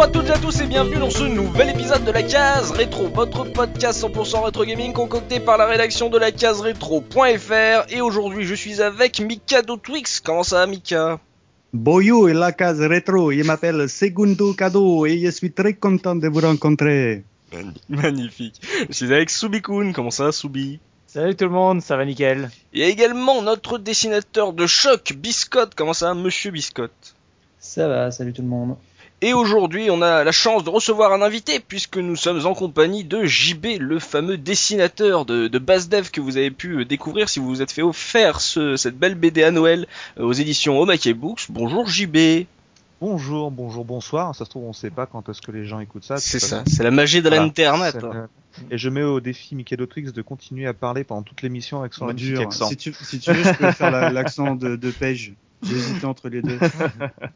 Bonjour à toutes et à tous et bienvenue dans ce nouvel épisode de la case rétro, votre podcast 100% rétro gaming concocté par la rédaction de la case rétro.fr et aujourd'hui je suis avec Mika Twix. Comment ça va Mika? Boyo et la case rétro, il m'appelle Segundo Cado et je suis très content de vous rencontrer. Magnifique. Je suis avec Subikun. Comment ça Subi? Salut tout le monde, ça va nickel. Et également notre dessinateur de choc, Biscotte. Comment ça Monsieur Biscotte? Ça va, salut tout le monde. Et aujourd'hui, on a la chance de recevoir un invité puisque nous sommes en compagnie de JB, le fameux dessinateur de, de Dev que vous avez pu découvrir si vous vous êtes fait offert cette belle BD à Noël euh, aux éditions Omake Books. Bonjour JB. Bonjour, bonjour, bonsoir. Ça se trouve, on sait pas quand est-ce que les gens écoutent ça. C'est ça, c'est la magie de l'internet. Et je mets au défi Michael Twix de continuer à parler pendant toute l'émission avec son accent. Si tu, si tu veux, je peux faire l'accent de, de Page. J'ai entre les deux.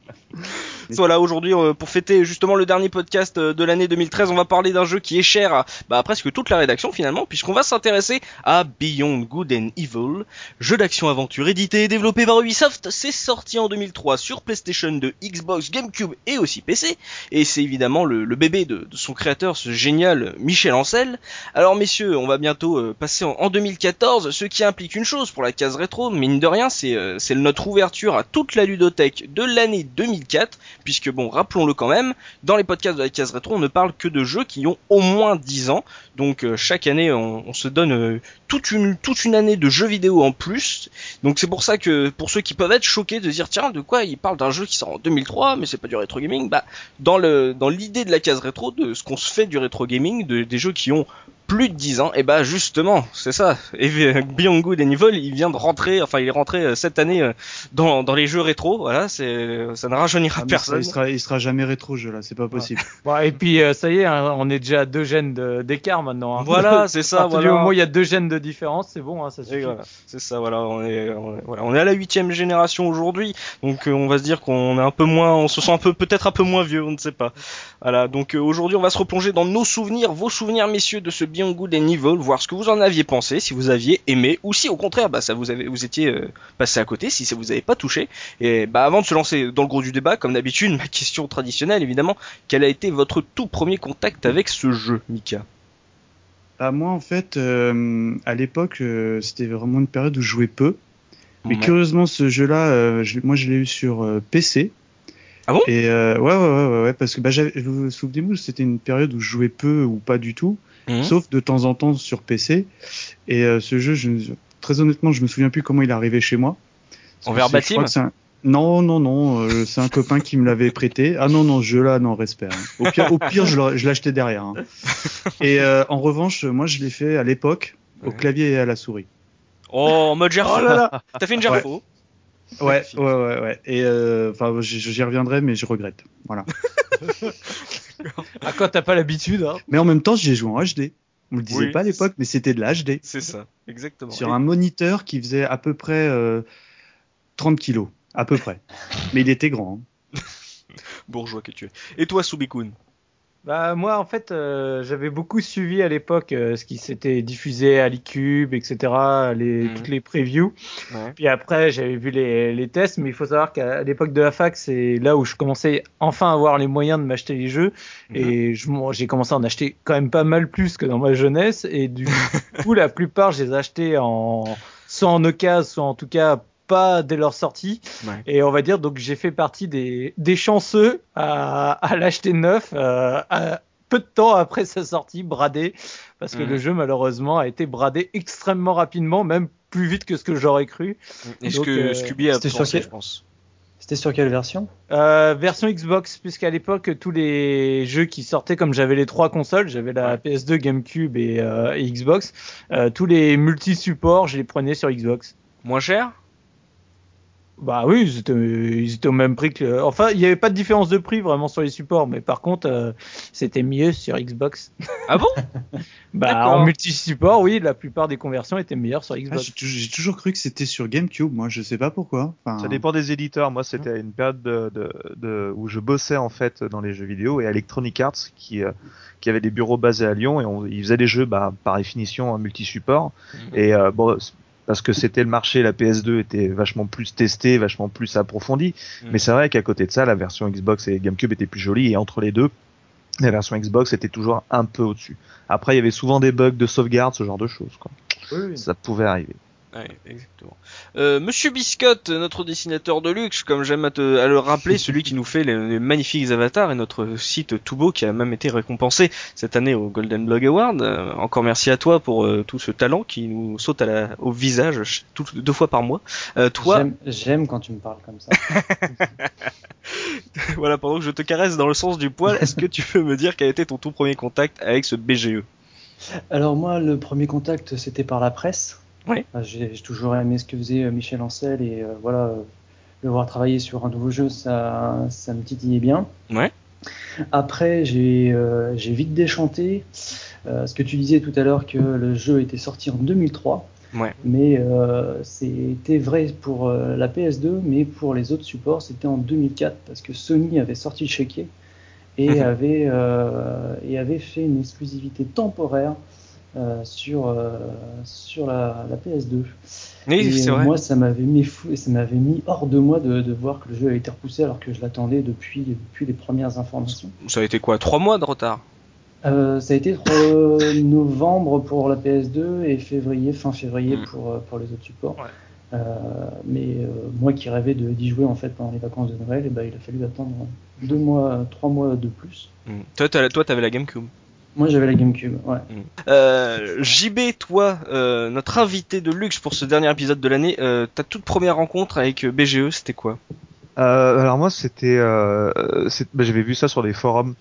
voilà, aujourd'hui, euh, pour fêter justement le dernier podcast euh, de l'année 2013, on va parler d'un jeu qui est cher à bah, presque toute la rédaction finalement, puisqu'on va s'intéresser à Beyond Good and Evil, jeu d'action-aventure édité et développé par Ubisoft. C'est sorti en 2003 sur PlayStation 2, Xbox, GameCube et aussi PC. Et c'est évidemment le, bébé de, son créateur, ce génial Michel Ancel. Alors messieurs, on va bientôt euh, passer en, 2014, ce qui implique une chose pour la case rétro, mine de rien, c'est notre ouverture à toute la ludothèque de l'année 2004, puisque bon, rappelons-le quand même, dans les podcasts de la case rétro, on ne parle que de jeux qui ont au moins 10 ans, donc euh, chaque année on, se donne euh, toute une toute une année de jeux vidéo en plus. Donc c'est pour ça que pour ceux qui peuvent être choqués de dire tiens de quoi il parle d'un jeu qui sort en 2003 mais c'est pas du rétro gaming, bah dans le dans l'idée de la case rétro de ce qu'on se fait du rétro gaming, de, des jeux qui ont plus de 10 ans, et bah justement, c'est ça. Et Beyond Good and Evil, il vient de rentrer, enfin il est rentré euh, cette année euh, dans, dans les jeux rétro, voilà, c'est ça ne rajeunira ah, personne. il, sera, il sera jamais rétro jeu là, c'est pas possible. Bon, et puis euh, ça y est, hein, on est déjà à deux gènes d'écart maintenant. Hein. Voilà, c'est ça. Voilà. Au moins il y a deux gènes de différence, c'est bon, hein, ça suffit. c'est ça, voilà, on est, voilà, on est à la huitième génération aujourd'hui, donc on va se dire qu'on est un peu moins, on se sent un peu peut-être un peu moins vieux, on ne sait pas. Voilà, donc aujourd'hui on va se replonger dans nos souvenirs, vos souvenirs messieurs de ce Beyond Good and Evil voir ce que vous en aviez pensé, si vous aviez aimé, ou si au contraire, bah, ça vous avez, vous étiez euh, passé à côté, si ça vous avait pas touché. Et bah, avant de se lancer dans le gros du débat, comme d'habitude, ma question traditionnelle, évidemment, quel a été votre tout premier contact avec ce jeu, Mika? Bah, moi, en fait, euh, à l'époque, euh, c'était vraiment une période où je jouais peu. Mais curieusement, ce jeu-là, moi, je l'ai eu sur PC. Ah bon? Et ouais, ouais, ouais, ouais, parce que bah, vous vous souvenez-vous, c'était une période où je jouais peu ou pas du tout. Mhm. sauf de temps en temps sur PC. Et euh, ce jeu, je, très honnêtement, je me souviens plus comment il est arrivé chez moi. En verbatim Non, non, non, euh, c'est un copain qui me l'avait prêté. Ah non, non, ce jeu-là, non, respect. Hein. Au pire, au pire je l'achetais derrière. Hein. Et euh, en revanche, moi, je l'ai fait à l'époque au clavier et à la souris. Oh, en mode Gerfo. Oh là là. T'as fait une Gerfo Ouais, ouais, ouais, ouais. Et enfin, j'y reviendrai, mais je regrette. Voilà. Ah, quand t'as pas l'habitude. Hein. Mais en même temps, j'ai joué en HD. On le disait pas à l'époque, mais c'était de l'HD. C'est ça, exactement. Sur un moniteur qui faisait à peu près 30 euh, kilos, à peu près. mais il était grand. Hein. Bourgeois que tu es. Et toi, Subikun bah moi en fait euh, j'avais beaucoup suivi à l'époque euh, ce qui s'était diffusé à l'eCube etc les mhm. toutes les previews puis après j'avais vu les, les tests mais il faut savoir qu'à l'époque de la fac c'est là où je commençais enfin à avoir les moyens de m'acheter les jeux mhm. et j'ai commencé à en acheter quand même pas mal plus que dans ma jeunesse et du coup la plupart je les ai achetés en soit en occasion soit en tout cas pas dès leur sortie. Et on va dire, donc j'ai fait partie des, des chanceux à, à l'acheter neuf, euh, peu de temps après sa sortie, bradé, parce que le jeu malheureusement a été bradé extrêmement rapidement, même plus vite que ce que j'aurais cru. Est-ce que euh, Scooby a pensé, je pense. c'était sur quelle version? Euh, Version Xbox, puisqu'à l'époque, tous les jeux qui sortaient, comme j'avais les trois consoles, j'avais la PS2, GameCube et, euh, et Xbox, euh, tous les multi-supports, je les prenais sur Xbox. Moins cher? Bah oui, ils étaient, au même prix que. Enfin, il n'y avait pas de différence de prix vraiment sur les supports, mais par contre, euh, c'était mieux sur Xbox. Ah bon? Bah en multi-support, oui, la plupart des conversions étaient meilleures sur Xbox. Ah, j'ai toujours cru que c'était sur GameCube, moi, je sais pas pourquoi. Ça dépend des éditeurs. Moi, c'était une période de, de, où je bossais en fait dans les jeux vidéo et Electronic Arts qui euh, qui avait des bureaux basés à Lyon et on, ils faisaient des jeux bah, par définition en multi-support. Mhm. Et euh, bon parce que c'était le marché, la PS2 était vachement plus testée, vachement plus approfondie. Mm. Mais c'est vrai qu'à côté de ça, la version Xbox et GameCube était plus jolie et entre les deux, la version Xbox était toujours un peu au-dessus. Après, il y avait souvent des bugs de sauvegarde, ce genre de choses. Quoi. Oui, Ça pouvait arriver. Ouais, exactement. Euh, Monsieur Biscotte, notre dessinateur de luxe, comme j'aime à, te- à le rappeler, celui qui nous fait les, les magnifiques avatars et notre site Tubo qui a même été récompensé cette année au Golden Blog Award. Euh, encore merci à toi pour euh, tout ce talent qui nous saute à la, au visage tout- deux fois par mois. Euh, toi, J'aime- J'aime quand tu me parles comme ça. voilà, pendant que je te caresse dans le sens du poil, est-ce que tu peux me dire quel était ton tout premier contact avec ce BGE Alors moi, le premier contact, c'était par la presse. Ouais. Euh, J'ai toujours aimé ce que faisait euh, Michel Ancel et euh, voilà, euh, le voir travailler sur un nouveau jeu, ça, ça me titillait bien. Ouais. Après, j'ai euh, vite déchanté. Euh, ce que tu disais tout à l'heure que le jeu était sorti en 2003. Ouais. Mais euh, c'était vrai pour la PS2, mais pour les autres supports, c'était en 2004 parce que Sony avait sorti le chéquier et Mhm. avait et avait fait une exclusivité temporaire euh, sur euh, sur la, la PS2. Oui, et c'est vrai. moi, ça m'avait mis fou et ça m'avait mis hors de moi de, de voir que le jeu a été repoussé alors que je l'attendais depuis depuis les premières informations. Ça a été quoi Trois mois de retard? Euh, ça a été novembre pour la PS2 et février, fin février Mm. pour, pour les autres supports. Ouais. Mais moi qui rêvais de- d'y jouer en fait pendant les vacances de Noël, et ben, il a fallu attendre deux mois, trois mois de plus. Hmm. Toi, toi, t'avais la GameCube. Moi j'avais la GameCube, ouais. Euh, JB, toi, euh, notre invité de luxe pour ce dernier épisode de l'année, euh, ta toute première rencontre avec BGE, c'était quoi? Euh, alors moi c'était, euh, bah, j'avais vu ça sur des forums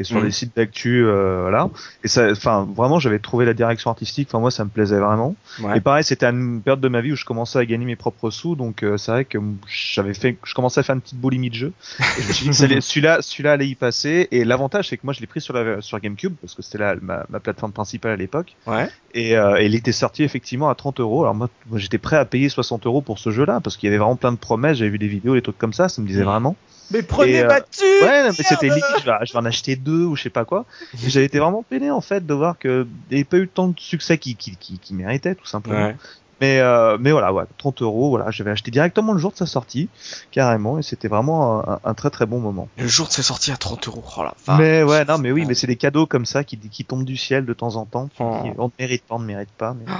et sur Mhm. les sites d'actu, euh, voilà. Et ça, enfin vraiment j'avais trouvé la direction artistique. Enfin moi ça me plaisait vraiment. Ouais. Et pareil c'était une période de ma vie où je commençais à gagner mes propres sous, donc euh, c'est vrai que j'avais fait, je commençais à faire une petite boulimie de jeu. Et je me suis dit celui-là, celui-là allait y passer. Et l'avantage c'est que moi je l'ai pris sur la sur GameCube parce que c'était la ma, ma plateforme principale à l'époque. Ouais. Et, euh, et il était sorti effectivement à 30 euros. Alors moi, moi, j'étais prêt à payer 60 euros pour ce jeu-là parce qu'il y avait vraiment plein de promesses. J'avais vu des vidéos, des trucs comme ça, ça me disait Mhm. vraiment. Mais prenez Et, euh, ma thune Ouais, non, mais c'était limite, je vais, je vais en acheter deux ou je sais pas quoi. Et j'avais été vraiment peiné en fait de voir que il n'y avait pas eu tant de succès qui, qui, qui, qui méritait tout simplement. Ouais. Mais, euh, mais voilà, ouais, 30 euros, voilà, j'avais acheté directement le jour de sa sortie, carrément, et c'était vraiment un, un très très bon moment. Le jour de sa sortie à 30 euros. Oh la vache. mais ouais, non, mais oui, Ah. mais c'est des cadeaux comme ça qui, qui tombent du ciel de temps en temps. qui- Oh. on ne mérite pas, on ne mérite pas. Mais...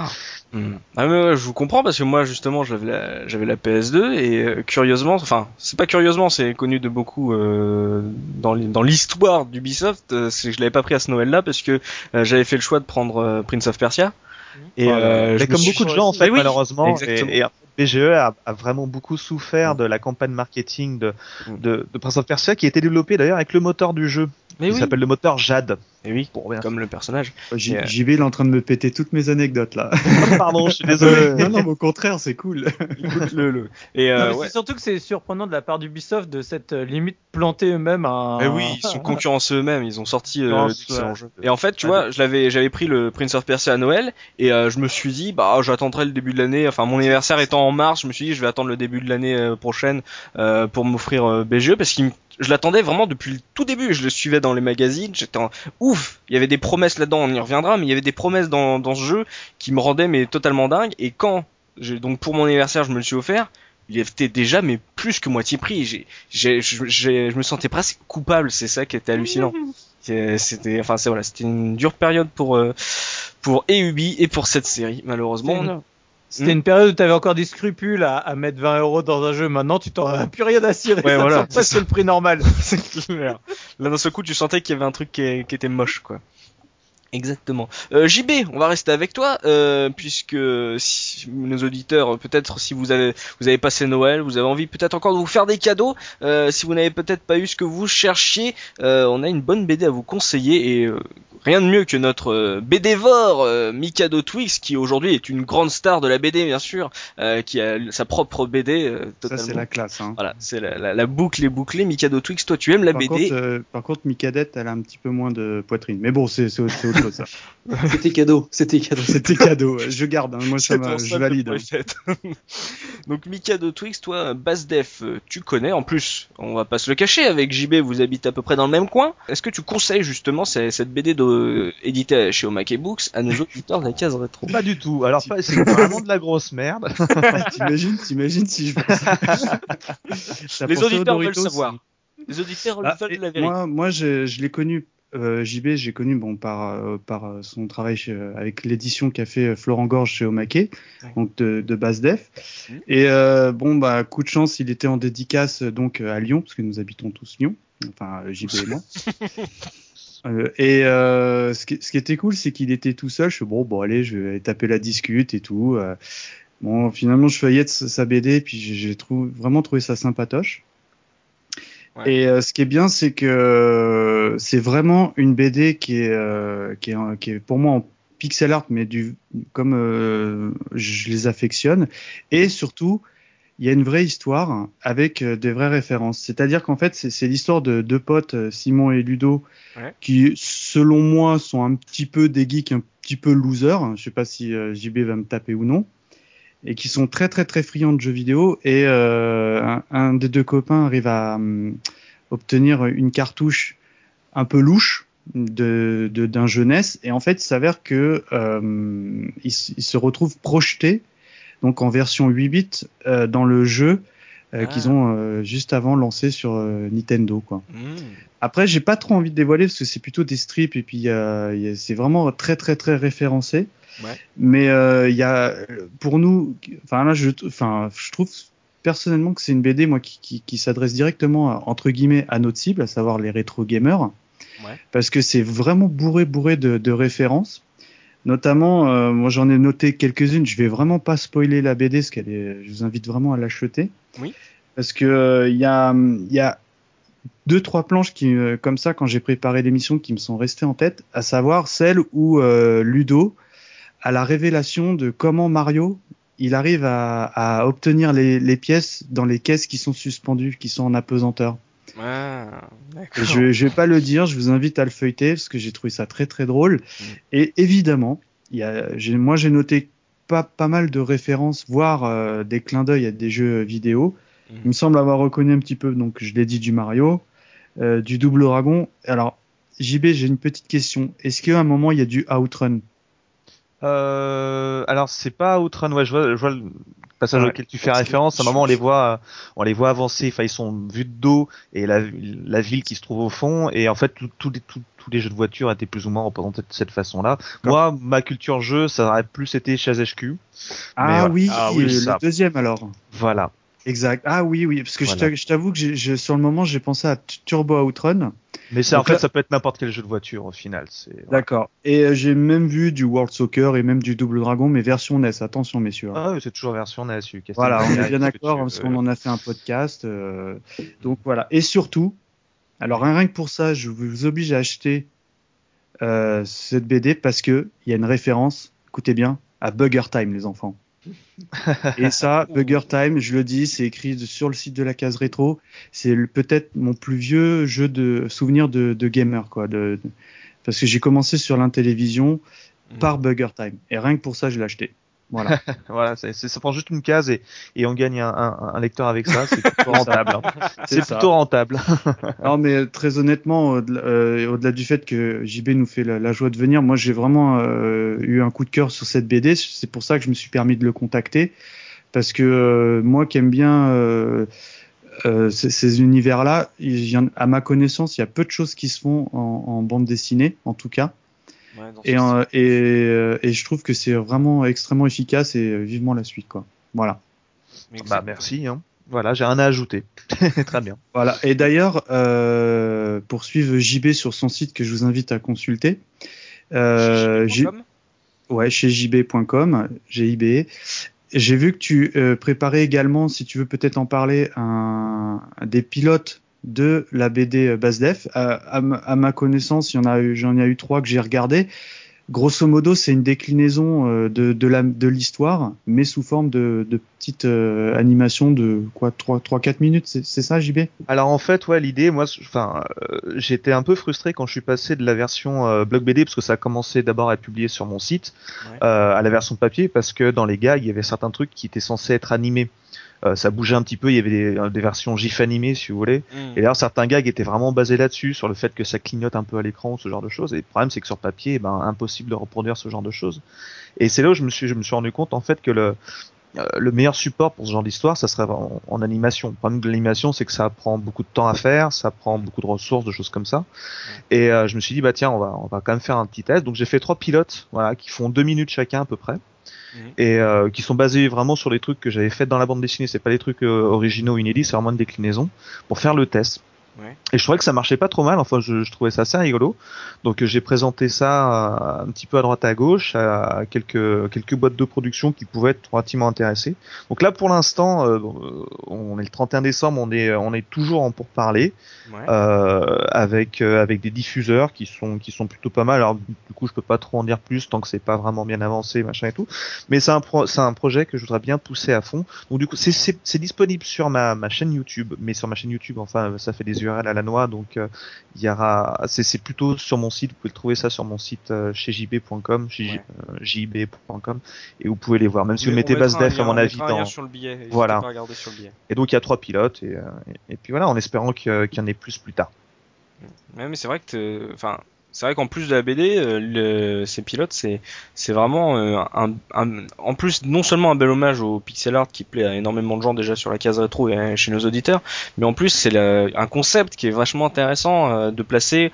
Hmm. Ah mais ouais, je vous comprends parce que moi justement j'avais la, j'avais la PS2 et euh, curieusement, enfin c'est pas curieusement, c'est connu de beaucoup euh, dans l'hi- dans l'histoire d'Ubisoft, euh, c'est que je l'avais pas pris à ce Noël-là parce que euh, j'avais fait le choix de prendre Prince of Persia. Et Voilà. euh, mais comme beaucoup de gens en fait oui, malheureusement et, et BGE a, a vraiment beaucoup souffert de la campagne marketing de, Mm. de, de Prince of Persia qui a été développé d'ailleurs avec le moteur du jeu Mais qui oui. s'appelle le moteur Jade Et oui, pour comme le personnage. J- Et, euh, JB, il est en train de me péter toutes mes anecdotes là. pardon je suis désolé non, non, mais au contraire, c'est cool. le, le. Et euh, ouais. C'est surtout que c'est surprenant de la part d'Ubisoft de cette euh, limite planter eux-mêmes un. Mais oui, ils sont concurrencés eux-mêmes, ils ont sorti euh, Non, ouais. Et en fait, tu vois, je l'avais, j'avais pris le Prince of Persia à Noël et euh, je me suis dit, bah, j'attendrai le début de l'année. Enfin, mon anniversaire étant en mars, je me suis dit, je vais attendre le début de l'année euh, prochaine euh, pour m'offrir euh, BGE parce qu'il me- je l'attendais vraiment depuis le tout début. Je le suivais dans les magazines. J'étais en ouf. Il y avait des promesses là-dedans. On y reviendra, mais il y avait des promesses dans, dans ce jeu qui me rendaient mais totalement dingue. Et quand j'ai donc pour mon anniversaire, je me le suis offert. Il était déjà mais plus que moitié prix. J'ai, j'ai, je, j'ai- je me sentais presque coupable. C'est ça qui était hallucinant. C'était, enfin, c'est voilà, c'était une dure période pour euh, pour EUBI et pour cette série. Malheureusement, C'était une période où t'avais encore des scrupules à, à mettre 20 euros dans un jeu. Maintenant, tu t'en as plus rien à cirer. Ouais, voilà, c'est le prix normal. c'est clair. Là, d'un seul coup, tu sentais qu'il y avait un truc qui, qui était moche, quoi. Exactement. Euh, JB, on va rester avec toi, euh, puisque si, nos auditeurs, peut-être si vous avez, vous avez passé Noël, vous avez envie peut-être encore de vous faire des cadeaux, euh, si vous n'avez peut-être pas eu ce que vous cherchiez, euh, on a une bonne BD à vous conseiller et euh, rien de mieux que notre euh, BDvore euh, Mikado Twix, qui aujourd'hui est une grande star de la BD, bien sûr, euh, qui a sa propre BD euh, Ça, totalement. c'est la classe. Hein. Voilà, c'est la, la, la boucle est bouclée. Mikado Twix, toi tu aimes la Par BD contre, euh, par contre, Micadette, elle a un petit peu moins de poitrine. Mais bon, c'est c'est ça. C'était cadeau, c'était cadeau. C'était cadeau, je garde, hein. moi ça m'a, je valide. Hein. Donc Mika de Twix, toi, Basdef, euh, tu connais, en plus, on va pas se le cacher, avec JB, vous habitez à peu près dans le même coin. Est-ce que tu conseilles justement cette BD de, éditée chez Omake Books à nos auditeurs de la case rétro? Pas du tout, alors c'est vraiment de la grosse merde. t'imagines, t'imagines si je... Les auditeurs veulent savoir. Les auditeurs ah, veulent la vérité. Moi, moi je, je l'ai connu euh, JB, j'ai connu bon par euh, par euh, son travail avec l'édition qu'a fait Florent Gorge chez Omake, donc de, de base def. Mmh. Et bon bah coup de chance, il était en dédicace donc à Lyon parce que nous habitons tous Lyon, enfin JB et moi. et ce qui, ce, qui, était cool, c'est qu'il était tout seul. Je suis bon, bon allez, je vais taper la discute et tout. bon, finalement, je feuillette sa BD, puis j'ai vraiment trouvé ça sympatoche. Et euh, ce qui est bien, c'est que c'est vraiment une BD qui est, euh, qui, est, qui est pour moi en pixel art, mais du, comme euh, je les affectionne. Et surtout, il y a une vraie histoire avec des vraies références. C'est-à-dire qu'en fait, c'est l'histoire de deux potes, Simon et Ludo, qui, selon moi, sont un petit peu des geeks, un petit peu losers. Je sais pas si JB va me taper ou non et qui sont très très très friands de jeux vidéo et euh, un, des deux copains arrive à hum, obtenir une cartouche un peu louche de d'un jeunesse et en fait il s'avère que euh, il, se retrouve projeté donc en version 8 bits euh, dans le jeu euh, qu'ils ah. ont juste avant lancé sur Nintendo quoi. Mmh. Après j'ai pas trop envie de dévoiler parce que c'est plutôt des strips et puis c'est vraiment très très très référencé. Mais il euh, y a, pour nous, enfin là, je, enfin, je trouve personnellement que c'est une BD moi qui, qui, qui s'adresse directement entre guillemets à notre cible, à savoir les rétro gamers, ouais. parce que c'est vraiment bourré bourré de, de références. Notamment, euh, moi j'en ai noté quelques-unes. Je vais vraiment pas spoiler la BD, parce qu'elle est. Je vous invite vraiment à l'acheter. Oui. Parce que il euh, y a, il y a deux trois planches qui, comme ça, quand j'ai préparé l'émission, qui me sont restées en tête, à savoir celle où Ludo à la révélation de comment Mario il arrive à, à obtenir les, les, pièces dans les caisses qui sont suspendues, qui sont en apesanteur. Ah, je, je vais pas le dire, je vous invite à le feuilleter parce que j'ai trouvé ça très très drôle. Mm. Et évidemment, y a, moi j'ai noté pas, pas mal de références, voire euh, des clins d'œil à des jeux vidéo. Il me semble avoir reconnu un petit peu, donc je l'ai dit du Mario, euh, du Double Dragon. Alors, JB, j'ai une petite question. Est-ce qu'à un moment il y a du Outrun? Euh, alors c'est pas Outrun, ouais, je vois, je vois le passage auquel tu fais référence. À un moment, on les voit, on les voit avancer. Enfin, ils sont vus de dos et la, la ville qui se trouve au fond. Et en fait, tous les, tous les jeux de voiture étaient plus ou moins représentés de cette façon-là. Moi, ma culture jeu, ça aurait plus été chez HQ. Ah, oui, ah oui, le deuxième alors. Voilà. Exact. Ah oui, oui, parce que je t'avoue que je, sur le moment, j'ai pensé à Turbo Outrun. Mais en fait, ça peut être n'importe quel jeu de voiture au final. D'accord. Et euh, j'ai même vu du World Soccer et même du Double Dragon, mais version NES. Attention, messieurs. Ah oui, c'est toujours version NES. Voilà, on est bien d'accord parce qu'on en a fait un podcast. Euh, donc voilà. Et surtout, alors rien que pour ça, je vous oblige à acheter euh, cette BD parce que il y a une référence. Écoutez bien, à Bugger Time, les enfants. Et ça, Bugger Time, je le dis, c'est écrit sur le site de la case rétro. C'est peut-être mon plus vieux jeu de souvenir de, gamer, quoi. De, parce que j'ai commencé sur l'intélévision mm. par Bugger Time. Et rien que pour ça, je l'ai acheté. Voilà. voilà, ça prend juste une case et, et on gagne un, un, un lecteur avec ça. C'est plutôt rentable. Hein. C'est plutôt rentable. non, mais très honnêtement, euh, au-delà du fait que JB nous fait la, joie de venir, moi j'ai vraiment euh, eu un coup de cœur sur cette BD. C'est pour ça que je me suis permis de le contacter parce que euh, moi qui aime bien ces, ces univers-là, à ma connaissance, il y a peu de choses qui se font en, en bande dessinée, en tout cas et, et, euh, et, je trouve que c'est vraiment extrêmement efficace et euh, vivement la suite, quoi. Voilà. Bah merci. Hein. Voilà, j'ai rien à ajouter. Très bien. Voilà. Et d'ailleurs, euh, pour suivre JB sur son site que je vous invite à consulter, euh, ouais, chez jb.com, GIB. J'ai vu que tu euh, préparais également, si tu veux peut-être en parler, un, des pilotes de la BD Basdef. À, à, à, ma connaissance, il y en a eu, j'en ai eu trois que j'ai regardé. grosso modo, c'est une déclinaison euh, de, de, la, de l'histoire, mais sous forme de, de petites euh, animations de quoi 3-4 minutes, c'est, ça, JB Alors en fait, ouais, l'idée, moi, enfin, euh, j'étais un peu frustré quand je suis passé de la version euh, blog BD, parce que ça a commencé d'abord à être publié sur mon site, à la version papier, parce que dans les gags, il y avait certains trucs qui étaient censés être animés. Euh, ça bougeait un petit peu, il y avait des, euh, des versions GIF animées si vous voulez. Mm. Et d'ailleurs certains gags étaient vraiment basés là-dessus, sur le fait que ça clignote un peu à l'écran, ce genre de choses. Et le problème c'est que sur papier, eh ben impossible de reproduire ce genre de choses. Et c'est là où je me suis, je me suis rendu compte en fait que le, euh, le meilleur support pour ce genre d'histoire, ça serait en, animation. Le problème de l'animation, c'est que ça prend beaucoup de temps à faire, ça prend beaucoup de ressources, de choses comme ça. Et je me suis dit, bah tiens, on va, on va quand même faire un petit test. Donc j'ai fait trois pilotes, voilà, qui font deux minutes chacun à peu près. Mhm. et euh, qui sont basés vraiment sur les trucs que j'avais fait dans la bande dessinée. C'est pas des trucs euh, originaux inédits, c'est vraiment une déclinaison pour faire le test. Et je trouvais que ça marchait pas trop mal. Enfin, je, je trouvais ça assez rigolo. Donc, j'ai présenté ça un petit peu à droite à gauche à quelques quelques boîtes de production qui pouvaient être relativement intéressées. Donc là, pour l'instant, euh, on est le 31 décembre, on est on est toujours en pourparlers euh, avec euh, avec des diffuseurs qui sont qui sont plutôt pas mal. Alors du coup, je peux pas trop en dire plus tant que c'est pas vraiment bien avancé, machin et tout. Mais c'est un pro, c'est un projet que je voudrais bien pousser à fond. Donc du coup, c'est c'est disponible sur ma ma chaîne YouTube, mais sur ma chaîne YouTube, enfin, ça fait des À la noix, donc euh, il y aura, c'est plutôt sur mon site, vous pouvez le trouver ça sur mon site euh, chez jb.com, chez jb.com, euh, et vous pouvez les voir, même si vous mettez base def à mon avis dans. Sur le billet, voilà. Sur le billet. Et donc il y a trois pilotes, et, et, puis voilà, en espérant qu'il y en ait plus plus tard. Mais c'est vrai que, enfin, c'est vrai qu'en plus de la BD, euh, ces pilotes, c'est vraiment euh, un, en plus non seulement un bel hommage au pixel art qui plaît à énormément de gens déjà sur la case rétro et chez nos auditeurs, mais en plus c'est un concept qui est vachement intéressant euh, de placer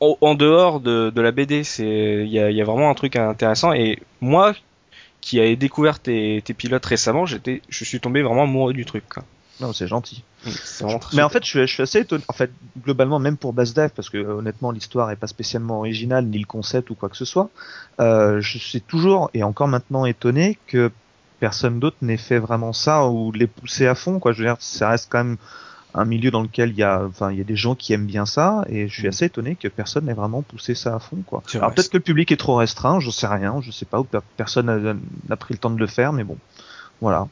en, dehors de, la BD. Il y a, vraiment un truc intéressant et moi qui ai découvert tes, tes pilotes récemment, je suis tombé vraiment amoureux du truc. Non, c'est gentil. mais en fait, je suis, je suis, assez étonné. En fait, globalement, même pour Dev, parce que honnêtement, l'histoire est pas spécialement originale, ni le concept ou quoi que ce soit. Euh, je suis toujours et encore maintenant étonné que personne d'autre n'ait fait vraiment ça ou l'ait poussé à fond. Quoi, je veux dire, ça reste quand même un milieu dans lequel il y a, enfin, il y a des gens qui aiment bien ça, et je suis mm. assez étonné que personne n'ait vraiment poussé ça à fond, quoi. Alors peut-être que le public est trop restreint, je sais rien, je sais pas, ou personne n'a pris le temps de le faire, mais bon, voilà.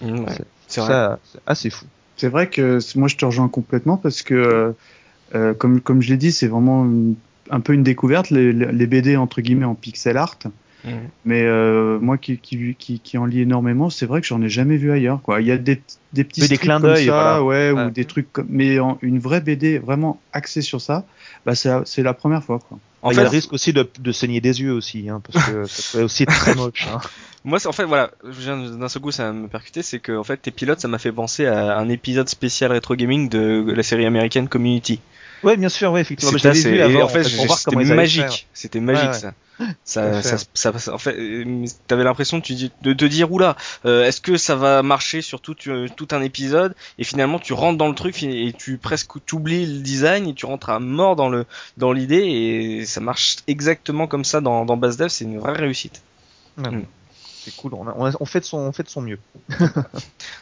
Mm, c'est ça, assez fou. C'est vrai que moi je te rejoins complètement parce que euh, euh comme comme je l'ai dit, c'est vraiment un peu une découverte les, les, BD entre guillemets en pixel art. Mmh. Mais euh, moi qui, qui, qui, qui, en lis énormément, c'est vrai que j'en ai jamais vu ailleurs. Quoi. Il y a des, des petits des clins d'œil, voilà. ouais, ou des trucs comme... mais en, une vraie BD vraiment axée sur ça, bah c'est la première fois. Quoi. En il y a le risque aussi de, de saigner des yeux aussi, hein, parce que ça peut aussi être très moche. Hein. Moi, en fait, voilà, d'un seul coup, ça me percuté, c'est que en fait, tes pilotes, ça m'a fait penser à un épisode spécial rétro gaming de la série américaine Community. Ouais, bien sûr, ouais, effectivement. Vu avant, en fait, c'était magique. C'était magique, ça. Ça, ça, ça, en fait, t'avais l'impression de, te dire oula, euh, est-ce que ça va marcher sur tout, tout un épisode et finalement tu rentres dans le truc et tu presque t'oublies le design et tu rentres à mort dans le dans l'idée et ça marche exactement comme ça dans dans Dev, c'est une vraie réussite. Mm c'est cool. On, a, on, fait de son, on fait de son mieux.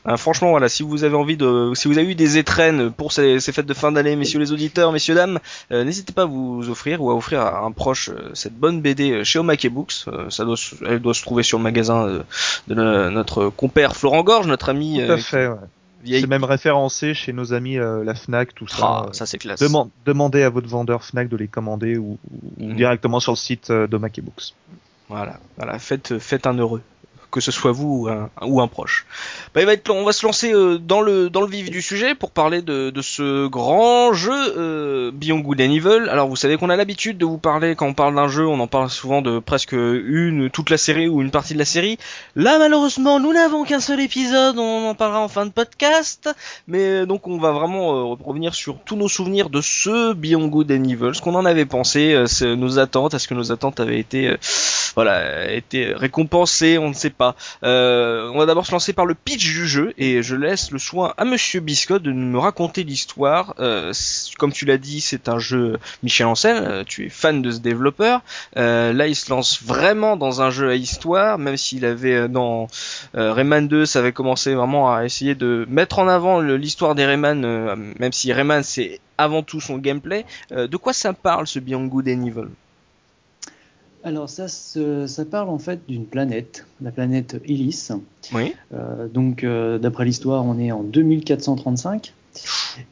Ah, franchement, voilà, si vous avez envie de, si vous avez eu des étrennes pour ces, ces fêtes de fin d'année, messieurs les auditeurs, messieurs dames, euh, n'hésitez pas à vous offrir ou à offrir à un proche euh, cette bonne BD euh, chez Omake Books. ça doit, elle doit se trouver sur le magasin de, notre compère Florent Gorge, notre ami. Tout à fait. C'est même référencé chez nos amis la Fnac, tout ça. Ah, ça c'est classe. demandez à votre vendeur Fnac de les commander ou, mhm. directement sur le site d'Omake Books. Voilà, voilà, faites, faites un heureux que ce soit vous ou un, ou un proche. Bah, il va être, on va se lancer euh, dans le dans le vif du sujet pour parler de, de ce grand jeu euh, Beyond Good Evil. Alors vous savez qu'on a l'habitude de vous parler quand on parle d'un jeu, on en parle souvent de presque une toute la série ou une partie de la série. Là malheureusement nous n'avons qu'un seul épisode, on en parlera en fin de podcast, mais euh, donc on va vraiment euh, revenir sur tous nos souvenirs de ce Beyond Good Evil, ce qu'on en avait pensé, nos attentes, est-ce que nos attentes avaient été voilà été récompensées, on ne sait Euh, on va d'abord se lancer par le pitch du jeu et je laisse le soin à Monsieur Biscotte de me raconter l'histoire. Euh, comme tu l'as dit, c'est un jeu Michel Ancel, euh, tu es fan de ce développeur. là, il se lance vraiment dans un jeu à histoire, même s'il avait dans Rayman 2, ça avait commencé vraiment à essayer de mettre en avant l'histoire des Rayman, même si Rayman c'est avant tout son gameplay. de quoi ça parle ce Beyond Good and Evil? Alors ça, ça parle en fait d'une planète, la planète Illis. Oui. Euh, donc d'après l'histoire, on est en 2435.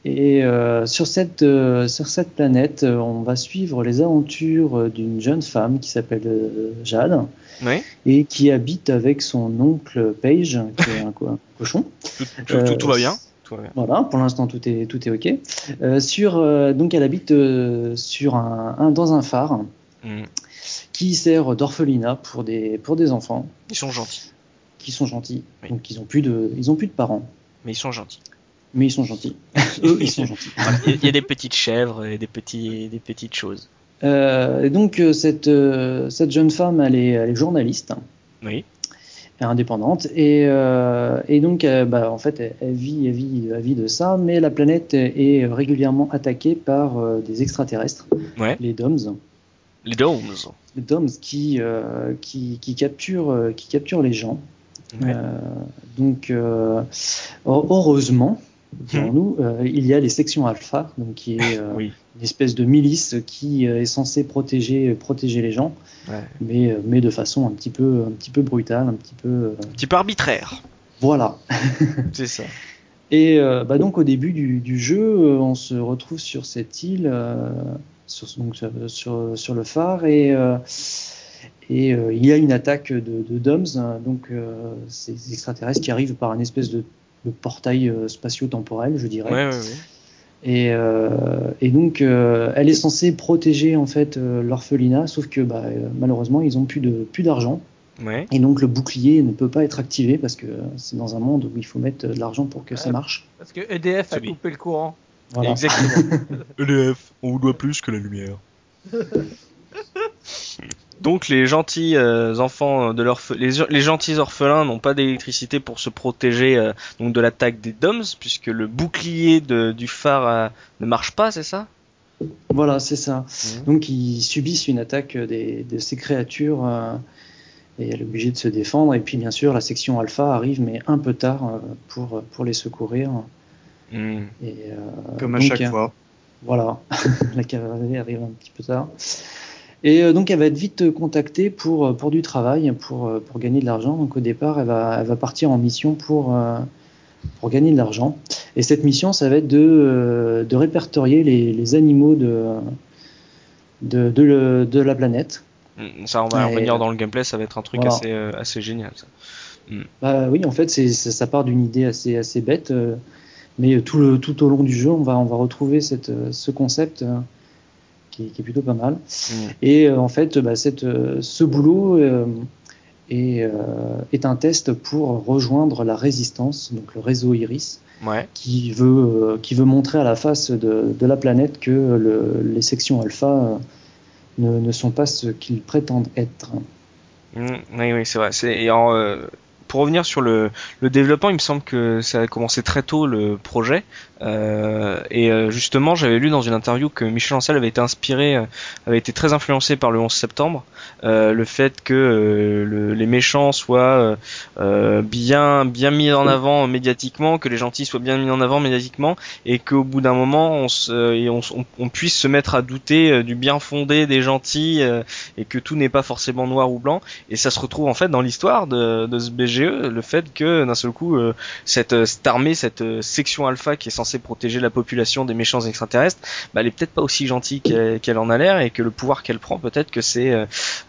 Et sur, cette, sur cette planète, on va suivre les aventures d'une jeune femme qui s'appelle Jade oui. et qui habite avec son oncle Paige, qui est un, cochon. Tout, va bien. Voilà, pour l'instant tout est tout est ok. Euh, sur euh, donc elle habite euh, sur un, dans un phare mm. Qui sert d'orphelinat pour des pour des enfants. Ils sont gentils. Qui sont gentils. Donc ils ont plus de ils ont plus de parents. Mais ils sont gentils. Mais ils sont gentils. Eux ils sont gentils. Il y a des petites chèvres et des petits des petites choses. et donc cette cette jeune femme elle est elle est journaliste. Oui indépendante et, euh, et donc euh, bah, en fait elle, vit, elle, vit, elle vit de ça mais la planète est régulièrement attaquée par euh, des extraterrestres ouais. les DOMS les DOMS les DOMS qui, qui, qui, capturent, qui capturent les gens ouais. donc heureusement nous, il y a les sections alpha, donc qui est oui une espèce de milice qui euh, est censée protéger, protéger les gens, mais, euh, mais de façon un petit peu, un petit peu brutale, un petit peu. Euh, un petit peu arbitraire. Voilà. C'est ça. Et bah donc au début du, du, jeu, on se retrouve sur cette île, sur, donc, sur, sur, le phare, et, et il y a une attaque de, de DOMS, donc ces extraterrestres qui arrivent par une espèce de, de portail spatio-temporel, je dirais. Ouais, ouais, et, euh, et donc, euh, elle est censée protéger en fait euh, l'orphelinat, sauf que bah, malheureusement, ils ont plus de plus d'argent. Ouais. Et donc, le bouclier ne peut pas être activé parce que c'est dans un monde où il faut mettre de l'argent pour que ça marche. Parce que EDF a coupé le courant. Voilà. Exactement. EDF, on vous doit plus que la lumière. Donc les gentils euh, enfants de les, les, gentils orphelins n'ont pas d'électricité pour se protéger euh, donc de l'attaque des DOMS puisque le bouclier de, du phare euh, ne marche pas, c'est ça? Voilà, c'est ça. Mmh. Donc ils subissent une attaque des, de ces créatures et elle est obligée de se défendre. Et puis bien sûr la section alpha arrive mais un peu tard pour, pour les secourir. Mmh. Et, Comme à chaque fois. Voilà, la cavalerie arrive un petit peu tard. Et euh, donc elle va être vite contactée pour, euh, pour du travail, pour, euh, pour gagner de l'argent. Donc au départ, elle va, elle va partir en mission pour, pour gagner de l'argent. Et cette mission, ça va être de, de répertorier les, les animaux de, de, de, de, la planète. Mm, ça, on va revenir dans le gameplay, ça va être un truc voilà. assez, assez génial. Ça. Mm. Bah, oui, en fait, c'est, ça part d'une idée assez, assez bête, mais tout, le, tout au long du jeu, on va, on va retrouver cette, ce concept qui, qui, est plutôt pas mal. Mm. Et euh, en fait, bah, cette, euh, ce boulot euh, est, est, un test pour rejoindre la résistance, donc le réseau Iris, ouais. qui, veut, qui veut montrer à la face de, de la planète que le, les sections alpha ne, ne sont pas ce qu'ils prétendent être. Mmh, oui, oui, c'est vrai. C'est, et en, euh, pour revenir sur le, le, développement, il me semble que ça a commencé très tôt le projet. Euh, et euh, justement, j'avais lu dans une interview que Michel Ancel avait été inspiré, euh, avait été très influencé par le 11 septembre. Euh, le fait que euh, le, les méchants soient bien bien mis en avant médiatiquement, que les gentils soient bien mis en avant médiatiquement, et qu'au bout d'un moment, on, se, et on, on, puisse se mettre à douter du bien fondé des gentils et que tout n'est pas forcément noir ou blanc. Et ça se retrouve en fait dans l'histoire de, de ce BGE, le fait que d'un seul coup, cette, cette armée, cette section alpha qui est censée protéger la population des méchants extraterrestres, bah, elle est peut-être pas aussi gentille qu'elle qu en a l'air et que le pouvoir qu'elle prend, peut-être que c'est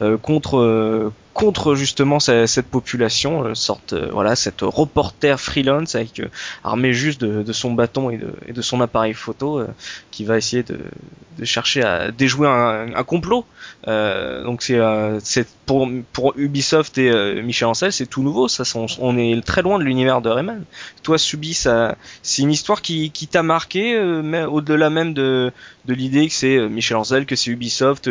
euh, contre euh, contre justement cette, population, euh, sorte voilà cette reporter freelance avec armé juste de, de, son bâton et de, et de son appareil photo qui va essayer de, de, chercher à déjouer un, un complot. donc c'est c'est pour pour Ubisoft et Michel Ancel c'est tout nouveau. Ça on, on, est très loin de l'univers de Rayman. Toi Subi ça c'est une histoire qui, qui t'a marqué au-delà même de de l'idée que c'est Michel Ancel que c'est Ubisoft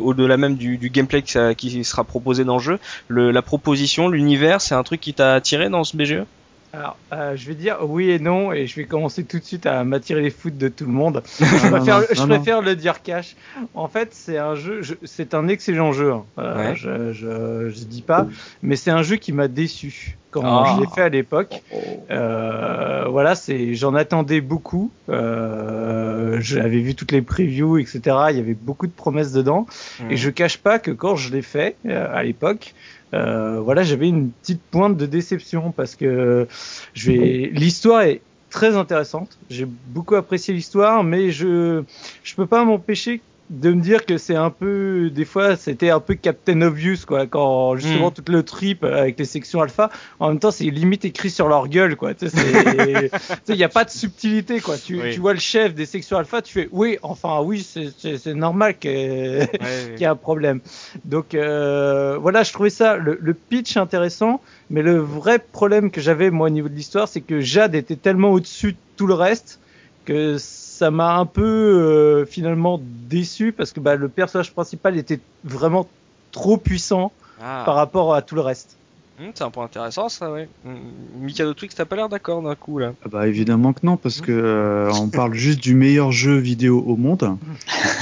au-delà même du, du gameplay que ça, qui sera proposé dans le jeu le, La proposition, l'univers, c'est un truc qui t'a attiré dans ce BGE alors, euh, je vais dire oui et non, et je vais commencer tout de suite à m'attirer les foot de tout le monde. je préfère, je préfère le dire cash. En fait, c'est un jeu, c'est un excellent jeu. Hein. Euh, ouais. je, je, je, dis pas, mais c'est un jeu qui m'a déçu quand oh. je l'ai fait à l'époque. Euh, voilà, c'est, j'en attendais beaucoup. Euh, j'avais vu toutes les previews, etc. Il y avait beaucoup de promesses dedans. Et je cache pas que quand je l'ai fait euh, à l'époque, euh, voilà, j'avais une petite pointe de déception parce que je vais, l'histoire est très intéressante. J'ai beaucoup apprécié l'histoire, mais je je peux pas m'empêcher de me dire que c'est un peu des fois c'était un peu Captain Obvious quoi quand justement mm. tout le trip avec les sections alpha en même temps c'est limite écrit sur leur gueule quoi tu sais il n'y a pas de subtilité quoi. Tu, tu, vois le chef des sections alpha tu fais oui enfin oui c'est normal qu'il y ait un problème. Donc euh, voilà je trouvais ça le, le, pitch intéressant mais le vrai problème que j'avais moi au niveau de l'histoire c'est que Jade était tellement au-dessus de tout le reste que ça m'a un peu euh, finalement déçu parce que bah, le personnage principal était vraiment trop puissant ah. par rapport à tout le reste. Hmm, c'est un point intéressant ça, ouais. Hmm, Mikado Twix, t'as pas l'air d'accord d'un coup là ah Bah évidemment que non, parce que euh, on parle juste du meilleur jeu vidéo au monde.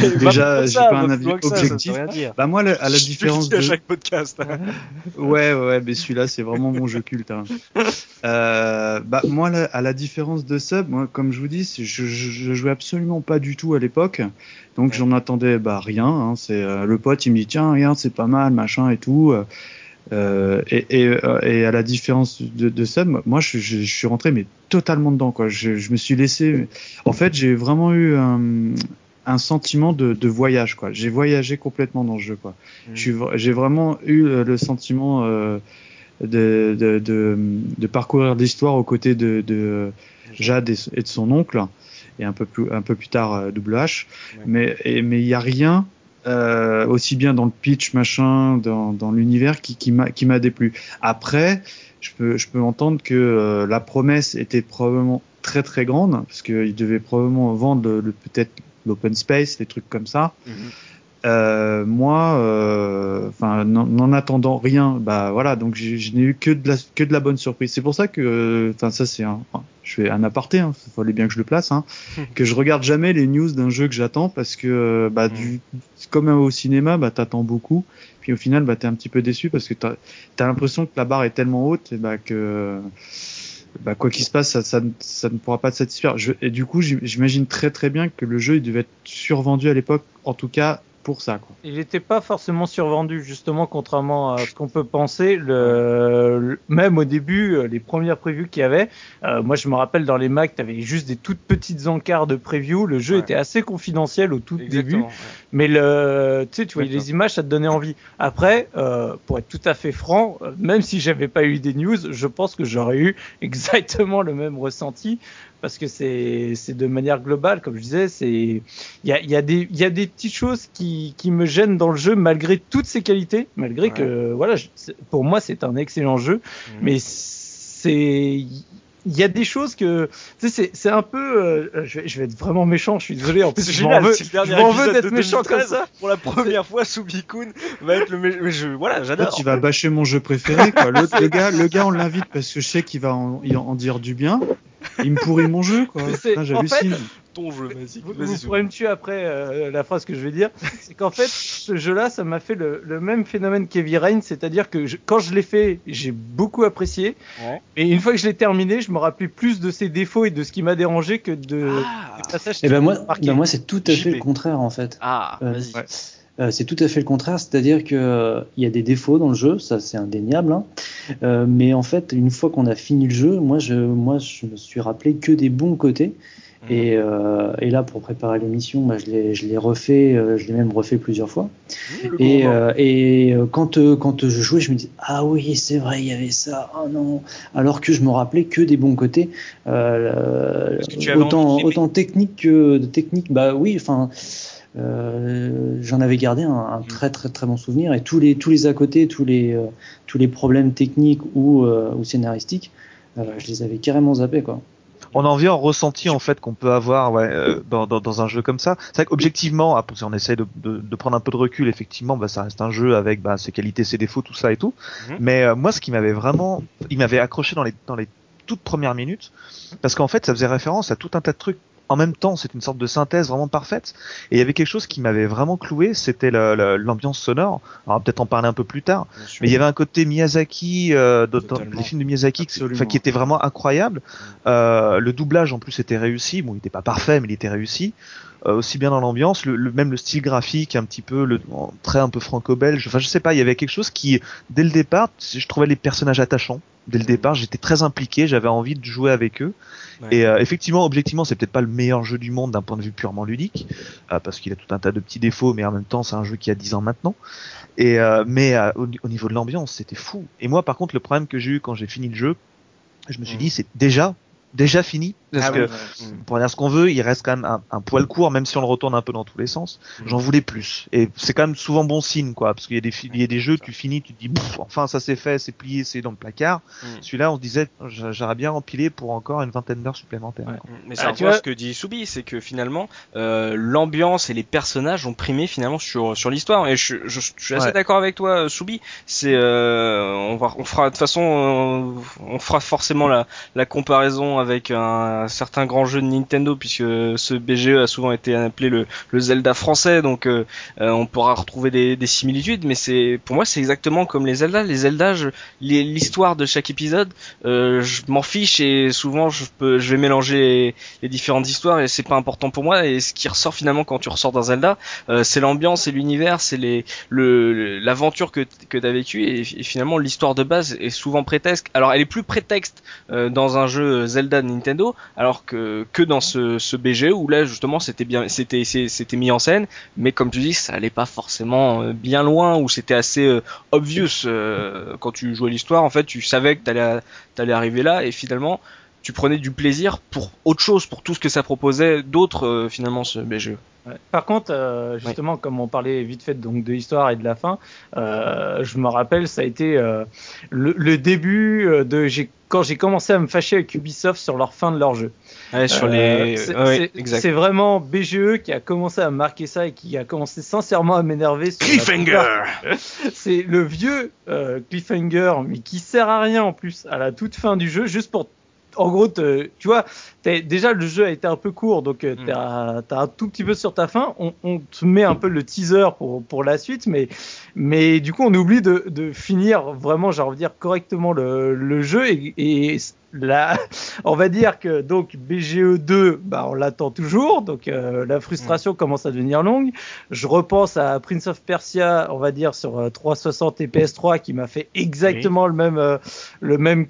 Déjà, j'ai pas un avis objectif. bah moi, à la différence de à chaque podcast. ouais, ouais, mais celui-là, c'est vraiment mon jeu culte. Hein. Euh, bah moi, à la différence de Sub, moi, comme je vous dis, je, je, jouais absolument pas du tout à l'époque, donc j'en attendais bah rien. Hein. C'est euh, le pote, il me dit tiens, regarde, c'est pas mal, machin et tout. Euh, et, et, euh, et, à la différence de, de ça, moi, je, je, je, suis rentré mais totalement dedans. Quoi. Je, je me suis laissé. En fait, j'ai vraiment eu un, un sentiment de, de, voyage. Quoi. J'ai voyagé complètement dans le jeu. Quoi. Mmh. J'ai vraiment eu le sentiment euh, de, de, de, de, parcourir l'histoire aux côtés de, de Jade et, de son oncle et un peu plus un peu plus tard Double H. Mais mais il y a rien euh, aussi bien dans le pitch machin, dans, dans l'univers qui, qui m'a déplu. Après, je peux je peux entendre que euh, la promesse était probablement très très grande parce qu'il devait probablement vendre peut-être l'open space, des trucs comme ça. Mm-hmm. Euh, moi, euh, enfin, n'en attendant rien, bah voilà, donc je n'ai eu que de la que de la bonne surprise. C'est pour ça que, enfin, ça c'est un, je fais un aparté, hein, fallait bien que je le place, hein, que je regarde jamais les news d'un jeu que j'attends parce que, bah, du, comme au cinéma, bah, t'attends beaucoup, puis au final, bah, t'es un petit peu déçu parce que t'as as, l'impression que la barre est tellement haute, et bah, que bah, quoi qu'il se passe, ça, ça, ça, ne pourra pas te satisfaire. Je, et du coup, j'imagine très très bien que le jeu il devait être survendu à l'époque, en tout cas pour ça. Quoi. Il n'était pas forcément survendu, justement, contrairement à ce qu'on peut penser. Le, même au début, euh, les premières previews qu'il y avait, euh, moi je me rappelle dans les Mac, tu avais juste des toutes petites encarts de preview. Le jeu était assez confidentiel au tout début, mais le, tu sais, tu voyais les images, ça te donnait envie. Après, euh, pour être tout à fait franc, euh, même si j'avais pas eu des news, je pense que j'aurais eu exactement le même ressenti parce que c'est de manière globale, comme je disais, c'est il y a, y a des il y a des petites choses qui qui me gênent dans le jeu malgré toutes ses qualités, malgré que voilà, pour moi c'est un excellent jeu, mmh. mais c'est il y a des choses que tu sais c'est un peu euh, je, vais, je, vais, être vraiment méchant je suis désolé en plus je m'en veux, veux d'être méchant comme ça. pour la première fois Subikun va être le méchant je, voilà j'adore. tu vas bâcher mon jeu préféré quoi. Le, le gars le gars on l'invite parce que je sais qu'il va en, en, dire du bien. Il me pourrit mon jeu quoi. J'hallucine ton jeu. Vas-y. Vous, vous pourrez me tuer après euh, la phrase que je vais dire. C'est qu'en fait, ce jeu-là, ça m'a fait le, le, même phénomène qu'Heavy Rain, c'est-à-dire que je, quand je l'ai fait, j'ai beaucoup apprécié. Ouais. Et une fois que je l'ai terminé, je me rappelais plus de ses défauts et de ce qui m'a dérangé que de. Ah. Et eh ben moi, ben moi c'est tout à fait le contraire en fait. Ah, euh, vas-y. Euh, c'est tout à fait le contraire, c'est-à-dire que euh, il y a des défauts dans le jeu, ça c'est indéniable. Hein. Euh, mais en fait, une fois qu'on a fini le jeu, moi je, moi je me suis rappelé que des bons côtés. Mhm. Et, euh, et, là, pour préparer l'émission, bah, je l'ai refait, euh, je l'ai même refait plusieurs fois. et, euh, et quand, quand je jouais, je me dis ah oui, c'est vrai, il y avait ça. Oh non. Alors que je me rappelais que des bons côtés, autant, autant technique que technique. Bah oui, enfin. J'en avais gardé un, un, mhm. très très très bon souvenir et tous les tous les à côté tous les tous les problèmes techniques ou, ou scénaristiques je les avais carrément zappés quoi on en vient au ressenti en fait qu'on peut avoir ouais, euh, dans, dans, dans, un jeu comme ça. C'est vrai qu'objectivement, si on essaye de, de, de, prendre un peu de recul, effectivement, bah, ça reste un jeu avec bah, ses qualités, ses défauts, tout ça et tout. Mhm. Mais euh, moi, ce qui m'avait vraiment, il m'avait accroché dans les, dans les toutes premières minutes, parce qu'en fait, ça faisait référence à tout un tas de trucs en même temps, c'est une sorte de synthèse vraiment parfaite. Et il y avait quelque chose qui m'avait vraiment cloué, c'était l'ambiance sonore. On va peut-être en parler un peu plus tard. Mais il y avait un côté Miyazaki, euh, des films de Miyazaki, qui, qui était vraiment incroyable. Mm. Euh, le doublage en plus était réussi. Bon, il n'était pas parfait, mais il était réussi. Euh, aussi bien dans l'ambiance, le, même le style graphique, un petit peu le trait un peu franco-belge. Enfin, je sais pas, il y avait quelque chose qui, dès le départ, je trouvais les personnages attachants. Dès le mm. départ, j'étais très impliqué, j'avais envie de jouer avec eux. Et euh, effectivement, objectivement, c'est peut-être pas le meilleur jeu du monde d'un point de vue purement ludique, euh, parce qu'il a tout un tas de petits défauts, mais en même temps, c'est un jeu qui a 10 ans maintenant. Et mais au, au, niveau de l'ambiance, c'était fou. Et moi, par contre, le problème que j'ai eu quand j'ai fini le jeu, je me suis mm. dit, c'est déjà déjà fini parce ah que pour dire ce qu'on veut, il reste quand même un, poil court, même si on le retourne un peu dans tous les sens. Mm. J'en voulais plus, et c'est quand même souvent bon signe, quoi, parce qu'il y a des il y a des jeux, tu finis, tu te dis, enfin ça c'est fait, c'est plié, c'est dans le placard. Mm. Celui-là, on se disait, j'aurais bien empilé pour encore une vingtaine d'heures supplémentaires. Mais c'est ah, ce que dit Soubi, c'est que finalement euh, l'ambiance et les personnages ont primé finalement sur sur l'histoire, et je, je, suis assez d'accord avec toi, Soubi. C'est euh, on va on fera de toute façon euh, on fera forcément la la comparaison avec un, certain grand jeu de Nintendo puisque ce BGE a souvent été appelé le, Zelda français donc euh, euh, on pourra retrouver des, similitudes mais c'est pour moi c'est exactement comme les Zelda. Les Zelda l'histoire de chaque épisode euh, je m'en fiche et souvent je peux je vais mélanger les, différentes histoires et c'est pas important pour moi. Et ce qui ressort finalement quand tu ressors d'un Zelda c'est l'ambiance c'est l'univers c'est les le l'aventure que que tu as vécu et, et finalement l'histoire de base est souvent prétexte. Alors elle est plus prétexte dans un jeu Zelda de Nintendo, alors que que dans ce, ce BG où là justement c'était bien, c'était c'était mis en scène, mais comme tu dis, ça allait pas forcément euh, bien loin, ou c'était assez euh, obvious euh, quand tu jouais l'histoire. En fait, tu savais que t'allais t'allais arriver là, et finalement tu prenais du plaisir pour autre chose, pour tout ce que ça proposait d'autre finalement ce BGE. Par contre, euh, justement, comme on parlait vite fait donc de l'histoire et de la fin, euh, je me rappelle, ça a été euh, le, début de quand j'ai commencé à me fâcher avec Ubisoft sur leur fin de leur jeu. Ouais, sur les... c'est vraiment BGE qui a commencé à marquer ça et qui a commencé sincèrement à m'énerver. Cliffhanger C'est le vieux Cliffhanger, mais qui sert à rien en plus, à la toute fin du jeu, juste pour en gros, tu vois, déjà le jeu a été un peu court, donc euh, tu as, as, un tout petit peu sur ta fin. On, on, te met un peu le teaser pour, pour la suite, mais, mais du coup, on oublie de, de finir vraiment, j'ai envie de dire, correctement le, le jeu. Et, et là, on va dire que donc BGE 2, bah, on l'attend toujours, donc euh, la frustration commence à devenir longue. Je repense à Prince of Persia, on va dire sur 360 euh, et PS3, qui m'a fait exactement le même le même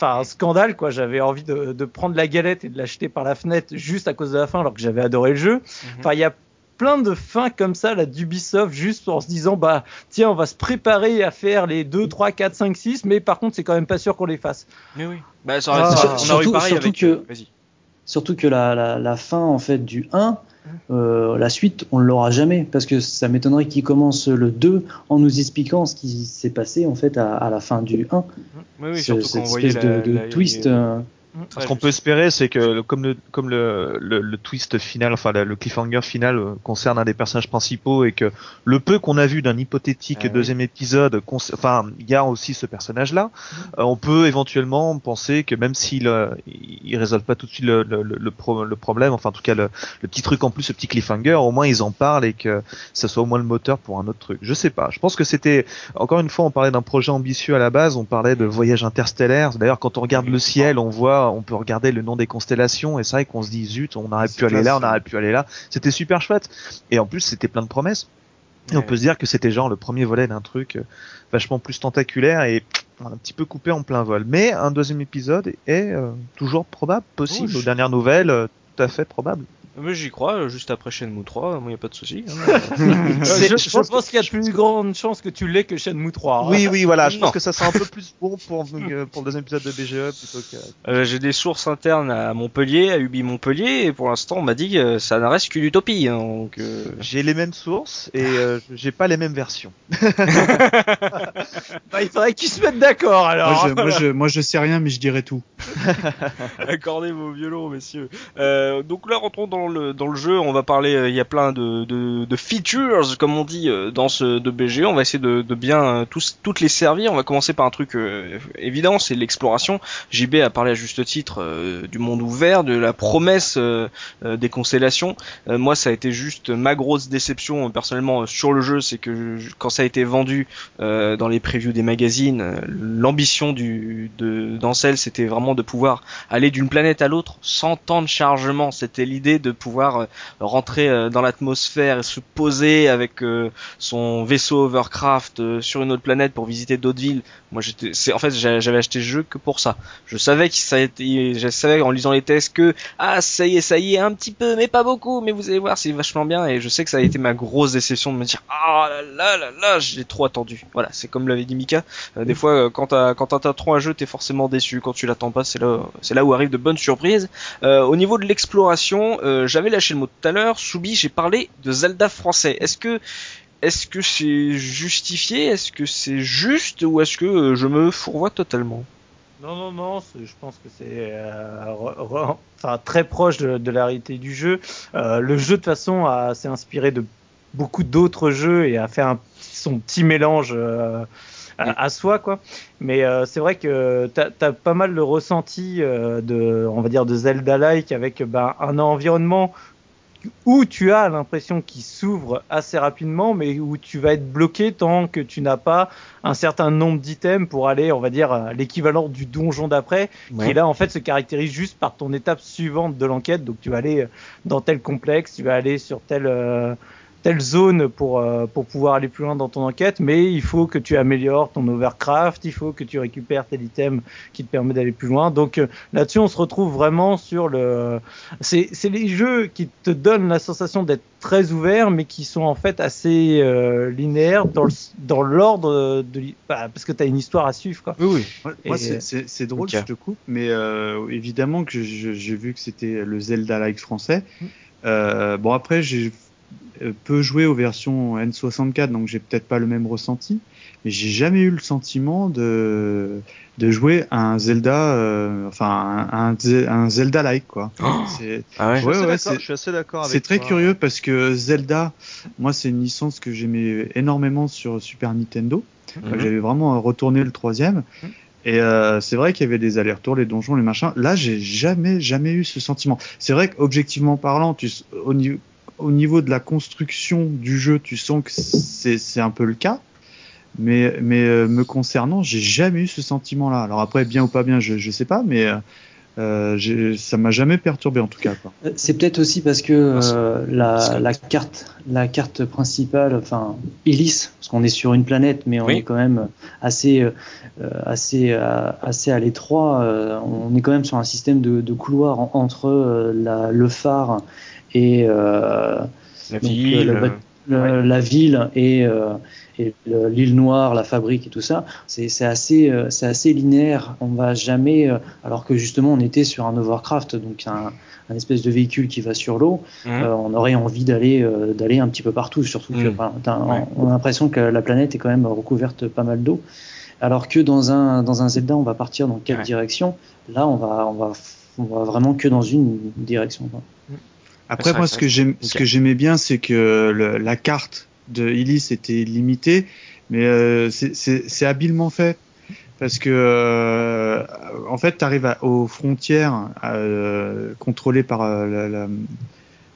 enfin un scandale quoi. J'avais envie de, de, prendre la galette et de l'acheter par la fenêtre juste à cause de la fin, alors que j'avais adoré le jeu. Mhm. Enfin, il y a plein de fins comme ça là d'Ubisoft juste en se disant bah tiens on va se préparer à faire les 2 3 4 5 6 mais par contre c'est quand même pas sûr qu'on les fasse. Mais oui. Bah ça, ah, on surtout, eu pareil avec que, euh, surtout que la, la, la, fin en fait du 1 euh, la suite, on ne l'aura jamais parce que ça m'étonnerait qu'il commence le 2 en nous expliquant ce qui s'est passé en fait à, la fin du 1. Oui, oui, surtout cette espèce de, de twist. Euh, ce qu'on peut espérer, c'est que comme le comme le, le, twist final, enfin le cliffhanger final euh, concerne un des personnages principaux et que le peu qu'on a vu d'un hypothétique ah deuxième épisode, enfin il y a aussi ce personnage-là, mm. euh, on peut éventuellement penser que même s'il euh, il résolve pas tout de suite le le, le, problème, enfin en tout cas le, petit truc en plus, ce petit cliffhanger, au moins ils en parlent et que ça soit au moins le moteur pour un autre truc. Je sais pas. Je pense que c'était encore une fois, on parlait d'un projet ambitieux à la base, on parlait de voyage interstellaire. D'ailleurs, quand on regarde le ciel, on voit on peut regarder le nom des constellations et c'est vrai qu'on se dit zut, on aurait pu aller là, on aurait pu aller là. C'était super chouette. Et en plus, c'était plein de promesses. Et on peut se dire que c'était genre le premier volet d'un truc euh, vachement plus tentaculaire et un petit peu coupé en plein vol. Mais un deuxième épisode est euh, toujours probable, possible. Aux dernières nouvelles, euh, tout à fait probable. Mais j'y crois, euh, juste après Shenmue 3, il n'y a pas de souci. Hein. je, pense qu'il y a plus grande chance que tu l'aies que Shenmue 3. Hein. Oui, oui, voilà, je pense que ça sera un peu plus bon pour, euh, pour le deuxième épisode de BGE plutôt que... Euh, j'ai des sources internes à Montpellier, à Ubi Montpellier, et pour l'instant on m'a dit que ça ne reste qu'une utopie. Hein, donc, J'ai les mêmes sources et j'ai pas les mêmes versions. bah, il faudrait qu'ils se mettent d'accord alors. Moi je, moi, je, moi je sais rien mais je dirais tout. Accordez vos violons, messieurs. Euh, donc là, rentrons dans dans le jeu. On va parler. euh, Il y a plein de, features, comme on dit euh, dans ce de BG. On va essayer de, bien euh, tous toutes les servir. On va commencer par un truc évident, c'est l'exploration. JB a parlé à juste titre du monde ouvert, de la promesse des constellations. Moi, ça a été juste ma grosse déception personnellement sur le jeu, c'est que quand ça a été vendu dans les previews des magazines, l'ambition d'Ancel, c'était vraiment de pouvoir aller d'une planète à l'autre sans temps de chargement. C'était l'idée de pouvoir euh, rentrer euh, dans l'atmosphère et se poser avec euh, son vaisseau Overcraft sur une autre planète pour visiter d'autres villes. Moi, j'étais, en fait, j'a- j'avais acheté ce jeu que pour ça. Je savais que ça été, je savais en lisant les tests que ah ça y est, ça y est, un petit peu, mais pas beaucoup. Mais vous allez voir, c'est vachement bien. Et je sais que ça a été ma grosse déception de me dire ah là là là là, j'ai trop attendu. Voilà, c'est comme l'avait dit Mika. Des fois, quand t'as quand t'attends trop un jeu, t'es forcément déçu. Quand tu l'attends pas, c'est là, là où arrivent de bonnes surprises. Euh, au niveau de l'exploration, euh, j'avais lâché le mot tout à l'heure. Soubi, j'ai parlé de Zelda français. Est-ce que est-ce que c'est justifié? Est-ce que c'est juste ou est-ce que euh, je me fourvoie totalement? Non, non, non, je pense que c'est euh, enfin, très proche de, de la réalité du jeu. Euh, le jeu, de toute façon, s'est inspiré de beaucoup d'autres jeux et a fait son petit mélange euh, à, à soi, quoi. Mais euh, c'est vrai que t'as as pas mal le ressenti euh, de, on va dire, de Zelda-like avec ben, un environnement où tu as l'impression qu'il s'ouvre assez rapidement, mais où tu vas être bloqué tant que tu n'as pas un certain nombre d'items pour aller, on va dire, à l'équivalent du donjon d'après, qui là en fait se caractérise juste par ton étape suivante de l'enquête. Donc tu vas aller dans tel complexe, tu vas aller sur tel euh, telle zone pour euh, pour pouvoir aller plus loin dans ton enquête, mais il faut que tu améliores ton overcraft, il faut que tu récupères tel item qui te permet d'aller plus loin. Donc euh, là-dessus, on se retrouve vraiment sur le c'est les jeux qui te donnent la sensation d'être très ouverts, mais qui sont en fait assez euh, linéaires dans l'ordre de bah, parce que tu as une histoire à suivre quoi. Oui, oui. Moi, c'est- drôle, Ok. je te coupe, mais évidemment que j'ai vu que c'était le Zelda-like français. Mm. Bon, après, j'ai peu joué aux versions N64, donc j'ai peut-être pas le même ressenti, mais j'ai jamais eu le sentiment de de jouer à un Zelda, euh, enfin un, un, Ze- un Zelda-like quoi. C'est Ah ouais. Je suis Ouais, assez d'accord- c'est- je suis assez d'accord avec c'est très toi. curieux parce que Zelda, moi, c'est une licence que j'aimais énormément sur Super Nintendo. Mhm. J'avais vraiment euh, retourné le troisième. Mhm. Et euh, c'est vrai qu'il y avait des allers-retours, les donjons, les machins. Là, j'ai jamais, jamais eu ce sentiment. C'est vrai qu'objectivement parlant, tu, au, niveau, au niveau de la construction du jeu, tu sens que c'est un peu le cas. Mais, mais euh, me concernant, j'ai jamais eu ce sentiment-là. Alors après, bien ou pas bien, je, je sais pas, mais euh, euh, ça m'a jamais perturbé en tout cas. Euh, C'est peut-être aussi parce que euh, la, la carte, la carte principale, enfin Ellis, parce qu'on est sur une planète, mais on Oui. est quand même assez, euh, assez, euh, assez à l'étroit. euh, on est quand même sur un système de, de couloirs en- entre euh, la, le phare et euh, La Donc, ville. le- euh, le- la ville et, euh, et le- l'île noire, la fabrique et tout ça, c'est assez, euh, linéaire. On va jamais, euh, alors que justement on était sur un Overcraft, donc un, un espèce de véhicule qui va sur l'eau, euh, on aurait envie d'aller euh, d'aller un petit peu partout. Surtout que Mm. enfin, t'as- Ouais. on a l'impression que la planète est quand même recouverte pas mal d'eau. Alors que dans un dans un Zelda, on va partir dans quatre Ouais. directions. Là, on va on va on va vraiment que dans une direction. quoi. Après, moi, ce que j'aime, ce Ok. que j'aimais bien, c'est que le- la carte de Illis était limitée, mais euh, c'est- habilement fait parce que euh, en fait, tu arrives aux frontières euh, contrôlées par euh, la- la-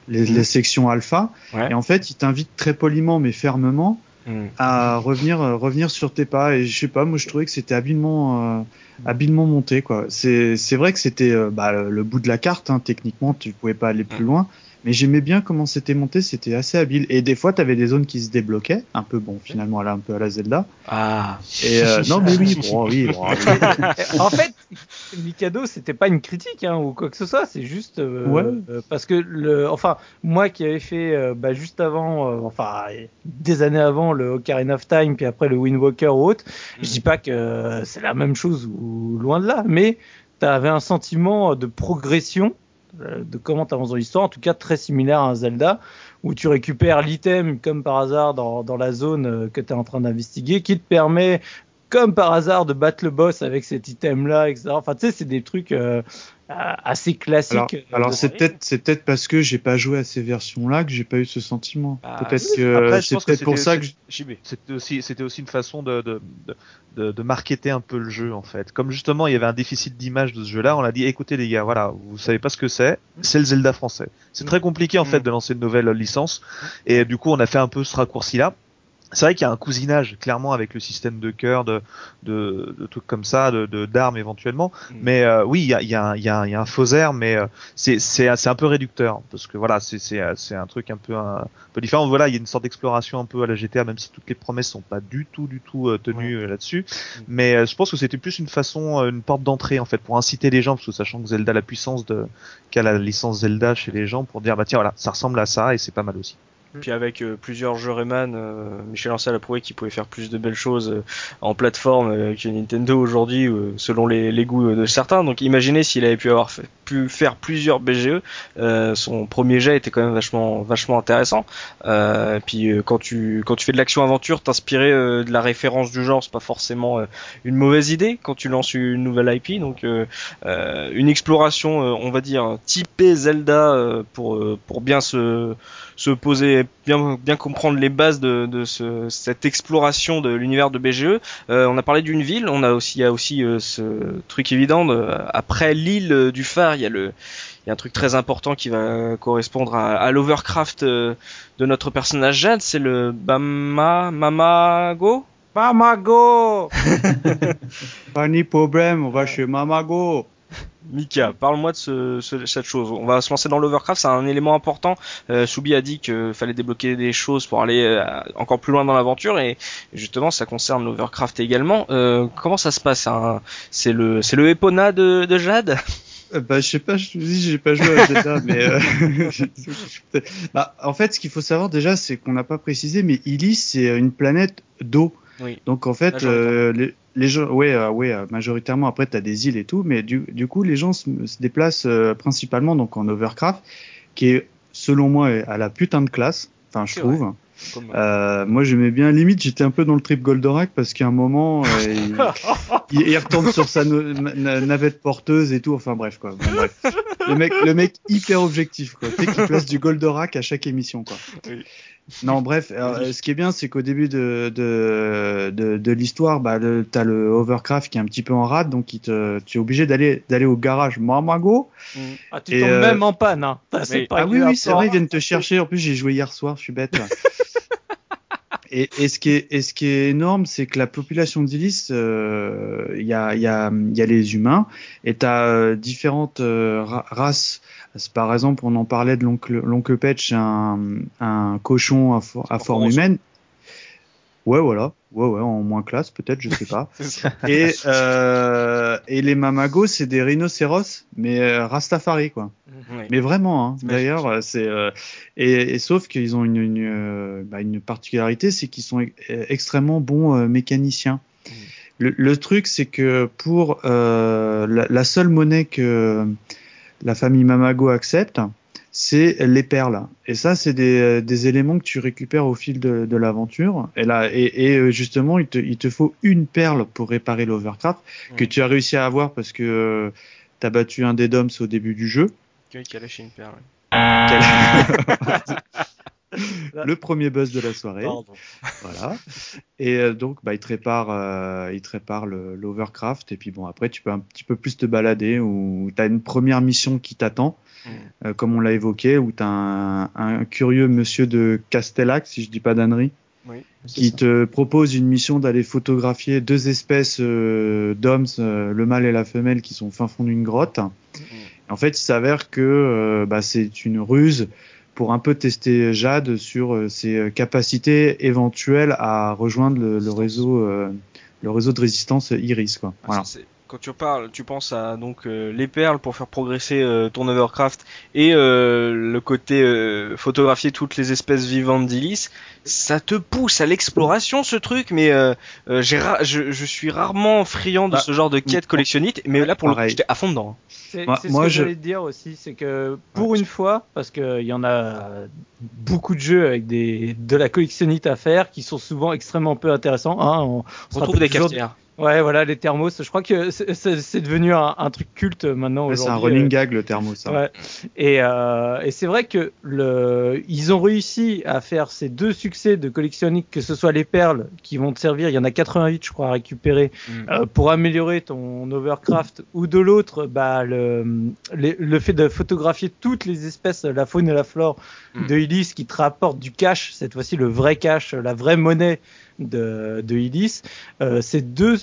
les, les sections alpha, Ouais. et en fait, ils t'invitent très poliment mais fermement Mhm. à revenir euh, revenir sur tes pas et je sais pas moi je trouvais que c'était habilement euh, habilement monté quoi c'est c'est vrai que c'était euh, bah, le, bout de la carte hein, techniquement tu pouvais pas aller plus Mm. loin mais j'aimais bien comment c'était monté c'était assez habile et des fois tu avais des zones qui se débloquaient un peu bon finalement elle un peu à la Zelda Ah. et euh, non mais oui bon, oui, bon, oui. en fait, Mikado, c'était pas une critique hein, ou quoi que ce soit, c'est juste euh, Ouais. euh, parce que le, enfin, moi qui avais fait euh, bah, juste avant, euh, enfin des années avant le Ocarina of Time, puis après le Wind Walker ou autre, je dis pas que euh, c'est la même chose ou loin de là, mais tu avais un sentiment de progression de comment tu avances dans l'histoire, en tout cas très similaire à un Zelda, où tu récupères l'item comme par hasard dans, dans la zone que tu es en train d'investiguer, qui te permet comme par hasard de battre le boss avec cet item-là, etc. Enfin, tu sais, c'est des trucs euh, assez classiques. Alors, c'est peut-être c'est peut-être parce que j'ai pas joué à ces versions-là que j'ai pas eu ce sentiment. Ah, peut-être que c'est peut-être pour ça que c'était aussi c'était aussi une façon de de, de de marketer un peu le jeu en fait. Comme justement il y avait un déficit d'image de ce jeu-là, on a dit écoutez les gars, voilà, vous savez pas ce que c'est, c'est le Zelda français. C'est très compliqué en fait de lancer une nouvelle licence et du coup on a fait un peu ce raccourci-là c'est vrai qu'il y a un cousinage clairement avec le système de cœur, de, de, de trucs comme ça, de d'armes éventuellement. Mm. Mais euh, oui, il y a, y, a, y, a, y a un faux air, mais euh, c'est c'est un peu réducteur parce que voilà, c'est un truc un peu un, peu différent. Voilà, il y a une sorte d'exploration un peu à la GTA, même si toutes les promesses sont pas du tout du tout euh, tenues là-dessus. Mm. Mais je pense que c'était plus une façon, une porte d'entrée en fait pour inciter les gens, parce que sachant que Zelda a la puissance de qu'a la licence Zelda chez les gens, pour dire bah tiens voilà, ça ressemble à ça et c'est pas mal aussi. Mm. Puis avec euh, plusieurs jeux Rayman, euh, Michel Ancel a prouvé qu'il pouvait faire plus de belles choses euh, en plateforme que Nintendo aujourd'hui, selon les, les, goûts de certains. Donc imaginez s'il avait pu avoir pu faire plusieurs BGE, son premier jet était quand même vachement vachement intéressant. puis quand tu quand tu fais de l'action aventure, t'inspirer de la référence du genre, c'est pas forcément une mauvaise idée quand tu lances une nouvelle IP. Donc une exploration, on va dire typée Zelda pour pour bien se se poser, bien, bien comprendre les bases de, de ce, cette exploration de l'univers de BGE. Euh, on a parlé d'une ville, on a aussi, il y a aussi euh, ce truc évident. De, après l'île du phare, il y a le, il y a un truc très important qui va correspondre à, à l'overcraft euh, de notre personnage Jade, c'est le Bama Mamago? Mamago. Pas ni problème, on va chez Mamago. Mika, parle-moi de ce, cette chose. On va se lancer dans l'Overcraft, c'est un élément important. Euh, Soubi a dit qu'il fallait débloquer des choses pour aller euh, encore plus loin dans l'aventure et justement ça concerne l'Overcraft également. Euh, comment ça se passe C'est le c'est le Epona de, de Jade? Euh, bah, je sais pas, je dis, j'ai pas joué à Zelda, mais euh, bah, en fait, ce qu'il faut savoir déjà, c'est qu'on n'a pas précisé, mais Illy, c'est une planète d'eau. Oui. Donc en fait, euh, les, les gens, ouais, euh, ouais, euh, majoritairement. Après, tu as des îles et tout, mais du, du coup, les gens se, déplacent euh, principalement donc en Overcraft, qui est, selon moi, à la putain de classe. Enfin, je trouve. Euh, moi, j'aimais bien. Limite, j'étais un peu dans le trip Goldorak parce qu'à un moment, il, il, retourne sur sa navette porteuse et tout. Enfin, bref, quoi. bref. Le mec, le mec hyper objectif, quoi. Tu sais, qui place du Goldorak à chaque émission, quoi. Oui. Non, bref, ce qui est bien, c'est qu'au début de, de, de, de l'histoire, bah, t'as le Overcraft qui est un petit peu en rade, donc il te, tu es obligé d'aller d'aller au garage Mamago. Mm. Ah, tu tombes euh, même en panne, hein. Pas ah oui, oui, c'est vrai, ils viennent te chercher. En plus, j'ai joué hier soir, je suis bête. Et, et, ce qui est, et ce qui est énorme, c'est que la population d'Ilis, euh, il y, a, y, a, y, a, les humains, et tu as euh, différentes races par exemple, on en parlait de l'oncle Patch, un, un cochon à, à forme humaine. Ouais, voilà. Ouais, ouais, en moins classe, peut-être, je sais pas. et, euh, et les mamagos, c'est des rhinocéros, mais euh, Rastafari, quoi. Mais vraiment, hein. d'ailleurs, c'est. Euh, et, et, sauf qu'ils ont une, une, euh, bah, une particularité, c'est qu'ils sont extrêmement bons euh, mécaniciens. Mm. Le, le, truc, c'est que pour la, la, seule monnaie que la famille Mamago accepte, c'est les perles. Et ça, c'est des, des, éléments que tu récupères au fil de, de l'aventure. Et là, et, et, euh, justement, il te, il te faut une perle pour réparer l'Overcraft que tu as réussi à avoir parce que euh, tu as battu un des DOMS au début du jeu. Qui a lâché une perle. le premier buzz de la soirée. Voilà. Et euh, donc, bah, il te répare, euh, il te répare l'Overcraft. Et puis bon, après, tu peux un petit peu plus te balader ou tu as une première mission qui t'attend, mm. euh, comme on l'a évoqué, où tu as un, curieux monsieur de Castellac, si je dis pas d'annerie. qui te propose une mission d'aller photographier deux espèces d'hommes, le mâle et la femelle, qui sont au fin fond d'une grotte. Mm. En fait, il s'avère que bah, c'est une ruse pour un peu tester Jade sur euh, ses euh, capacités éventuelles à rejoindre le, réseau, euh, le réseau de résistance Iris. Quoi. Ah, quand tu parles, tu penses à donc les perles pour faire progresser ton Overcraft et le côté photographier toutes les espèces vivantes d'Ilis. Ça te pousse à l'exploration ce truc, mais j'ai je, je, suis rarement friand de bah, ce genre de quête collectionnite, mais là pour le coup j'étais à fond dedans. C'est ce que j'allais te dire aussi, c'est que pour une fois, parce qu'il y en a beaucoup de jeux avec des, de la collectionnite à faire qui sont souvent extrêmement peu intéressants. Hein, on, on, trouve des cafetières. Ouais, voilà, les thermos. Je crois que c'est devenu un, truc culte maintenant. Ouais, c'est un running gag le thermos. Hein. Ouais. Et, euh, et c'est vrai que le, ils ont réussi à faire ces deux succès de collectionnique, que ce soit les perles qui vont te servir, il y en a 88 je crois à récupérer mm. euh, pour améliorer ton overcraft, ou de l'autre, bah le, le, fait de photographier toutes les espèces, la faune et la flore mm. de Illis qui te rapporte du cash, cette fois-ci le vrai cash, la vraie monnaie de, de Illis. Euh, c'est deux,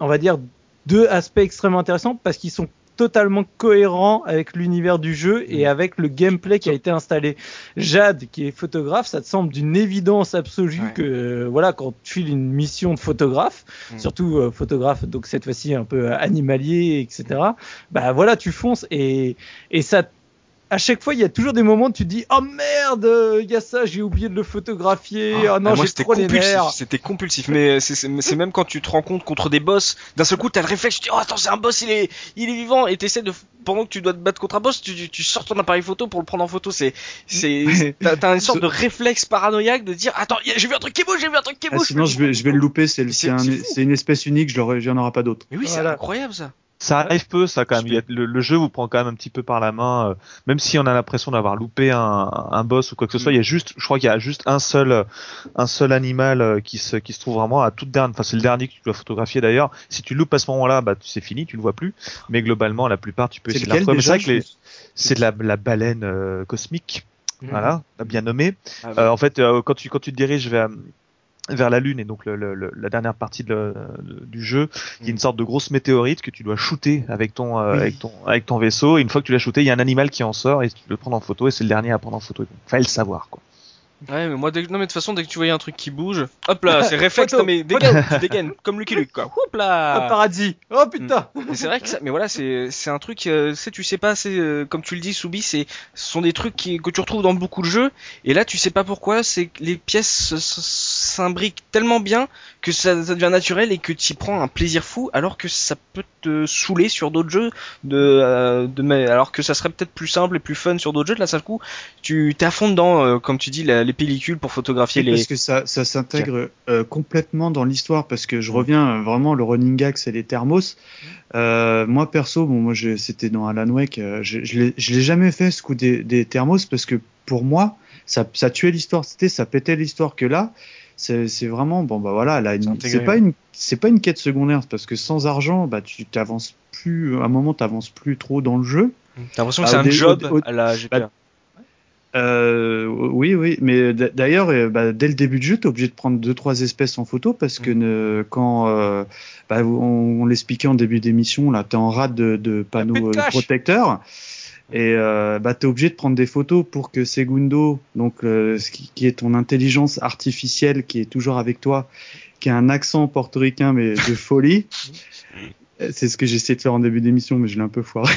on va dire, deux aspects extrêmement intéressants parce qu'ils sont totalement cohérents avec l'univers du jeu et mm. avec le gameplay qui a été installé. Jade, qui est photographe, ça te semble d'une évidence absolue que euh, voilà quand tu files une mission de photographe, mm. surtout euh, photographe donc cette fois-ci un peu animalier, etc. Bah voilà, tu fonces et et ça à chaque fois, il y a toujours des moments où tu te dis Oh merde, il y a ça, j'ai oublié de le photographier. Ah, oh non, j'ai trop les nerfs. C'était compulsif, mais c'est même quand tu te rends compte contre des boss, d'un seul coup, t'as le réflexe, tu dis Oh attends, c'est un boss, il est, il est vivant, et t'essaies de, pendant que tu dois te battre contre un boss, tu, tu sors ton appareil photo pour le prendre en photo. C'est, c'est, t'as une sorte de réflexe paranoïaque de dire Attends, j'ai vu un truc qui bouge, j'ai vu un truc qui ah, bouge. sinon, je vais, je vais le louper, c'est une espèce unique, je n'y en aura pas d'autre. Mais oui, c'est incroyable ça. Ça arrive peu, ça quand même. le, jeu vous prend quand même un petit peu par la main, euh, même si on a l'impression d'avoir loupé un, un, boss ou quoi que ce soit. Il y a juste, je crois qu'il y a juste un seul, un seul animal euh, qui se, qui se trouve vraiment à toute dernière. Enfin, c'est le dernier que tu dois photographier d'ailleurs. Si tu loupes à ce moment-là, bah c'est fini, tu le vois plus. Mais globalement, la plupart, tu peux essayer de la retrouver. C'est de la, la baleine euh, cosmique. Mmh. Voilà, bien nommé. Ah en fait, quand tu quand tu te diriges vers vers la Lune et donc le, le, la dernière partie de, du jeu, il y a une mm. sorte de grosse météorite que tu dois shooter avec ton euh, avec ton avec ton vaisseau. Et une fois que tu l'as shooté, il y a un animal qui en sort et tu le prends en photo et c'est le dernier à prendre en photo. Il fallait le savoir quoi. Ouais, mais moi, dès... non, mais de toute façon, dès que tu voyais un truc qui bouge, hop là, c'est réflexe, non, mais dégaine, tu dégaines, comme Lucky Luke, quoi. Hop là! paradis! Oh putain! Mm. c'est vrai que ça, mais voilà, c'est, c'est un truc, euh, sais, tu sais pas, c'est, euh, comme tu le dis, Soubi, c'est, ce sont des trucs qui, que tu retrouves dans beaucoup de jeux, et là, tu sais pas pourquoi, c'est que les pièces s'imbriquent tellement bien que ça, ça devient naturel et que tu prends un plaisir fou, alors que ça peut te saouler sur d'autres jeux, de, euh, de, alors que ça serait peut-être plus simple et plus fun sur d'autres jeux, de là, ça coup, tu fond dedans, euh, comme tu dis, la, les pellicules pour photographier les. Parce que ça, ça s'intègre euh, complètement dans l'histoire, parce que je reviens euh, vraiment le running gag, c'est les thermos. Euh, moi perso, bon, moi c'était dans Alan Wake, je, je l'ai jamais fait ce coup des, des, thermos parce que pour moi, ça, ça tuait l'histoire. C'était, ça pétait l'histoire que là. C'est vraiment bon bah voilà là c'est pas une c'est pas une quête secondaire parce que sans argent bah tu t'avances plus à un moment t'avances plus trop dans le jeu T'as l'impression que c'est un job à la GPA. Bah, euh, oui, oui, mais d'ailleurs, euh, bah, dès le début du jeu, tu es obligé de prendre deux trois espèces en photo parce que mm. quand euh, bah, on, l'expliquait en début d'émission, là, tu es en rade de, panneaux protecteurs et bah, tu es obligé de prendre des photos pour que Segundo, donc ce qui, qui, est ton intelligence artificielle qui est toujours avec toi, qui a un accent portoricain mais de folie, C'est ce que j'essaie de faire en début d'émission, mais je l'ai un peu foiré.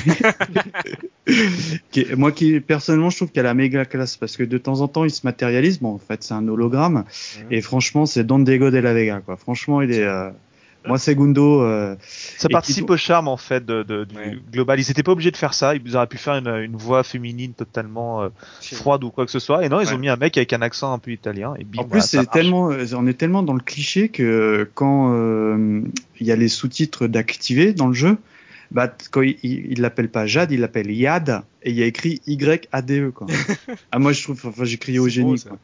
moi qui personnellement je trouve qu'elle a méga classe parce que de temps en temps il se matérialise. Bon en fait c'est un hologramme et franchement c'est Don Diego de la Vega quoi. Franchement il est euh, moi, Segundo. Euh, ça participe au charme en fait de, de du global. Ils n'étaient pas obligés de faire ça. Ils auraient pu faire une, une voix féminine totalement euh, froide ou quoi que ce soit. Et non, ils ont mis un mec avec un accent un peu italien. Et en plus, c'est tellement, euh, on est tellement dans le cliché que quand euh, il y a les sous-titres d'activer dans le jeu, bah, quand il l'appelle pas Jade, il l'appelle Yad, et il y a écrit Y-A-D-E, quoi. ah, moi, je trouve, enfin, j'ai crié au génie, quoi.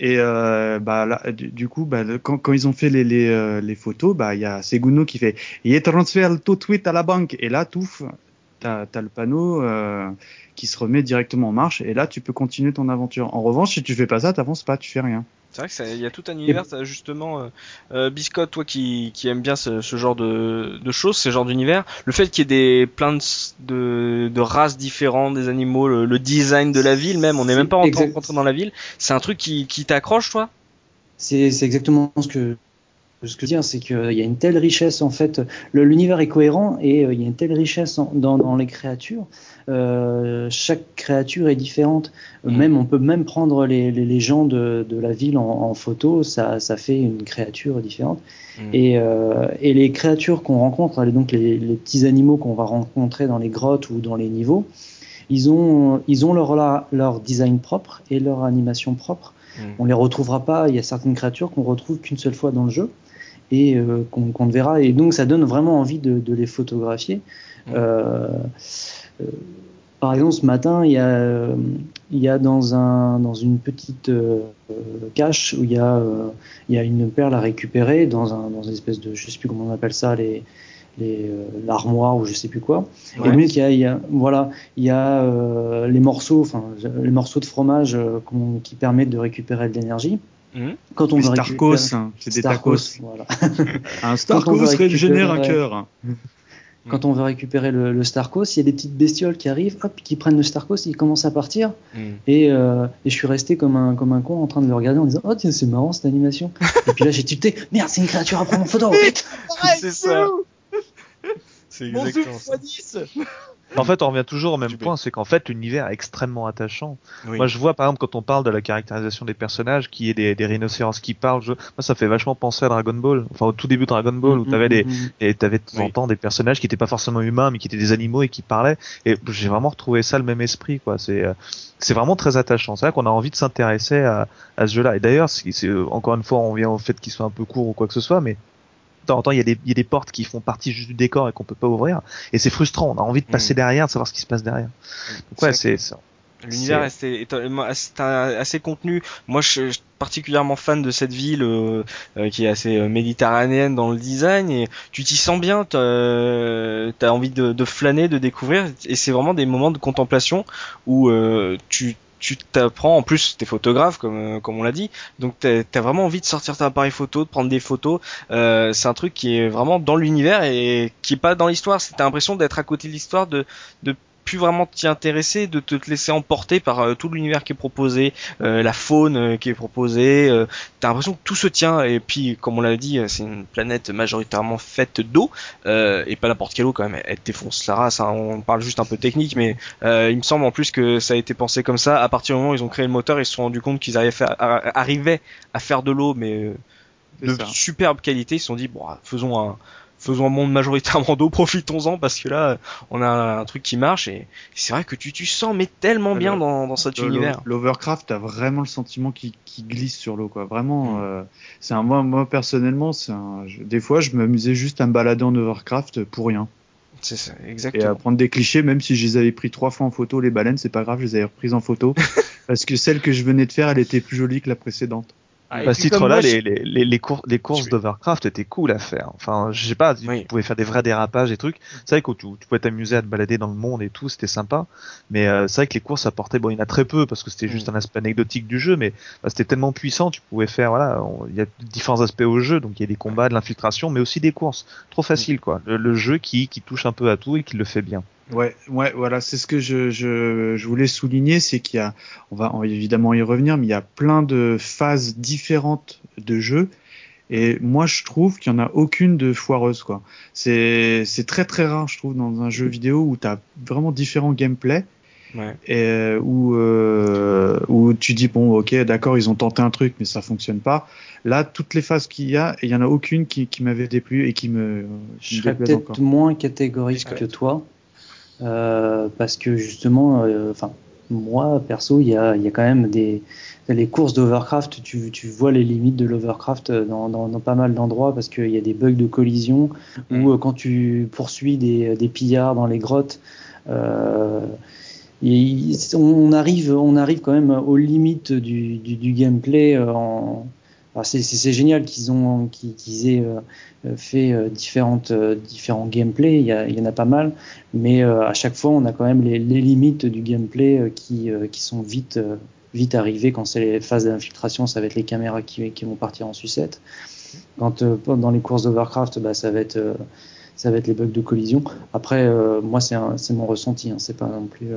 Et, euh, bah, là, du, coup, bah, quand, quand ils ont fait les, les, euh, les photos, bah, il y a Seguno qui fait, il transfère tout de suite à la banque, et là, tout, t'as, as le panneau, euh, qui se remet directement en marche, et là, tu peux continuer ton aventure. En revanche, si tu fais pas ça, t'avances pas, tu fais rien. C'est vrai qu'il y a tout un univers, justement, euh, euh, Biscotte, toi qui, qui aime bien ce, ce genre de, de, choses, ce genre d'univers, le fait qu'il y ait des plein de, de, races différentes, des animaux, le, design de la ville même, on n'est même pas rentré dans la ville, c'est un truc qui, qui t'accroche, toi? C'est exactement ce que ce que je veux dire, c'est qu'il y a une telle richesse en fait, l'univers est cohérent et euh, il y a une telle richesse dans, dans, les créatures. Euh, chaque créature est différente. Mm. Même on peut même prendre les, les, les gens de, de, la ville en, en, photo, ça, ça fait une créature différente. Mm. Et, euh, et, les créatures qu'on rencontre, donc les, les petits animaux qu'on va rencontrer dans les grottes ou dans les niveaux, ils ont, ils ont leur, leur design propre et leur animation propre. Mm. On les retrouvera pas. Il y a certaines créatures qu'on retrouve qu'une seule fois dans le jeu. et qu'on qu'on verra. Et donc ça donne vraiment envie de, de les photographier. Par exemple, ce matin, il y a, il y a dans, un, dans une petite cache où il y, a, il y a une perle à récupérer dans, un, dans une espèce de, je sais plus comment on appelle ça, les, euh, l'armoire ou je sais plus quoi. Et donc il y a, il y a, voilà, il y a euh, les morceaux, enfin les morceaux de fromage euh, qui permettent de récupérer de l'énergie. Mmh. Quand on les Starkos, hein, c'est des tacos. Voilà. un Starkos régénère un cœur. Quand on veut récupérer le, le, Starkos, il y a des petites bestioles qui arrivent, hop, qui prennent le Starkos, ils commencent à partir. Mmh. Et, euh, et, je suis resté comme un, comme un con en train de le regarder en disant Oh, tiens, c'est marrant cette animation. et puis là, j'ai tilté Merde, c'est une créature à prendre en photo. c'est ça. C'est exactement ça. En fait, on revient toujours au même point, c'est qu'en fait, l'univers est extrêmement attachant. Moi, je vois, par exemple, quand on parle de la caractérisation des personnages, qui est des, des rhinocéros qui parlent, moi, ça fait vachement penser à Dragon Ball. Enfin, au tout début de Dragon Ball, où t'avais des, et t'avais de temps en temps des personnages qui étaient pas forcément humains, mais qui étaient des animaux et qui parlaient. Et j'ai vraiment retrouvé ça le même esprit, quoi. C'est, euh, c'est vraiment très attachant. C'est vrai qu'on a envie de s'intéresser à, à ce jeu-là. Et d'ailleurs, c'est, encore une fois, on vient au fait qu'il soit un peu court ou quoi que ce soit, mais temps en temps, il y, a des, il y a des portes qui font partie juste du décor et qu'on peut pas ouvrir. Et c'est frustrant. On a envie de passer mm. derrière, de savoir ce qui se passe derrière. Donc ouais, c'est ça. L'univers est, est, est, assez contenu. Moi, je, suis particulièrement fan de cette ville euh, euh, qui est assez euh, méditerranéenne dans le design et tu t'y sens bien. T'as as envie de, de, flâner, de découvrir et c'est vraiment des moments de contemplation où tu tu t'apprends en plus t'es photographe comme euh, comme on l'a dit donc t'as as vraiment envie de sortir ton appareil photo de prendre des photos. Euh, c'est un truc qui est vraiment dans l'univers et qui est pas dans l'histoire. T'as l'impression d'être à côté de l'histoire de de plus vraiment t'y intéresser, de te laisser emporter par euh, tout l'univers qui est proposé, euh, la faune euh, qui est proposée. T'as l'impression que tout se tient. Et puis, comme on l'a dit, c'est une planète majoritairement faite d'eau et pas n'importe quelle eau quand même. Elle défonce la race. Hein. On parle juste un peu technique, mais il me semble en plus que ça a été pensé comme ça. À partir du moment où ils ont créé le moteur, ils se sont rendus compte qu'ils arrivaient à faire de l'eau, mais de superbe qualité. Ils se sont dit, bon, faisons un faisons un monde majoritairement d'eau, profitons-en parce que là, on a un truc qui marche et c'est vrai que tu, tu sens mais tellement bien dans, dans cet univers. L'Overcraft, t'as vraiment le sentiment qui, qui glisse sur l'eau, quoi. Vraiment, mm. euh, c'est un moi, moi personnellement, c'est un, des fois, je m'amusais juste à me balader en Overcraft pour rien. C'est ça, exactement. Et à prendre des clichés, même si je les avais pris trois fois en photo, les baleines, c'est pas grave, je les avais reprises en photo. parce que celle que je venais de faire, elle était plus jolie que la précédente. Ah, à ce titre-là, les, les, les, les, courses d'Overcraft étaient cool à faire. Enfin, je sais pas, tu pouvais faire des vrais dérapages et trucs. C'est vrai que tu, tu pouvais t'amuser à te balader dans le monde et tout, c'était sympa. Mais euh, c'est vrai que les courses apportaient, bon, il y en a très peu parce que c'était juste mm. un aspect anecdotique du jeu, mais bah, c'était tellement puissant, tu pouvais faire, voilà, il y a différents aspects au jeu, donc il y a des combats, de l'infiltration, mais aussi des courses. Trop facile, mm. quoi. Le, le, jeu qui, qui touche un peu à tout et qui le fait bien. Ouais, ouais, voilà, c'est ce que je, je, je voulais souligner, c'est qu'il y a, on va évidemment y revenir, mais il y a plein de phases différentes de jeu. Et moi, je trouve qu'il y en a aucune de foireuse, quoi. C'est, c'est très très rare, je trouve, dans un jeu vidéo où tu as vraiment différents gameplays. Ouais. Et euh, où, euh, où tu dis bon ok d'accord ils ont tenté un truc mais ça fonctionne pas là toutes les phases qu'il y a il y en a aucune qui, qui m'avait déplu et qui me je serais peut-être moins catégorique que toi parce que justement, euh, enfin, moi perso, il y a, y a, quand même des les courses d'Overcraft, tu, tu vois les limites de l'Overcraft dans, dans, dans, pas mal d'endroits parce qu'il y a des bugs de collision ou mm. euh, quand tu poursuis des, des pillards dans les grottes. Euh, on arrive, on arrive quand même aux limites du, du, du gameplay en, c'est génial qu'ils aient euh, fait euh, différentes euh, différents gameplays. Il y, en a pas mal, mais à chaque fois on a quand même les, limites du gameplay qui sont vite arrivées quand c'est les phases d'infiltration. Ça va être les caméras qui, vont partir en sucette. Quand dans les courses d'Overcraft, bah, ça va être les bugs de collision. Après, moi c'est c'est mon ressenti. Hein, c'est pas non plus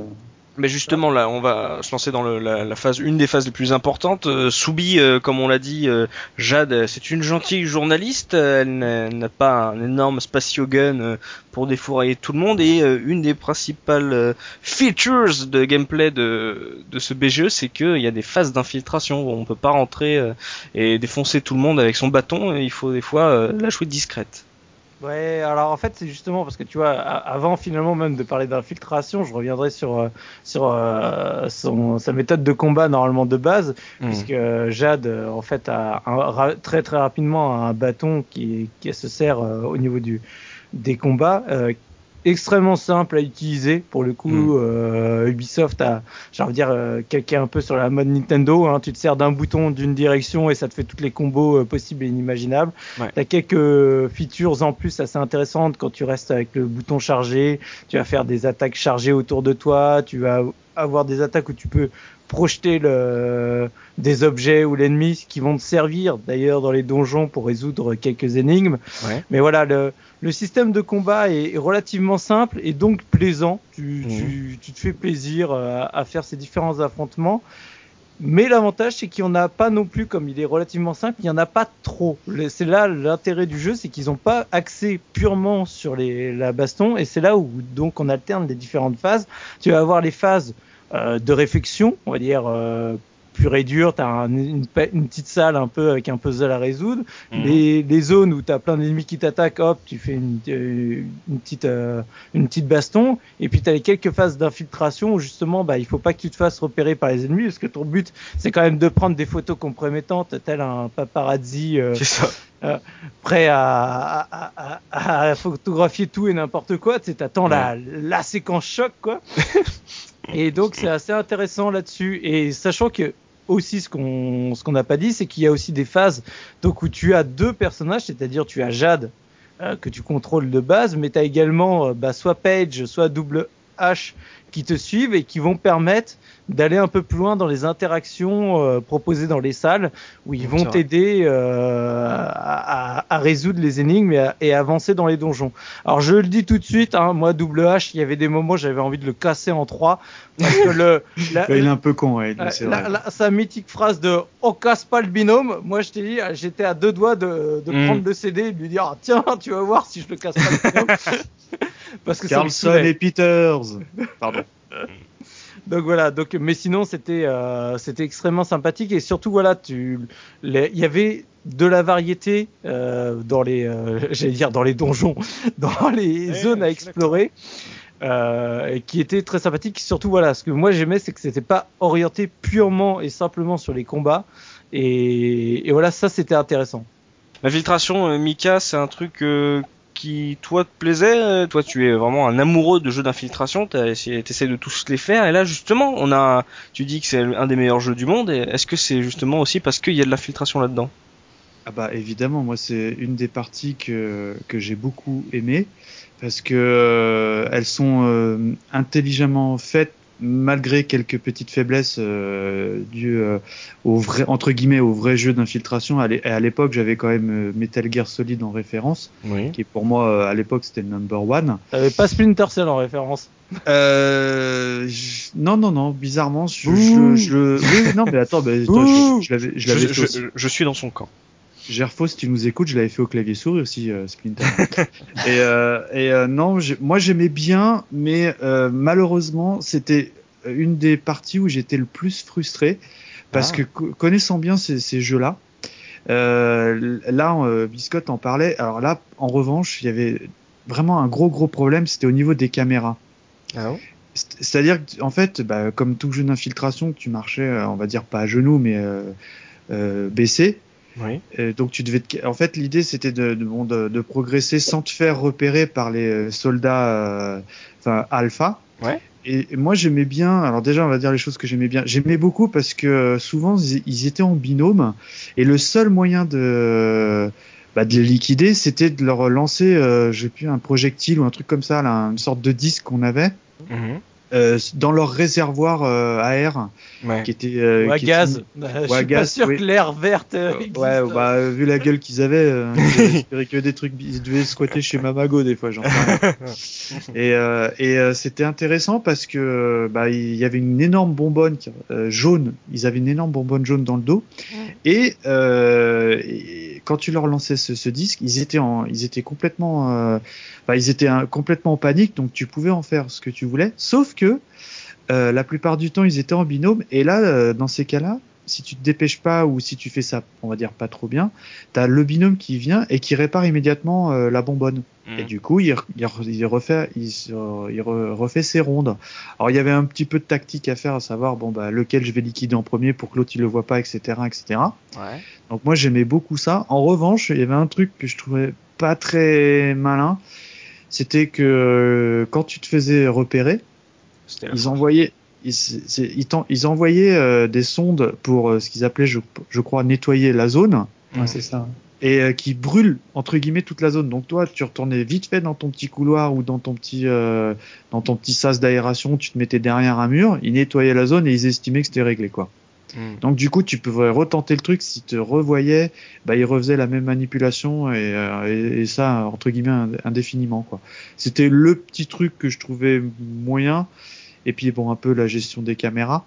mais justement là, on va se lancer dans le, la, la, phase, une des phases les plus importantes. Euh, Soubi, euh, comme on l'a dit, euh, Jade, c'est une gentille journaliste. Elle n'a pas un énorme spatio-gun euh, pour défourailler tout le monde. Et une des principales features de gameplay de, de ce BGE, c'est qu'il y a des phases d'infiltration où on peut pas rentrer et défoncer tout le monde avec son bâton. Il faut des fois la jouer discrète. Ouais, alors en fait c'est justement parce que tu vois, avant finalement même de parler d'infiltration, je reviendrai sur euh, sur euh, son, sa méthode de combat normalement de base, mmh. puisque Jade en fait a très très rapidement un bâton qui, qui se sert au niveau du des combats extrêmement simple à utiliser. Pour le coup hmm. euh, Ubisoft a j'ai envie de dire euh, quelqu'un un peu sur la mode Nintendo hein, tu te sers d'un bouton d'une direction et ça te fait toutes les combos euh, possibles et inimaginables. Ouais. tu as quelques features en plus assez intéressantes quand tu restes avec le bouton chargé. Tu vas faire des attaques chargées autour de toi. Tu vas avoir des attaques où tu peux projeter le, des objets ou l'ennemi qui vont te servir d'ailleurs dans les donjons pour résoudre quelques énigmes. Ouais. Mais voilà, le, le, système de combat est, relativement simple et donc plaisant. Tu, mmh. tu, tu te fais plaisir à, à, faire ces différents affrontements. Mais l'avantage, c'est qu'il n'y en a pas non plus, comme il est relativement simple, il n'y en a pas trop. C'est là l'intérêt du jeu, c'est qu'ils n'ont pas axé purement sur les, la baston, et c'est là où donc on alterne les différentes phases. Tu vas avoir les phases euh, de réflexion, on va dire euh, pure et dure, tu as une, une, petite salle un peu avec un puzzle à résoudre. Mhm. Les, les, zones où tu as plein d'ennemis qui t'attaquent, hop, tu fais une, euh, une petite, euh, une petite baston. Et puis tu as les quelques phases d'infiltration où justement, bah, il faut pas que tu te fasses repérer par les ennemis parce que ton but, c'est quand même de prendre des photos compromettantes, tel un paparazzi. Euh, euh, prêt à, à, à, à, photographier tout et n'importe quoi. Tu attends la, la séquence choc, quoi. et donc, c'est assez intéressant là-dessus. Et sachant que aussi ce qu'on ce qu'on n'a pas dit, c'est qu'il y a aussi des phases donc où tu as deux personnages, c'est-à-dire tu as Jade euh, que tu contrôles de base, mais tu as également euh, bah, soit Page, soit Double H qui te suivent et qui vont permettre d'aller un peu plus loin dans les interactions euh, proposées dans les salles où ils vont t'aider euh, à, à, résoudre les énigmes et, à, et avancer dans les donjons. Alors je le dis tout de suite, hein, moi double H, il y avait des moments j'avais envie de le casser en trois parce que le la, il est un peu con, ouais, la, la, sa mythique phrase de "on casse pas le binôme", moi je t'ai dit, j'étais à deux doigts de, de mm. prendre le CD et de lui dire ah, "Tiens, tu vas voir si je le casse pas le binôme." parce que Carlson et Peters. Pardon. donc voilà donc mais sinon c'était euh, c'était extrêmement sympathique. Et surtout voilà tu il y avait de la variété euh, dans les euh, j'allais dire dans les donjons dans les ouais, zones à explorer euh, et qui était très sympathique. Surtout voilà ce que moi j'aimais c'est que c'était pas orienté purement et simplement sur les combats. Et, et voilà ça c'était intéressant. L'infiltration, euh, Mika, c'est un truc euh, toi te plaisait Toi tu es vraiment un amoureux de jeux d'infiltration, tu essaies de tous les faire et là justement on a, tu dis que c'est un des meilleurs jeux du monde est-ce que c'est justement aussi parce qu'il y a de l'infiltration là-dedans? Ah bah évidemment, moi c'est une des parties que, que j'ai beaucoup aimé parce que euh, elles sont euh, intelligemment faites malgré quelques petites faiblesses euh, dues euh, au vrai entre guillemets au vrai jeu d'infiltration à l'époque j'avais quand même euh, Metal Gear Solid en référence oui. qui pour moi euh, à l'époque c'était le number one. T'avais pas Splinter Cell en référence. Euh, je... non non non bizarrement je, je, je, oui, non mais attends bah, toi, je, je l'avais je, je, je, suis dans son camp Gerfo, si tu nous écoutes, je l'avais fait au clavier souris aussi, euh, Splinter. et euh, et euh, non, moi j'aimais bien, mais euh, malheureusement, c'était une des parties où j'étais le plus frustré parce ah. que connaissant bien ces, ces jeux-là, euh, là, euh, Biscotte en parlait. Alors là, en revanche, il y avait vraiment un gros gros problème, c'était au niveau des caméras. Ah C'est-à-dire en fait, bah, comme tout jeu d'infiltration, tu marchais, on va dire pas à genoux, mais euh, baissé. Oui. Euh, donc tu devais, te... en fait, l'idée c'était de, de, bon, de, de, progresser sans te faire repérer par les soldats, euh, enfin alpha. Ouais. Et, et moi j'aimais bien. Alors déjà, on va dire les choses que j'aimais bien. J'aimais beaucoup parce que souvent ils étaient en binôme et le seul moyen de bah, de les liquider, c'était de leur lancer, euh, je sais plus, un projectile ou un truc comme ça, là, une sorte de disque qu'on avait. Mmh. Euh, dans leur réservoir euh, à air ouais. qui était euh, ou à qui gaz. Était... Bah, je suis gaz, pas sûr oui. que l'air verte. ouais, bah, vu la gueule qu'ils avaient, euh, j'espérais que des trucs, ils devaient squatter chez Mamago des fois, j'en Et, euh, et c'était intéressant parce que bah il y avait une énorme bonbonne jaune. Ils avaient une énorme bonbonne jaune dans le dos. Et, et quand tu leur lançais ce, disque, ils étaient complètement, ils étaient un, complètement en panique. Donc tu pouvais en faire ce que tu voulais, sauf que euh, la plupart du temps, ils étaient en binôme. Et là, euh, dans ces cas-là, si tu te dépêches pas ou si tu fais ça, on va dire pas trop bien, t'as le binôme qui vient et qui répare immédiatement euh, la bonbonne. Mm. Et du coup, il, il, il refait, il, il refait ses rondes. Alors il y avait un petit peu de tactique à faire, à savoir bon bah lequel je vais liquider en premier pour que l'autre il le voit pas, etc., etc. Ouais. Donc moi j'aimais beaucoup ça. En revanche, il y avait un truc que je trouvais pas très malin, c'était que euh, quand tu te faisais repérer, ils envoyaient, ils, ils, ils envoyaient euh, des sondes pour euh, ce qu'ils appelaient, je, je, crois, nettoyer la zone. Ouais, c'est ça. Et euh, qui brûlent entre guillemets toute la zone. Donc toi, tu retournais vite fait dans ton petit couloir ou dans ton petit euh, dans ton petit sas d'aération, tu te mettais derrière un mur, ils nettoyaient la zone et ils estimaient que c'était réglé quoi. Mm. Donc du coup, tu pouvais retenter le truc. Si te revoyais, bah ils refaisaient la même manipulation et, euh, et, et ça entre guillemets indéfiniment quoi. C'était le petit truc que je trouvais moyen. Et puis bon, un peu la gestion des caméras.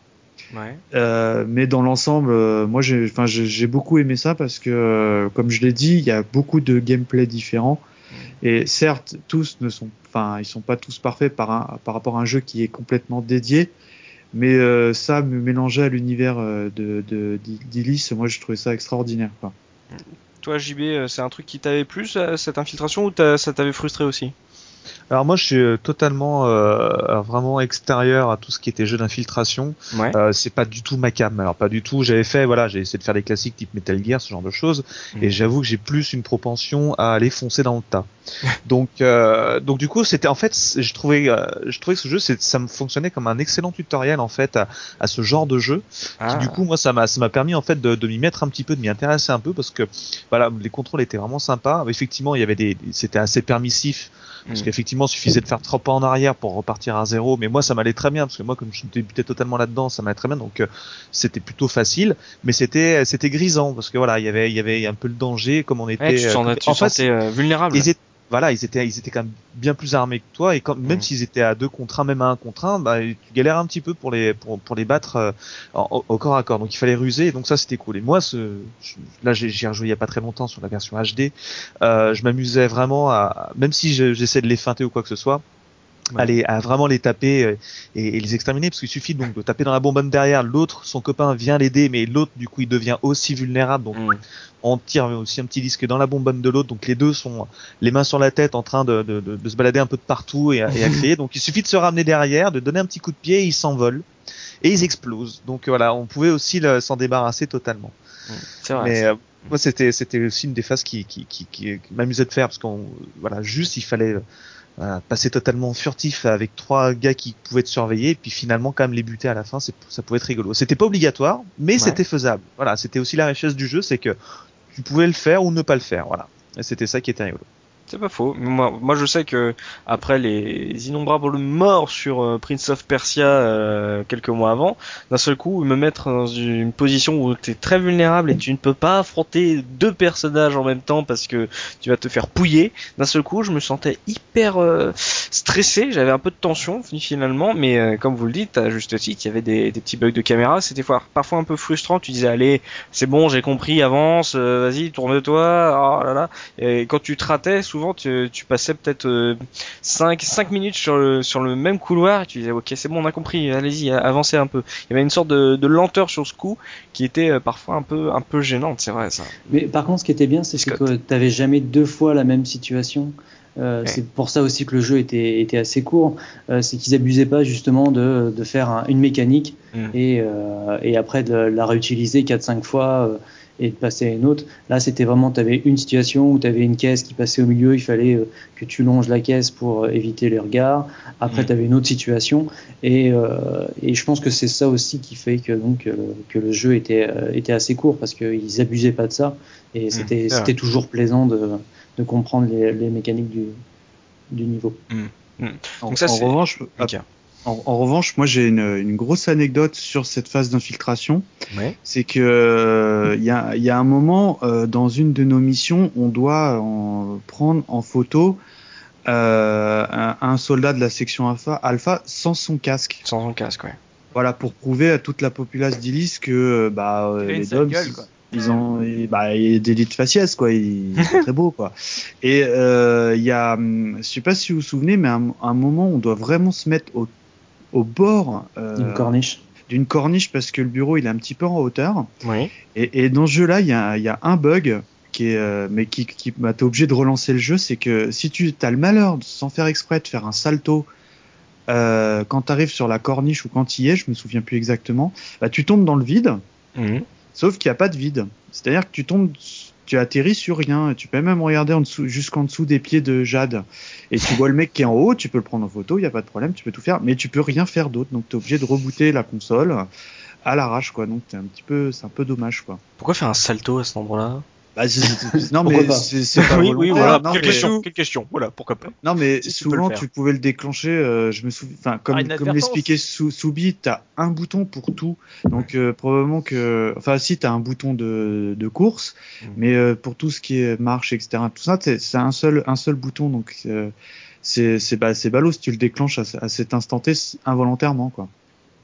Ouais. Euh, mais dans l'ensemble, euh, moi j'ai, beaucoup aimé ça parce que, euh, comme je l'ai dit, il y a beaucoup de gameplay différents. Et certes, tous ne sont, enfin, ils sont pas tous parfaits par, un, par rapport à un jeu qui est complètement dédié. Mais ça, me mélanger à l'univers de, moi je trouvais ça extraordinaire. Quoi. Toi, JB, c'est un truc qui t'avait plu, cette infiltration, ou ça t'avait frustré aussi? Alors moi je suis totalement euh, vraiment extérieur à tout ce qui était jeu d'infiltration. Ouais. Euh, c'est pas du tout ma cam. Alors pas du tout. J'avais fait voilà, j'ai essayé de faire des classiques type Metal Gear, ce genre de choses. Mhm. Et j'avoue que j'ai plus une propension à aller foncer dans le tas. donc euh, donc du coup c'était en fait je trouvais euh, je trouvais que ce jeu ça me fonctionnait comme un excellent tutoriel en fait à, à ce genre de jeu. Ah. Qui, du coup moi ça m'a ça m'a permis en fait de, de m'y mettre un petit peu, de m'y intéresser un peu parce que voilà les contrôles étaient vraiment sympas. Effectivement il y avait des c'était assez permissif parce Mm. qu'effectivement, il suffisait de faire trois pas en arrière pour repartir à zéro. Mais moi, ça m'allait très bien parce que moi, comme je débutais totalement là-dedans, ça m'allait très bien. Donc, euh, c'était plutôt facile. Mais c'était, c'était grisant parce que voilà, il y avait, il y avait un peu le danger comme on était. Ouais, tu sens, euh, tu en fait, sentais euh, vulnérable. ils voilà, ils étaient, ils étaient quand même bien plus armés que toi et quand, même Mm. s'ils étaient à deux contre un, même à un contre un, bah, tu galères un petit peu pour les, pour, pour les battre euh, en- au corps à corps. Donc, il fallait ruser. Et donc ça, c'était cool. Et moi, ce, je- là, j'ai, rejoué il y a pas très longtemps sur la version HD. Euh, je m'amusais vraiment à, même si je- j'essaie de les feinter ou quoi que ce soit, Ouais. à, les- à vraiment les taper euh, et, et les exterminer parce qu'il suffit donc de taper dans la bonbonne derrière, l'autre, son copain vient l'aider, mais l'autre du coup il devient aussi vulnérable, donc Mm. on tire aussi un petit disque dans la bonbonne de l'autre, donc les deux sont les mains sur la tête en train de, de, de, de se balader un peu de partout et, à- et à crier, donc il suffit de se ramener derrière, de donner un petit coup de pied, et ils s'envolent et ils explosent. Donc voilà, on pouvait aussi s'en débarrasser totalement. C'est vrai. Mais euh, moi, c'était c'était aussi une des phases qui qui qui, qui, qui m'amusait de faire parce qu'on voilà juste il fallait euh, voilà, passer totalement furtif avec trois gars qui pouvaient te surveiller et puis finalement quand même les buter à la fin, ça pouvait être rigolo. C'était pas obligatoire, mais c'était faisable. Voilà, c'était aussi la richesse du jeu, c'est que tu pouvais le faire ou ne pas le faire. Voilà, et c'était ça qui était rigolo. C'est pas faux. Moi, moi, je sais que après les innombrables morts sur euh, Prince of Persia euh, quelques mois avant, d'un seul coup, me mettre dans une position où tu es très vulnérable et tu ne peux pas affronter deux personnages en même temps parce que tu vas te faire pouiller. D'un seul coup, je me sentais hyper euh, stressé. J'avais un peu de tension finalement, mais euh, comme vous le dites, à juste titre, il y avait des, des petits bugs de caméra. C'était fois- parfois un peu frustrant. Tu disais allez, c'est bon, j'ai compris, avance, euh, vas-y, tourne-toi. Oh là là. Et quand tu te ratais, tu, tu passais peut-être euh, 5, 5 minutes sur le, sur le même couloir et tu disais ok c'est bon on a compris, allez-y, avancez un peu. Il y avait une sorte de, de lenteur sur ce coup qui était euh, parfois un peu, un peu gênante, c'est vrai ça. Mais par contre, ce qui était bien, c'est que tu n'avais jamais deux fois la même situation. Euh, Ouais. C'est pour ça aussi que le jeu était, était assez court. Euh, c'est qu'ils abusaient pas justement de, de faire un- une mécanique Mm. et, euh, et après de la réutiliser 4-5 fois et de passer à une autre. Là, c'était vraiment, tu avais une situation où tu avais une caisse qui passait au milieu, il fallait euh, que tu longes la caisse pour euh, éviter les regards. Après, Mm. tu avais une autre situation. Et, euh, et je pense que c'est ça aussi qui fait que, donc, euh, que le jeu était, euh, était assez court parce qu'ils abusaient pas de ça. Et c'était c'est c'était toujours plaisant de, de comprendre les, les mécaniques du, du niveau. En, Donc ça, en c'est- revanche, Ok. En, en revanche, moi j'ai une, une grosse anecdote sur cette phase d'infiltration. Ouais. C'est que euh, il y, a, il y a un moment euh, dans une de nos missions, on doit en prendre en photo euh, un, un soldat de la section alpha, alpha sans son casque. Sans son casque, ouais. Voilà pour prouver à toute la populace d'Illis que bah euh, les quoi. ils ont bah des lits de faciès quoi, ils sont très beaux quoi. Et euh, il y a hum, je sais pas si vous vous souvenez mais à un, à un moment on doit vraiment se mettre au au bord euh, Une corniche. d'une corniche parce que le bureau il est un petit peu en hauteur. Oui. Et, et dans ce jeu-là, il y a, il y a un bug qui est, euh, mais qui, qui bah, t'es obligé de relancer le jeu, c'est que si tu as le malheur, sans faire exprès, de faire un salto euh, quand tu arrives sur la corniche ou quand tu y es, je me souviens plus exactement, bah, tu tombes dans le vide, Mhm. sauf qu'il n'y a pas de vide. C'est-à-dire que tu tombes, tu atterris sur rien. Tu peux même regarder jusqu'en dessous des pieds de Jade. Et tu vois le mec qui est en haut, tu peux le prendre en photo, il n'y a pas de problème, tu peux tout faire, mais tu peux rien faire d'autre. Donc tu es obligé de rebooter la console à l'arrache, quoi. Donc c'est un petit peu, c'est un peu dommage, quoi. Pourquoi faire un salto à cet endroit-là? Bah, non, mais c'est c'est pas Oui, oui, voilà. Non, Quelle mais- question Quelle question? Voilà, pourquoi pas Non, mais Si tu souvent faire. tu pouvais le déclencher. euh, je me souviens, enfin comme Par comme l'expliquait Sou- Soubi, t'as un bouton pour tout. Donc euh, probablement que, enfin si t'as un bouton de, de course, Mhm. mais euh, pour tout ce qui est marche, etc. Tout ça, c'est un seul un seul bouton. Donc euh, c'est c'est bah, c'est ballot si tu le déclenches à, à cet instant T involontairement quoi.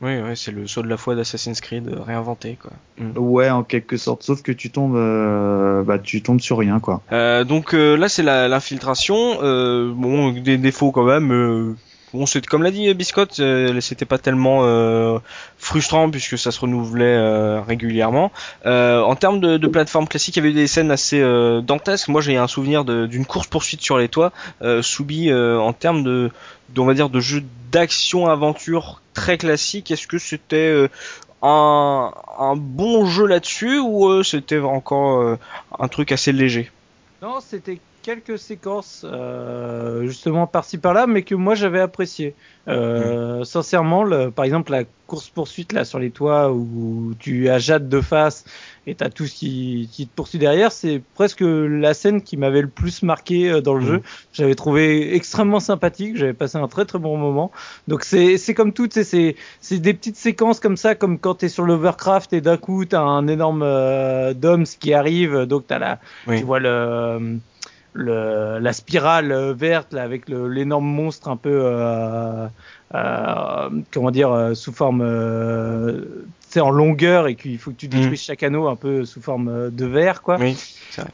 Oui, oui, c'est le saut de la foi d'Assassin's Creed euh, réinventé, quoi. Ouais, en quelque sorte. Sauf que tu tombes, euh, bah tu tombes sur rien quoi. Euh, donc euh, là, c'est l'infiltration. Euh, bon, des défauts quand même. Euh, bon, c'est comme l'a dit Biscotte, euh, c'était pas tellement euh, frustrant puisque ça se renouvelait euh, régulièrement. Euh, en termes de, plateforme classique, il y avait eu des scènes assez euh, dantesques. Moi, j'ai un souvenir d'une course poursuite sur les toits. Euh, euh, en termes de, de, on va dire, de jeu d'action aventure très classique, est-ce que c'était euh, un, bon jeu là-dessus ou euh, c'était encore euh, un truc assez léger? Non, c'était quelques séquences, euh, justement par-ci par-là, mais que moi j'avais apprécié. Euh, Sincèrement, le, par exemple, la course-poursuite là sur les toits où tu as Jade de face et t'as tout ce qui, qui te poursuit derrière, c'est presque la scène qui m'avait le plus marqué euh, dans le Mhm. jeu. J'avais trouvé extrêmement sympathique, j'avais passé un très très bon moment. Donc c'est c'est comme tout, c'est c'est des petites séquences comme ça, comme quand t'es sur l'Overcraft et d'un coup t'as un énorme euh, DOMS qui arrive, donc t'as la, Oui. tu vois le le, la spirale verte là, avec l'énorme monstre un peu euh, euh, comment dire euh, sous forme sais, en longueur et qu'il faut que tu détruises chaque anneau un peu sous forme de verre quoi Oui.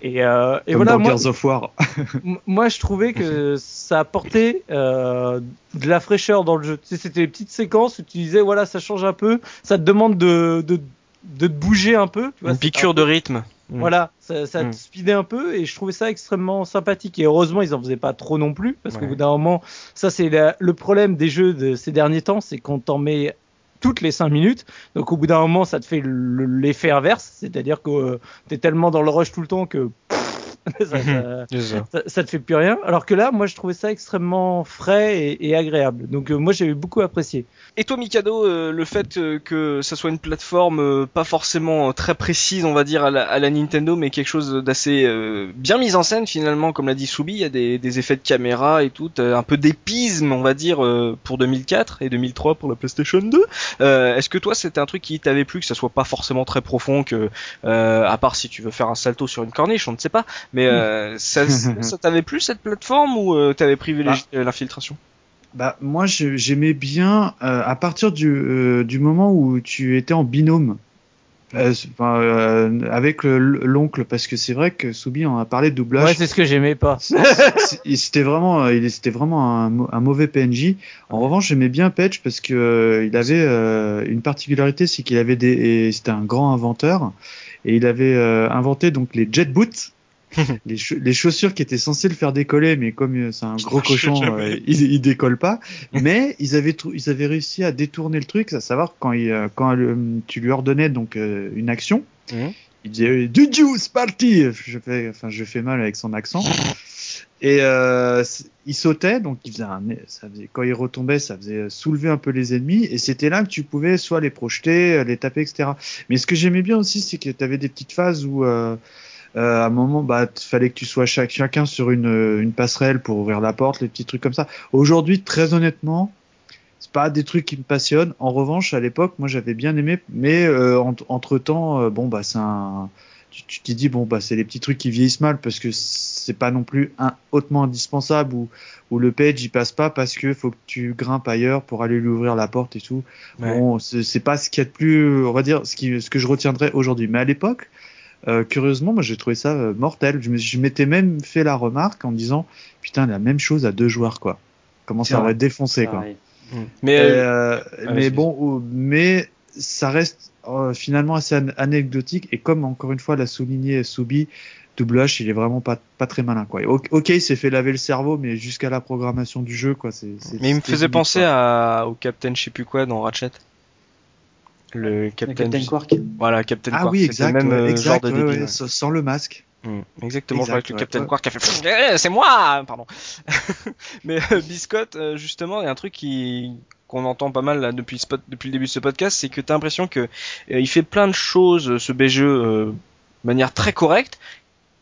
et, euh, et Comme voilà dans moi, Gears of War. Moi je trouvais que ça apportait euh, de la fraîcheur dans le jeu tu sais, c'était des petites séquences où tu disais voilà ça change un peu ça te demande de de, de te bouger un peu tu vois, Une c'est piqûre un de rythme. Mm. voilà, ça, ça Mm. te speedait un peu et je trouvais ça extrêmement sympathique. Et heureusement, ils en faisaient pas trop non plus parce qu'au bout d'un moment, ça c'est le problème des jeux de ces derniers temps, c'est qu'on t'en met toutes les 5 minutes. Donc au bout d'un moment, ça te fait le- l'effet inverse, c'est-à-dire que tu es tellement dans le rush tout le temps que ça- C'est ça. ça, ça te fait plus rien. Alors que là, moi, je trouvais ça extrêmement frais et, et agréable. Donc euh, moi, j'ai beaucoup apprécié. Et toi, Mikado, euh, le fait euh, que ça soit une plateforme euh, pas forcément très précise, on va dire, à la, à la Nintendo, mais quelque chose d'assez euh, bien mis en scène finalement, comme l'a dit Soubi, il y a des, des effets de caméra et tout, euh, un peu d'épisme, on va dire, euh, pour 2004 et 2003 pour la PlayStation 2. Euh, Est-ce que toi, c'était un truc qui t'avait plu, que ça soit pas forcément très profond, que euh, à part si tu veux faire un salto sur une corniche, on ne sait pas, mais euh, ça, ça t'avait plu cette plateforme ou euh, t'avais privilégié euh, l'infiltration? Bah moi j'aimais bien euh, à partir du, euh, du moment où tu étais en binôme euh, euh, avec le- l'oncle parce que c'est vrai que Soubi en a parlé de Ouais, doublage. c'est ce que j'aimais pas. C'était vraiment il c'était vraiment un, mau- un mauvais PNJ. En revanche j'aimais bien Patch parce que euh, il avait euh, une particularité c'est qu'il avait des c'était un grand inventeur et il avait euh, inventé donc les jet boots. les, cha- les chaussures qui étaient censées le faire décoller, mais comme euh, c'est un gros cochon, euh, il, il décolle pas. Mais ils avaient ils avaient réussi à détourner le truc, à savoir quand il, euh, quand tu lui ordonnais donc euh, une action, Mhm. il disait du juice party. Je fais enfin je fais mal avec son accent. Et euh, il sautait, donc il faisait un, ça faisait, quand il retombait, ça faisait soulever un peu les ennemis, et c'était là que tu pouvais soit les projeter, les taper, etc. Mais ce que j'aimais bien aussi, c'est que tu avais des petites phases où euh, à un moment, bah, fallait que tu sois chaque, chacun sur une, euh, une passerelle pour ouvrir la porte, les petits trucs comme ça. Aujourd'hui, très honnêtement, c'est pas des trucs qui me passionnent. En revanche, à l'époque, moi, j'avais bien aimé, mais euh, entre temps, bon, bah, c'est un, tu t'es dit bon, bah, c'est les petits trucs qui vieillissent mal parce que c'est pas non plus un hautement indispensable ou ou le page il passe pas parce que faut que tu grimpes ailleurs pour aller lui ouvrir la porte et tout. Ouais. Bon, c'est c'est pas ce qu'il y a de plus, on va dire, ce qui, ce que je retiendrai aujourd'hui. Mais à l'époque, euh, curieusement, moi j'ai trouvé ça euh, mortel. Je m'étais même fait la remarque en disant putain la même chose à deux joueurs quoi. Comment ça aurait défoncé quoi. Pareil. Mais euh, Euh, Ah, mais bon, ou- mais ça reste finalement assez anecdotique et comme encore une fois l'a souligné Soubi, Double H, il est vraiment pas, pas très malin, quoi. Ok, il s'est fait laver le cerveau, mais jusqu'à la programmation du jeu, quoi. c'est mais il me faisait penser à, au Captain je sais plus quoi dans Ratchet. Le Captain, Quark. Voilà, Captain ah, Quark. oui, exact. même euh, genre de débile, Sans le masque. Hmm, exactement, je avec le Captain Quark a fait eh, c'est moi, pardon. mais euh, Biscotte, euh, justement, il y a un truc qui qu'on entend pas mal là, depuis, depuis le début de ce podcast, c'est que tu as l'impression que il fait plein de choses, ce BGE, de manière très correcte,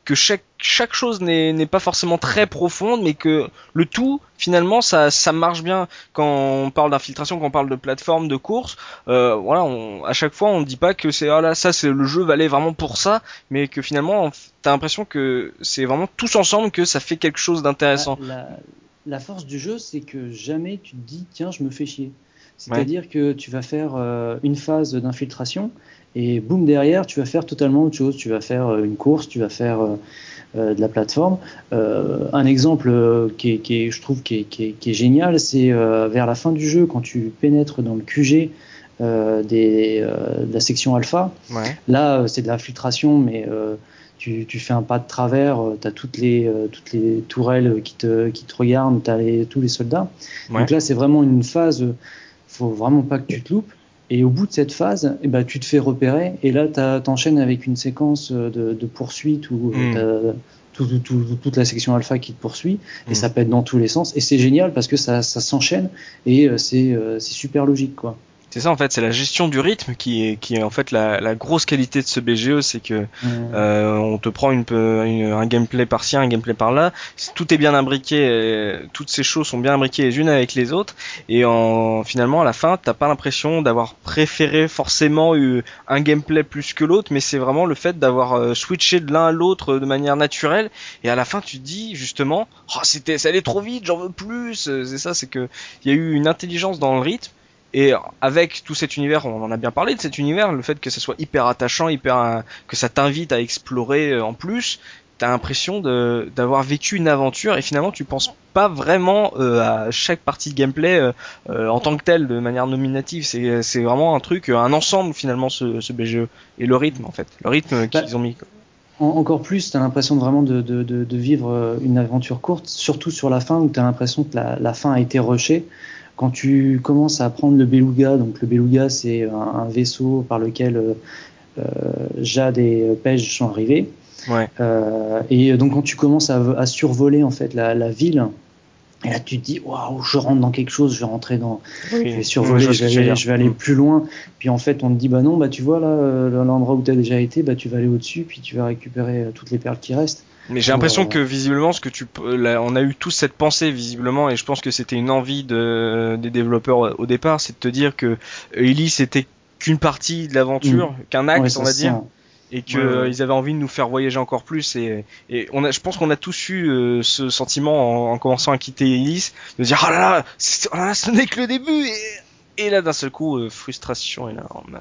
que chaque chaque chose n'est pas forcément très profonde, mais que le tout finalement ça ça marche bien quand on parle d'infiltration, quand on parle de plateforme, de course. Euh, voilà, on, à chaque fois on ne dit pas que c'est ah là ça c'est le jeu valait vraiment pour ça, mais que finalement t'as l'impression que c'est vraiment tous ensemble que ça fait quelque chose d'intéressant. La, la, force du jeu c'est que jamais tu te dis tiens je me fais chier. C'est-à-dire que tu vas faire euh, une phase d'infiltration et boum derrière tu vas faire totalement autre chose. Tu vas faire euh, une course, tu vas faire euh, de la plateforme. un exemple qui est, qui est, je trouve qui est, qui est, qui est génial, c'est vers la fin du jeu quand tu pénètres dans le QG des, de la section alpha. Ouais. Là c'est de l'infiltration mais tu, tu, fais un pas de travers, tu as toutes les, toutes les tourelles qui te, qui te regardent, tu as tous les soldats. Donc là, c'est vraiment une phase faut vraiment pas que tu te loupes. Et au bout de cette phase, eh ben, tu te fais repérer et là, tu enchaînes avec une séquence de, de poursuite où euh, mm. toute la section alpha qui te poursuit et mm. ça pète dans tous les sens. Et c'est génial parce que ça, ça s'enchaîne et euh, euh, c'est super logique. quoi. C'est ça en fait, c'est la gestion du rythme qui est, qui est en fait la, la grosse qualité de ce BGE, c'est que euh, on te prend une, un gameplay par-ci, un gameplay par-là, tout est bien imbriqué, toutes ces choses sont bien imbriquées les unes avec les autres, et en, finalement à la fin t'as pas l'impression d'avoir préféré forcément un gameplay plus que l'autre, mais c'est vraiment le fait d'avoir euh, switché de l'un à l'autre de manière naturelle, et à la fin tu te dis justement, oh, c'était, ça allait trop vite, j'en veux plus, c'est ça, c'est que il y a eu une intelligence dans le rythme et avec tout cet univers, on en a bien parlé de cet univers, le fait que ça soit hyper attachant, hyper que ça t'invite à explorer euh, en plus, t'as l'impression d'avoir vécu une aventure et finalement tu penses pas vraiment euh, à chaque partie de gameplay euh, en tant que tel de manière nominative. C'est vraiment un truc, un ensemble finalement ce, ce BGE et le rythme en fait, le rythme qu'ils bah, ont mis. encore plus, t'as l'impression vraiment de, de, de, vivre une aventure courte, surtout sur la fin où t'as l'impression que la, la, fin a été rushée quand tu commences à prendre le beluga, donc le beluga c'est un, vaisseau par lequel euh, euh, Jade et Pej sont arrivés. Ouais. Euh, et donc quand tu commences à, à survoler en fait la, la, ville, et là tu te dis waouh, je rentre dans quelque chose, je vais rentrer dans, je vais survoler, je, vais, je, vais, aller plus loin. Puis en fait on te dit bah non, bah tu vois là l'endroit où tu as déjà été, bah tu vas aller au-dessus, puis tu vas récupérer toutes les perles qui restent. Mais j'ai l'impression que visiblement, ce que tu, on a eu tous cette pensée visiblement, et je pense que c'était une envie de, des développeurs au départ, c'est de te dire que Ellie c'était qu'une partie de l'aventure, mm. qu'un acte, on va dire, et qu'ils ils avaient envie de nous faire voyager encore plus. Et, et on a, je pense qu'on a tous eu euh, ce sentiment en, commençant à quitter Ellis, de dire ah là là, oh là, ce n'est que le début. Et, et là d'un seul coup, euh, frustration énorme.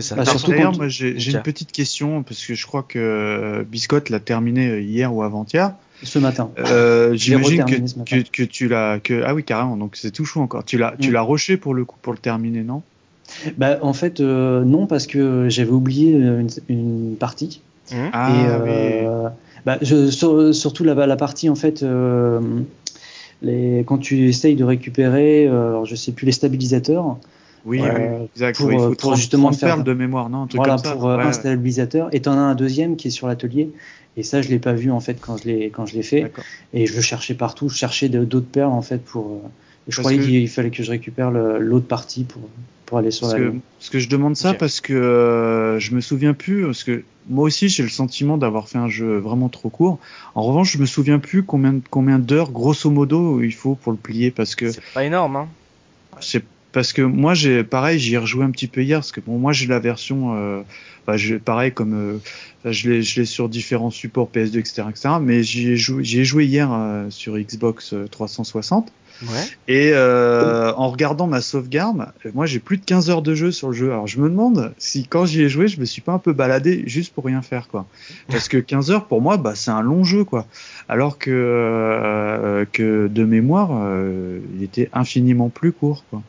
Ça. Bah, surtout D'ailleurs, moi j'ai une petite question parce que je crois que euh, Biscotte l'a terminé euh, hier ou avant-hier. Ce matin. Euh, J'imagine que, que, que, tu l'as que ah oui carrément donc c'est tout chaud encore. Tu l'as tu mm. l'as rushé pour le coup pour le terminer non? Bah en fait euh, non parce que j'avais oublié une, une partie. Mmh. Ah, euh, bah, je, sur, surtout la, la partie en fait les, quand tu essayes de récupérer alors je sais plus les stabilisateurs. Oui, euh, exact. Pour, il faut pour justement faire de mémoire, non un truc Voilà, comme ça. pour euh, un stabilisateur. Et t'en as un deuxième qui est sur l'atelier. Et ça, je l'ai pas vu en fait quand je l'ai quand je l'ai fait. Et je le cherchais partout. Je cherchais d'autres perles en fait pour. Euh, je croyais qu'il fallait que je récupère l'autre partie pour pour aller sur parce la. Que, parce que je demande ça parce que euh, je me souviens plus parce que moi aussi j'ai le sentiment d'avoir fait un jeu vraiment trop court. En revanche, je me souviens plus combien combien d'heures grosso modo il faut pour le plier parce que. C'est pas énorme hein. C'est parce que moi j'ai pareil j'y ai rejoué un petit peu hier parce que bon moi j'ai la version euh, bah, pareil comme euh, je l'ai je l'ai sur différents supports PS2 etc etc mais j'y ai joué j'y ai joué hier euh, sur Xbox 360 ouais. et euh, en regardant ma sauvegarde moi j'ai plus de 15 heures de jeu sur le jeu. Alors je me demande si quand j'y ai joué je me suis pas un peu baladé juste pour rien faire quoi. Parce que 15 heures pour moi bah c'est un long jeu quoi. Alors que que de mémoire il était infiniment plus court quoi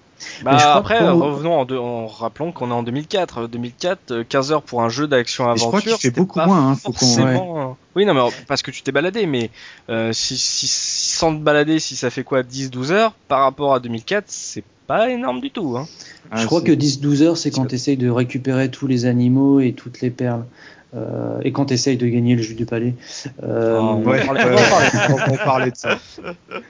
Bah après, revenons en, en rappelant qu'on est en 2004. 2004, 15 heures pour un jeu d'action aventure. Je crois fait beaucoup moins. Hein, forcément... Oui, non, mais parce que tu t'es baladé, mais euh, si, si, sans te balader, si ça fait quoi 10-12 heures par rapport à 2004, c'est pas énorme du tout. Hein. Je ah, crois que 10-12 heures, c'est quand tu essayes de récupérer tous les animaux et toutes les perles. Euh, et quand tu essayes de gagner le jus du palais. Euh, ah, ouais, on, va parler, de ça.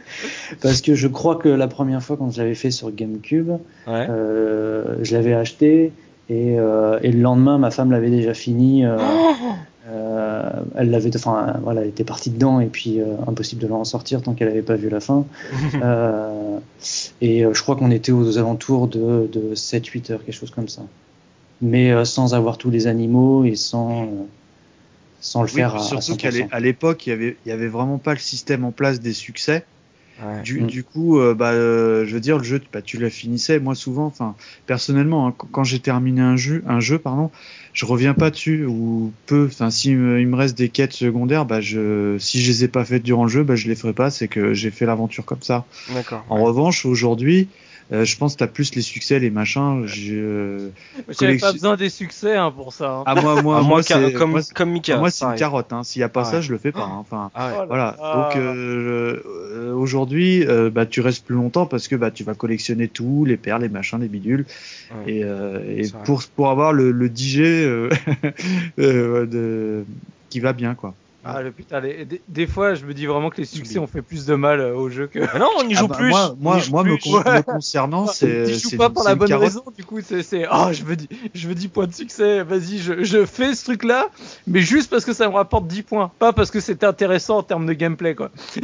Parce que je crois que la première fois quand je l'avais fait sur GameCube, euh, je l'avais acheté et, euh, et, le lendemain ma femme l'avait déjà fini. Euh, euh, elle l'avait, enfin voilà, elle était partie dedans et puis impossible de l'en sortir tant qu'elle n'avait pas vu la fin. et je crois qu'on était aux alentours de, de 7-8 heures, quelque chose comme ça mais euh, sans avoir tous les animaux et sans, euh, sans le faire à, surtout qu'à l'époque, il y avait, il y avait vraiment pas le système en place des succès. Du, mm. du, coup, euh, bah, je veux dire, le jeu, bah, tu la finissais. Moi, souvent, enfin, personnellement, hein, quand j'ai terminé un jeu, un jeu, pardon, je reviens pas dessus ou peu. Enfin, si il me reste des quêtes secondaires, bah, je, si je les ai pas faites durant le jeu, bah, je les ferai pas. C'est que j'ai fait l'aventure comme ça. En revanche, aujourd'hui, euh, je pense que t'as plus les succès, les machins. Je J'avais pas besoin des succès hein, pour ça. Hein. Ah moi, moi, moi, comme, comme Mika. Moi, c'est une carotte. Hein. S'il y a pas ça, je le fais pas. Hein. Enfin, ah voilà. Donc euh, euh, aujourd'hui, euh, bah, tu restes plus longtemps parce que bah, tu vas collectionner tout, les perles, les machins, les bidules, et, euh, et pour pour avoir le, le DJ de qui va bien quoi. Ah le putain, des, fois je me dis vraiment que les succès ont fait plus de mal euh, au jeu que. non, on y joue ah bah, plus. Moi, moi, moi me, concernant, c'est. Tu joues pas pour la bonne raison, du coup, c'est. Oh, je veux, je veux 10 points de succès, vas-y, je, je fais ce truc là, mais juste parce que ça me rapporte 10 points, pas parce que c'est intéressant en termes de gameplay, quoi.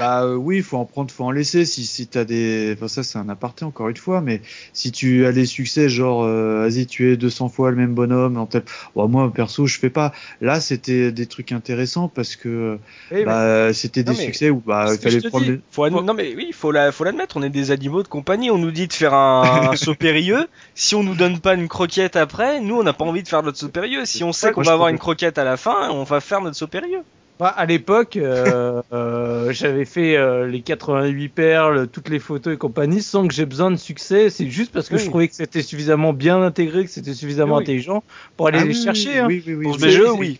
Bah euh, oui, faut en prendre, faut en laisser. Si si t'as des, enfin ça c'est un aparté encore une fois, mais si tu as des succès genre euh, vas-y tu es 200 fois le même bonhomme en tel, bon, moi perso je fais pas. Là c'était des trucs intéressants parce que bah, c'était des succès où bah il fallait prendre. Faut Non mais oui, faut la, faut l'admettre. On est des animaux de compagnie. On nous dit de faire un, saut périlleux. Si on nous donne pas une croquette après, nous on n'a pas envie de faire notre saut périlleux. Si on sait qu'on va avoir une croquette à la fin, on va faire notre saut périlleux. Bah, à l'époque, euh, euh, j'avais fait euh, les 88 perles, toutes les photos et compagnie, sans que j'ai besoin de succès. C'est juste parce que je trouvais que c'était suffisamment bien intégré, que c'était suffisamment intelligent pour aller ah les chercher. Hein. Oui, oui, oui. Pour ce jeu, oui.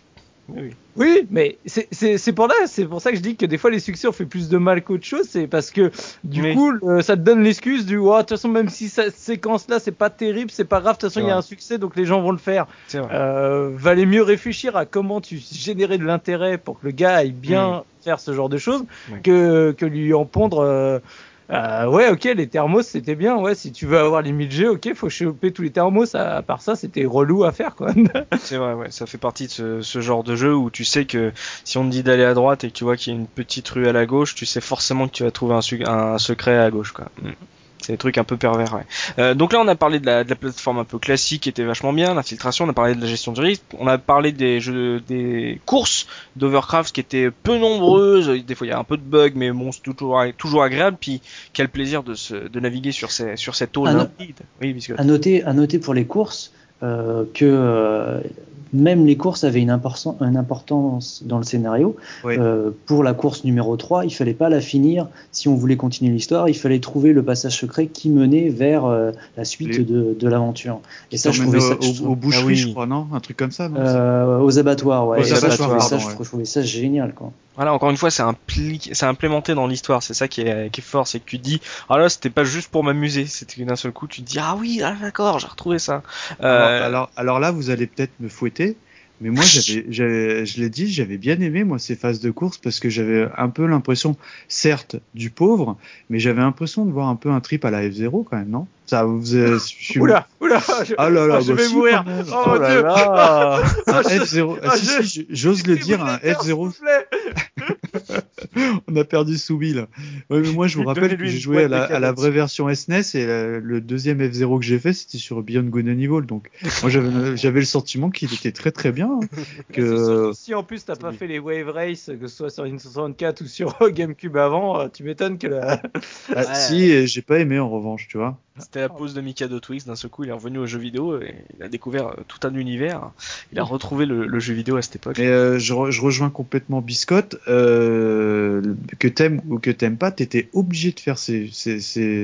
Oui. Mais c'est pour là, c'est pour ça que je dis que des fois les succès ont fait plus de mal qu'autre chose, c'est parce que du coup ça te donne l'excuse du oh, de toute façon même si cette séquence là c'est pas terrible, c'est pas grave, de toute façon il y a un succès donc les gens vont le faire. Euh, valait mieux réfléchir à comment tu générais de l'intérêt pour que le gars aille bien faire ce genre de choses que, que lui en pondre euh, euh, ouais, ok, les thermos c'était bien. Ouais, si tu veux avoir les 1000G, ok, faut choper tous les thermos. À, part ça, c'était relou à faire, quoi. c'est vrai, ouais, ça fait partie de ce, genre de jeu où tu sais que si on te dit d'aller à droite et que tu vois qu'il y a une petite rue à la gauche, tu sais forcément que tu vas trouver un, secret à gauche, quoi. Mm. C'est des trucs un peu pervers, ouais. Euh, donc là, on a parlé de la, de la, plateforme un peu classique qui était vachement bien, l'infiltration, on a parlé de la gestion du risque, on a parlé des jeux, des courses d'Overcraft qui étaient peu nombreuses, des fois il y a un peu de bugs, mais bon, c'est toujours, toujours agréable, puis quel plaisir de, se, de naviguer sur, ces, sur cette eau limpide. Oui, à noter, à noter pour les courses, euh, que euh, même les courses avaient une, importance dans le scénario. Euh, pour la course numéro 3, il fallait pas la finir. Si on voulait continuer l'histoire, il fallait trouver le passage secret qui menait vers euh, la suite de, de l'aventure. Et ça, je trouvais ça. Au, boucheries, ah je crois, non? Un truc comme ça euh, Aux abattoirs, ouais. Aux abattoirs, ça, je trouvais ça génial, quoi. Voilà, encore une fois, c'est c'est implémenté dans l'histoire. C'est ça qui est, qui est fort, c'est que tu dis, ah là, c'était pas juste pour m'amuser. C'était d'un seul coup, tu te dis, ah oui, ah, d'accord, j'ai retrouvé ça. Euh... Alors, alors, là, vous allez peut-être me fouetter, mais moi, j'avais, je l'ai dit, j'avais bien aimé moi ces phases de course parce que j'avais un peu l'impression, certes, du pauvre, mais j'avais l'impression de voir un peu un trip à la F0 quand même, non? Ça vous je suis... Oula, oula, je, ah là là, je vais mourir. Oh, oh là là. un F0, ah, si, j'ose le dire, un F0. On a perdu Soubi là. Ouais, mais moi je vous rappelle que j'ai joué à la, à la, vraie version SNES et le deuxième F0 que j'ai fait c'était sur Beyond Good and Evil. Donc moi j'avais le sentiment qu'il était très très bien. Que... Si en plus t'as pas fait les Wave Race, que ce soit sur N64 ou sur GameCube avant, tu m'étonnes que la. Ah, Si, j'ai pas aimé en revanche, tu vois. C'était la pause de Mikado Twix. D'un seul coup, il est revenu au jeu vidéo et il a découvert euh, tout un univers. Il a retrouvé le, jeu vidéo à cette époque. Et euh, je, rejoins complètement Biscotte. Euh, que t'aimes ou que t'aimes pas, t'étais obligé de faire ces, ces,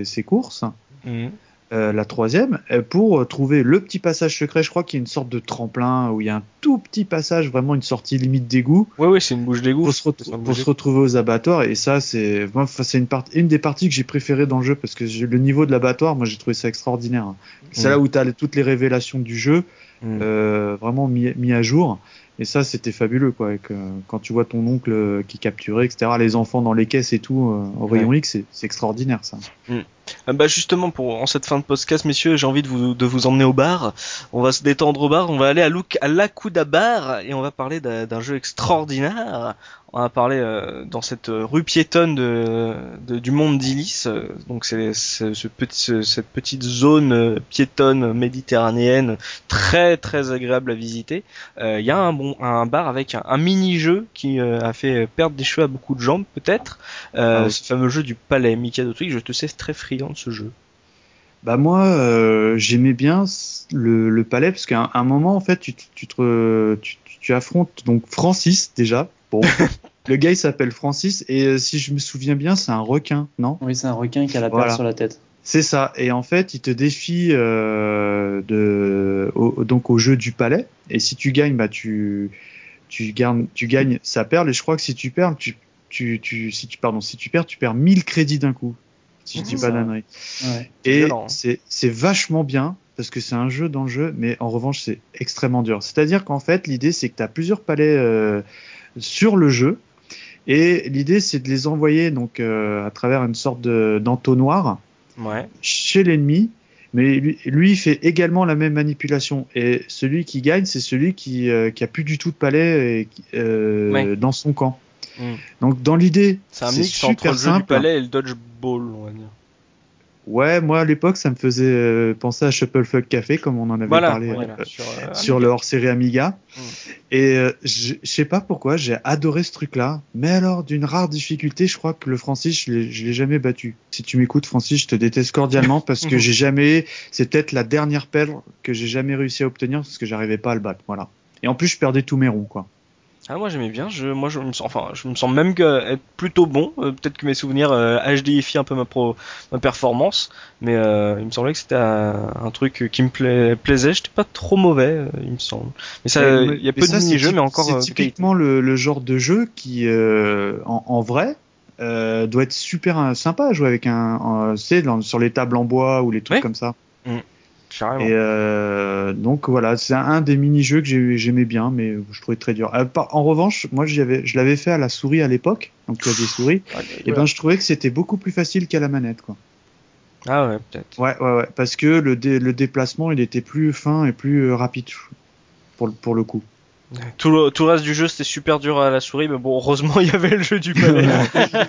ces, courses. Mhm. euh, la troisième, euh, pour trouver le petit passage secret. Je crois qu'il y a une sorte de tremplin où il y a un tout petit passage, vraiment une sortie limite d'égout. Oui, oui, c'est une bouche d'égout. Pour, se, pour se, retrouver aux abattoirs. Et ça, c'est une, une des parties que j'ai préférées dans le jeu parce que le niveau de l'abattoir, moi, j'ai trouvé ça extraordinaire. C'est mm. là où tu as toutes les révélations du jeu, euh, vraiment mis, mis, à jour. Et ça, c'était fabuleux, quoi. Avec, euh, quand tu vois ton oncle euh, qui est capturé, etc., les enfants dans les caisses et tout, euh, au rayon X, c'est extraordinaire, ça. Mm. Bah justement, pour en cette fin de podcast, messieurs, j'ai envie de vous, de vous emmener au bar. On va se détendre au bar, on va aller à, Louk, à l'Akuda Bar et on va parler d'un jeu extraordinaire on a parlé euh, dans cette rue piétonne de, du monde d'Ilis. Euh, donc c'est ce petit, cette petite zone euh, piétonne méditerranéenne très très agréable à visiter. Il y a un bon un bar avec un, mini jeu qui a fait perdre des cheveux à beaucoup de gens peut-être. Ah Ce fameux jeu du palais. Mikado Twig, je te sais très friand de ce jeu. Bah moi, j'aimais bien le, le, palais parce qu'à un, moment en fait, tu, tu, te, tu, tu affrontes donc Francis déjà Bon, le gars il s'appelle Francis et euh, si je me souviens bien, c'est un requin, non? Oui, c'est un requin qui a la perle sur la tête. C'est ça. Et en fait, il te défie euh, de, au, donc au jeu du palais. Et si tu gagnes, bah tu tu gagnes, tu gagnes sa perle. Et je crois que si tu perds, tu, tu, tu si tu pardon, si tu perds, tu perds 1000 crédits d'un coup. Si je dis pas d'annerie. Ouais. Et hein. c'est vachement bien parce que c'est un jeu dans le jeu, mais en revanche c'est extrêmement dur. C'est-à-dire qu'en fait l'idée c'est que tu as plusieurs palais euh, sur le jeu. Et l'idée, c'est de les envoyer donc euh, à travers une sorte d'entonnoir ouais. chez l'ennemi. Mais lui, lui, il fait également la même manipulation. Et celui qui gagne, c'est celui qui, euh, qui a plus du tout de palais et, euh, dans son camp. Hmm. Donc dans l'idée, c'est un mix entre le jeu du palais et le dodgeball, on va dire. Ouais, moi à l'époque, ça me faisait euh, penser à Shufflefuck Café, comme on en avait parlé euh, euh, sur, le hors-série Amiga. Mm. Et je sais pas pourquoi, j'ai adoré ce truc-là. Mais alors, d'une rare difficulté, je crois que le Francis, je l'ai jamais battu. Si tu m'écoutes, Francis, je te déteste cordialement parce que j'ai jamais. C'est peut-être la dernière perle que j'ai jamais réussi à obtenir parce que j'arrivais pas à le battre. Voilà. Et en plus, je perdais tous mes ronds, quoi. Ah moi j'aimais bien, je, moi je me sens, enfin je me sens même que, être plutôt bon. Euh, peut-être que mes souvenirs euh, HDifient un peu ma pro, ma performance, mais euh, il me semblait que c'était un, truc qui me pla plaisait. J'étais pas trop mauvais, euh, il me semble. Mais ça, il y a peu de mini-jeux, mais encore. C'est typiquement le, le, genre de jeu qui, en, en, vrai, doit être super sympa à jouer avec un, sais, sur les tables en bois ou les trucs comme ça. Mm. Et euh, donc voilà, c'est un, des mini-jeux que j'aimais bien, mais je trouvais très dur. Euh, en revanche, moi je l'avais fait à la souris à l'époque, donc il y a des souris, et ben je trouvais que c'était beaucoup plus facile qu'à la manette, quoi. Ah ouais, peut-être. Ouais, ouais, ouais, parce que le, le déplacement il était plus fin et plus rapide pour, pour le coup. Tout le, tout le reste du jeu c'était super dur à la souris, mais bon, heureusement il y avait le jeu du palais.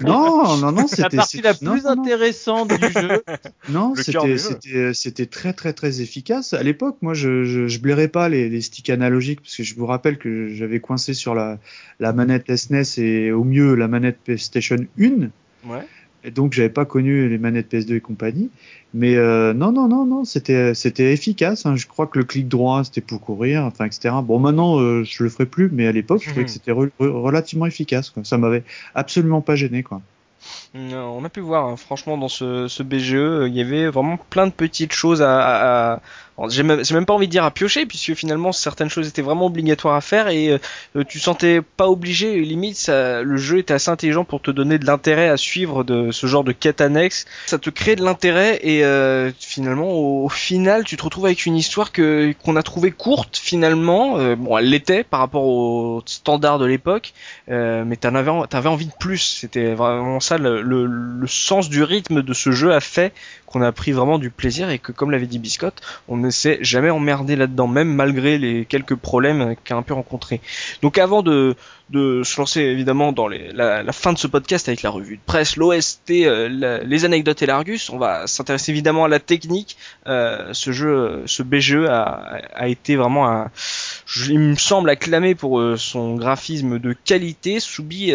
non, non, non, c'était la partie la plus intéressante du jeu. Non, c'était, c'était, c'était très, très, très efficace. À l'époque, moi, je, je, je blairais pas les, les sticks analogiques parce que je vous rappelle que j'avais coincé sur la, la manette SNES e et au mieux la manette PlayStation 1. Ouais. Et donc j'avais pas connu les manettes PS2 et compagnie. Mais euh, non, non, non, non, c'était c'était efficace. Hein. Je crois que le clic droit c'était pour courir, enfin etc. Bon maintenant euh, je le ferai plus, mais à l'époque je trouvais que c'était relativement efficace. Quoi. Ça m'avait absolument pas gêné quoi. On a pu voir, hein, franchement, dans ce, ce BGE, il y avait vraiment plein de petites choses à, à, j'ai même, même, pas envie de dire à piocher, puisque finalement certaines choses étaient vraiment obligatoires à faire et euh, tu sentais pas obligé. Limite, ça, le jeu était assez intelligent pour te donner de l'intérêt à suivre de ce genre de quête annexe. Ça te crée de l'intérêt et euh, finalement, au, final, tu te retrouves avec une histoire que qu'on a trouvée courte finalement. Euh, bon, elle l'était par rapport aux standards de l'époque, mais t'en avais, t'avais envie de plus. C'était vraiment ça le, le, le sens du rythme de ce jeu a fait qu'on a pris vraiment du plaisir et que comme l'avait dit Biscotte, on ne s'est jamais emmerdé là-dedans, même malgré les quelques problèmes qu'a un peu rencontré. Donc avant de, de se lancer évidemment dans les, la, la, fin de ce podcast avec la revue de presse, l'OST, euh, les anecdotes et l'Argus, on va s'intéresser évidemment à la technique. Euh, ce jeu, ce BGE a, a été vraiment un, il me semble acclamé pour euh, son graphisme de qualité. Soubi,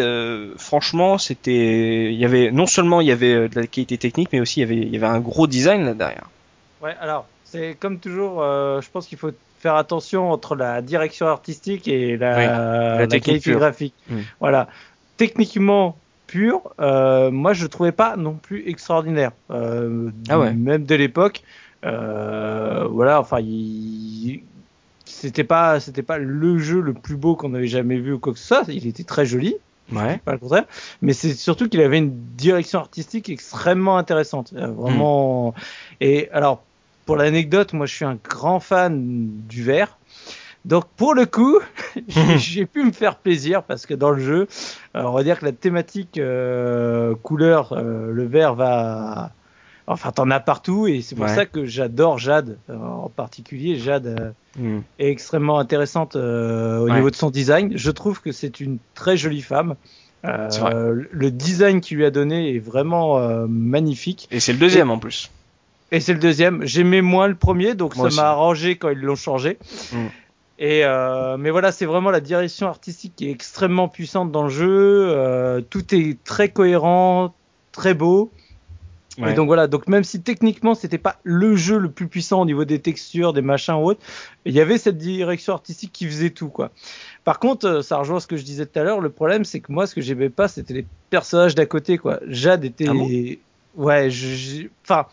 franchement, c'était, il y avait non seulement il y avait de la qualité technique, mais aussi il y avait, il y avait un gros design là derrière. Ouais, alors c'est comme toujours, je pense qu'il faut faire attention entre la direction artistique et la, qualité graphique. Mm. Voilà. Techniquement pur, euh, moi je trouvais pas non plus extraordinaire. Euh, ah même de l'époque. voilà, enfin, il, c'était pas, c'était pas le jeu le plus beau qu'on avait jamais vu ou quoi que ce soit. Il était très joli. Ouais. Pas le contraire. Mais c'est surtout qu'il avait une direction artistique extrêmement intéressante. Vraiment. Et alors, pour l'anecdote, moi, je suis un grand fan du vert. Donc pour le coup, j'ai pu me faire plaisir parce que dans le jeu, on va dire que la thématique euh, couleur, euh, le vert va, enfin t'en as partout et c'est pour ça que j'adore Jade en particulier. Jade hmm. est extrêmement intéressante au niveau de son design. Je trouve que c'est une très jolie femme. le design qu'il lui a donné est vraiment magnifique. Et c'est le deuxième en plus. Et c'est le deuxième. J'aimais moins le premier, donc ça m'a arrangé quand ils l'ont changé. Mm. Et euh, mais voilà, c'est vraiment la direction artistique qui est extrêmement puissante dans le jeu. Euh, tout est très cohérent, très beau. Et donc voilà, donc même si techniquement c'était pas le jeu le plus puissant au niveau des textures, des machins ou autres, il y avait cette direction artistique qui faisait tout quoi. Par contre, euh, ça rejoint ce que je disais tout à l'heure. Le problème, c'est que moi, ce que j'aimais pas, c'était les personnages d'à côté quoi. Jade était, ah ouais, je, enfin,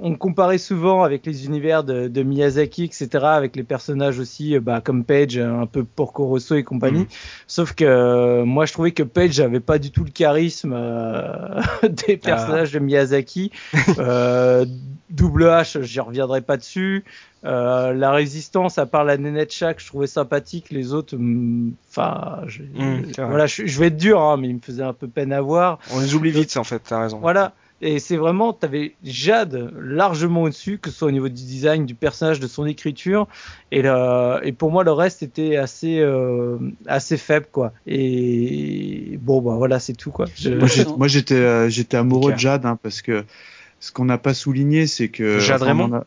on comparait souvent avec les univers de, de, Miyazaki, etc., avec les personnages aussi, euh, bah, comme Page, un peu Porco Rosso et compagnie. Mm. Sauf que euh, moi, je trouvais que Page n'avait pas du tout le charisme euh, des ah. personnages de Miyazaki. Double H, j'y reviendrai pas dessus. La résistance, à part la nénette Shack, je trouvais sympathique. Les autres, mm, enfin, je, mm, voilà, je, vais être dur, hein, mais il me faisait un peu peine à voir. On les oublie vite, en fait. T'as raison. Voilà. Et c'est vraiment, tu avais Jade largement au-dessus, que ce soit au niveau du design, du personnage, de son écriture. Et, et pour moi, le reste était assez, euh, assez faible, quoi. Et bon, bah voilà, c'est tout, quoi. Moi, j'étais, euh, j'étais amoureux de Jade, hein, parce que ce qu'on n'a pas souligné, c'est que. Jade Raymond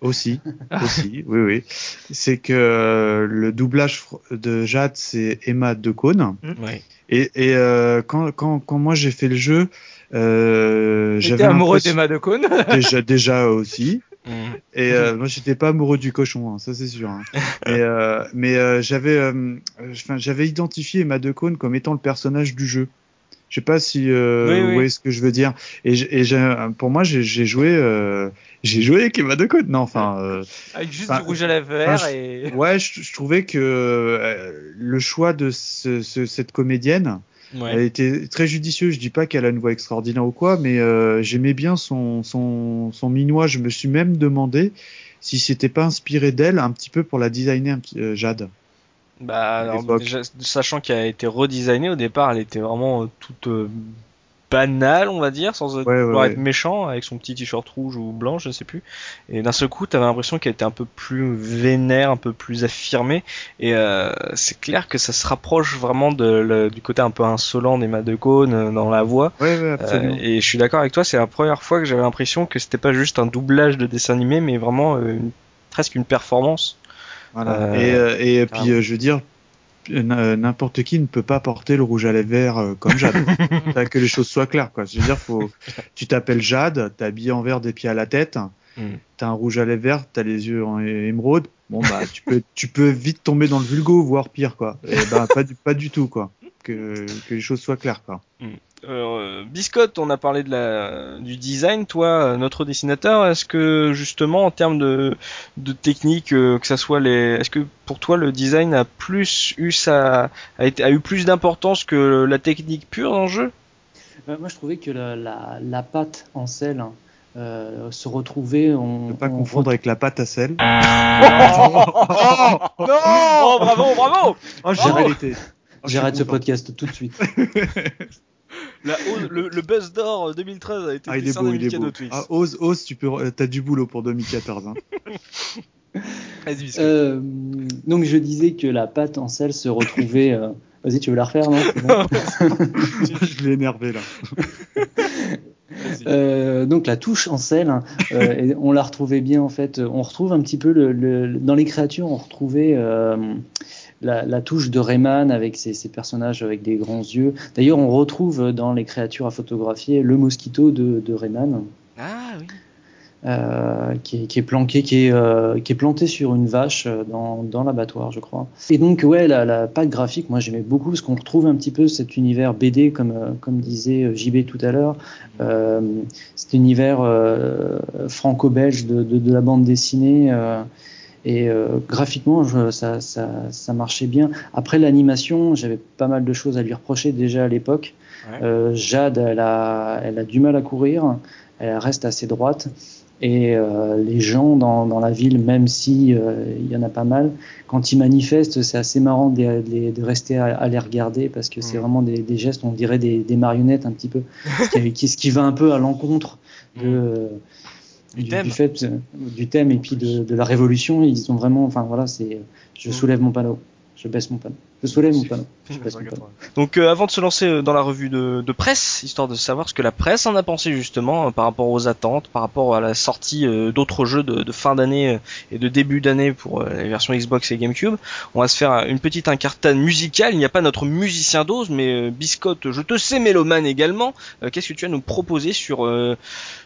Aussi, aussi, oui, oui. C'est que euh, le doublage de Jade, c'est Emma Decaune. Ouais. Et, et euh, quand, quand, quand moi j'ai fait le jeu, euh, j'avais amoureux d'Emma de Cône déjà, déjà aussi. Mm. Et euh, moi, j'étais pas amoureux du cochon, hein, ça c'est sûr. Hein. Et, euh, mais euh, j'avais, euh, j'avais identifié Emma de Cône comme étant le personnage du jeu. Je sais pas si euh, vous voyez ce que je veux dire. Et, et pour moi, j'ai joué, euh, j'ai joué avec Emma de Cône. Non, enfin. avec juste du rouge à lèvres et. Ouais, je, je, trouvais que le choix de ce, ce, cette comédienne elle était très judicieuse. Je dis pas qu'elle a une voix extraordinaire ou quoi, mais euh, j'aimais bien son, son, son minois. Je me suis même demandé si c'était pas inspiré d'elle un petit peu pour la designer euh, Jade. Bah, sachant qu'elle a été redesignée au départ, elle était vraiment euh, toute banal, on va dire, sans être méchant, avec son petit t-shirt rouge ou blanc, je sais plus. Et d'un seul coup, t'avais l'impression qu'elle était un peu plus vénère, un peu plus affirmée. Et euh, c'est clair que ça se rapproche vraiment de, du côté un peu insolent d'Emma de Cône euh, dans la voix. Euh, et je suis d'accord avec toi, c'est la première fois que j'avais l'impression que c'était pas juste un doublage de dessin animé, mais vraiment presque une performance. Voilà. et, et puis, je veux dire, n'importe qui ne peut pas porter le rouge à lèvres vert euh, comme Jade. que les choses soient claires, quoi. Je veux dire, faut, tu t'appelles Jade, t'es habillé en vert des pieds à la tête, tu mm. t'as un rouge à lèvres vert, t'as les yeux en émeraude. Bon, bah, tu peux, tu peux vite tomber dans le vulgo, voire pire, quoi. Et bah, pas du, pas du tout, quoi. Que, que les choses soient claires, quoi. Mm. Euh, Biscotte, on a parlé de la, du design. Toi, notre dessinateur, est-ce que justement en termes de, de technique, euh, que ça soit les, est-ce que pour toi le design a plus eu sa, a, été, a eu plus d'importance que la technique pure dans le jeu? Euh, Moi, je trouvais que la, la, la pâte en sel euh, se retrouver. On ne pas confondre avec la pâte à sel. Oh, non oh, bravo, bravo. Oh, J'arrête ce podcast tout de suite. le, buzz d'or 2013 a été ah, il est beau, il est beau. Ah, ose, ose, tu peux, t'as du boulot pour 2014. Hein. euh, donc je disais que la pâte en sel se retrouvait. Euh... Vas-y, tu veux la refaire, non? Je l'ai énervé là. Euh, donc la touche en sel, hein, euh, on la retrouvait bien en fait. On retrouve un petit peu le, le dans les créatures, on retrouvait la, touche de Rayman avec ses, personnages avec des grands yeux. D'ailleurs, on retrouve dans les créatures à photographier le mosquito de, Rayman. Ah oui. euh, qui, est, qui, est, planqué, qui est, euh, qui est planté sur une vache euh, dans, dans l'abattoir, je crois. Et donc, ouais, la, la patte graphique, moi j'aimais beaucoup parce qu'on retrouve un petit peu cet univers BD, comme, comme disait JB tout à l'heure, euh, cet univers franco-belge de, de, de, la bande dessinée. Et graphiquement, je, ça, ça, ça, marchait bien. Après l'animation, j'avais pas mal de choses à lui reprocher déjà à l'époque. Ouais. Jade, elle a, elle a du mal à courir, elle reste assez droite. Et euh, les gens dans, dans, la ville, même si euh, il y en a pas mal, quand ils manifestent, c'est assez marrant de, de, de rester à, à, les regarder parce que c'est mmh. vraiment des, des, gestes, on dirait des, des, marionnettes un petit peu, ce qui, ce qui va un peu à l'encontre de du, du, fait du thème et puis de, de, la révolution. Ils ont vraiment, enfin voilà, c'est, je soulève mon panneau, je baisse mon panneau. Je soulève mon panneau. Donc euh, avant de se lancer euh, dans la revue de, de, presse, histoire de savoir ce que la presse en a pensé justement euh, par rapport aux attentes, par rapport à la sortie euh, d'autres jeux de, de fin d'année euh, et de début d'année pour les versions Xbox et GameCube, on va se faire une petite incartade musicale. Il n'y a pas notre musicien d'ose, mais Biscotte, je te sais mélomane également. Qu'est-ce que tu as à nous proposer sur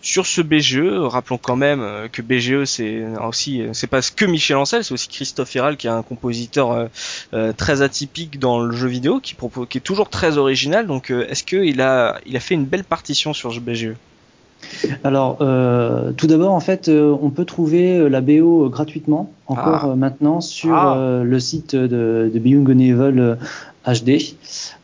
sur ce BGE Rappelons quand même que BGE c'est aussi c'est pas que Michel Ancel, c'est aussi Christophe Héral qui est un compositeur très atypique typique dans le jeu vidéo, qui, propose, qui est toujours très original. Donc, euh, est-ce qu'il a, il a fait une belle partition sur BGE alors, euh, tout d'abord, en fait, euh, on peut trouver la BO gratuitement encore Ah. maintenant sur Ah. euh, le site de, de Beyond Evil euh, HD.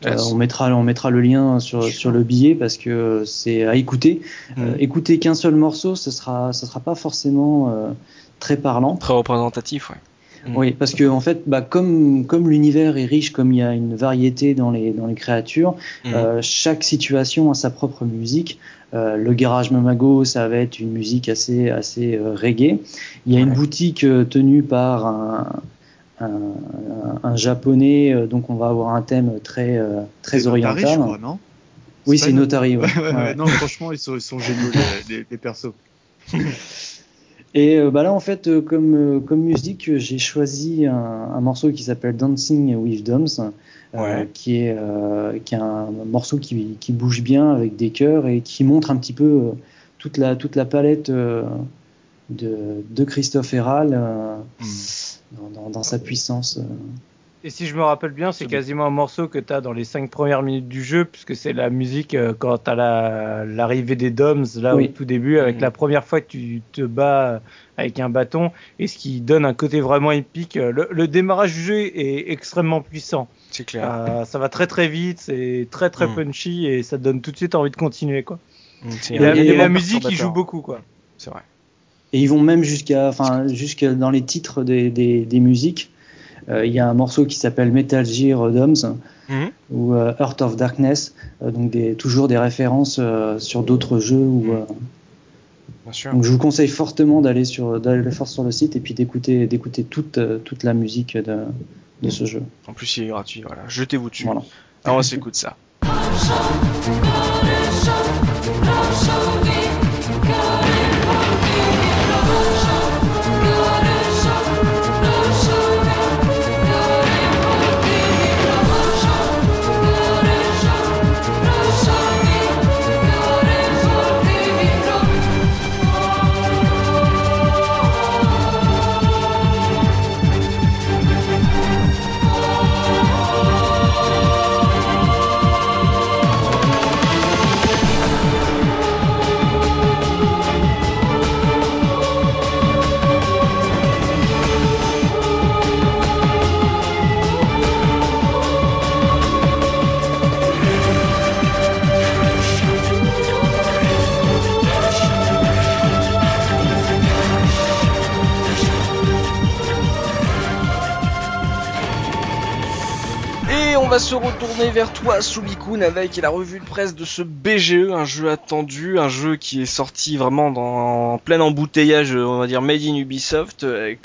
Euh, Yes. on mettra, on mettra le lien sur, sur le billet parce que c'est à écouter. Mm. Euh, écouter qu'un seul morceau, ce sera, ce sera pas forcément euh, très parlant. Très représentatif, ouais. Mm. Oui, parce que en fait, bah, comme comme l'univers est riche, comme il y a une variété dans les dans les créatures, Mhm. euh, chaque situation a sa propre musique. Euh, le garage Mamago, ça va être une musique assez assez euh, reggae. Il y a une boutique euh, tenue par un un, un japonais, euh, donc on va avoir un thème très euh, oriental. je crois, non? Oui, C'est Notary. ouais. Ouais, ouais, ouais. Ouais. Non, franchement, ils sont, ils sont géniaux, les, les, les persos. Et euh, bah là, en fait, euh, comme, euh, comme musique, j'ai choisi un, un morceau qui s'appelle Dancing with Doms, euh, qui, est, euh, qui est un morceau qui, qui bouge bien avec des chœurs et qui montre un petit peu toute, la, toute la palette euh, de, de Christophe Herral euh, Mm. dans, dans, dans sa puissance. Euh. Et si je me rappelle bien, c'est quasiment un morceau que tu as dans les 5 premières minutes du jeu, puisque c'est la musique euh, quand tu as l'arrivée des Doms, là Oui. au tout début, avec Mhm. la première fois que tu te bats avec un bâton, et ce qui donne un côté vraiment épique. Le, le démarrage du jeu est extrêmement puissant. C'est clair. Euh, ça va très très vite, c'est très très Mhm. punchy, et ça te donne tout de suite envie de continuer. quoi. Mm, c'est Et la, et la musique, il joue beaucoup. quoi. C'est vrai. Et ils vont même jusqu'à, enfin, jusqu'à dans les titres des, des, des musiques. Euh, Il y a un morceau qui s'appelle Metal Gear Doms. Mhm. ou euh, Heart of Darkness, euh, donc des, toujours des références euh, sur d'autres jeux. Mm. euh, Bien sûr. donc je vous conseille fortement d'aller sur d'aller fort sur le site et puis d'écouter d'écouter toute toute la musique de, de ce jeu. En plus, il est gratuit. Voilà. Jetez-vous dessus. Voilà. Alors, on s'écoute ça. Va se retourner vers toi, Subikun, avec la revue de presse de ce BGE, un jeu attendu, un jeu qui est sorti vraiment dans en plein embouteillage, on va dire made in Ubisoft. Euh,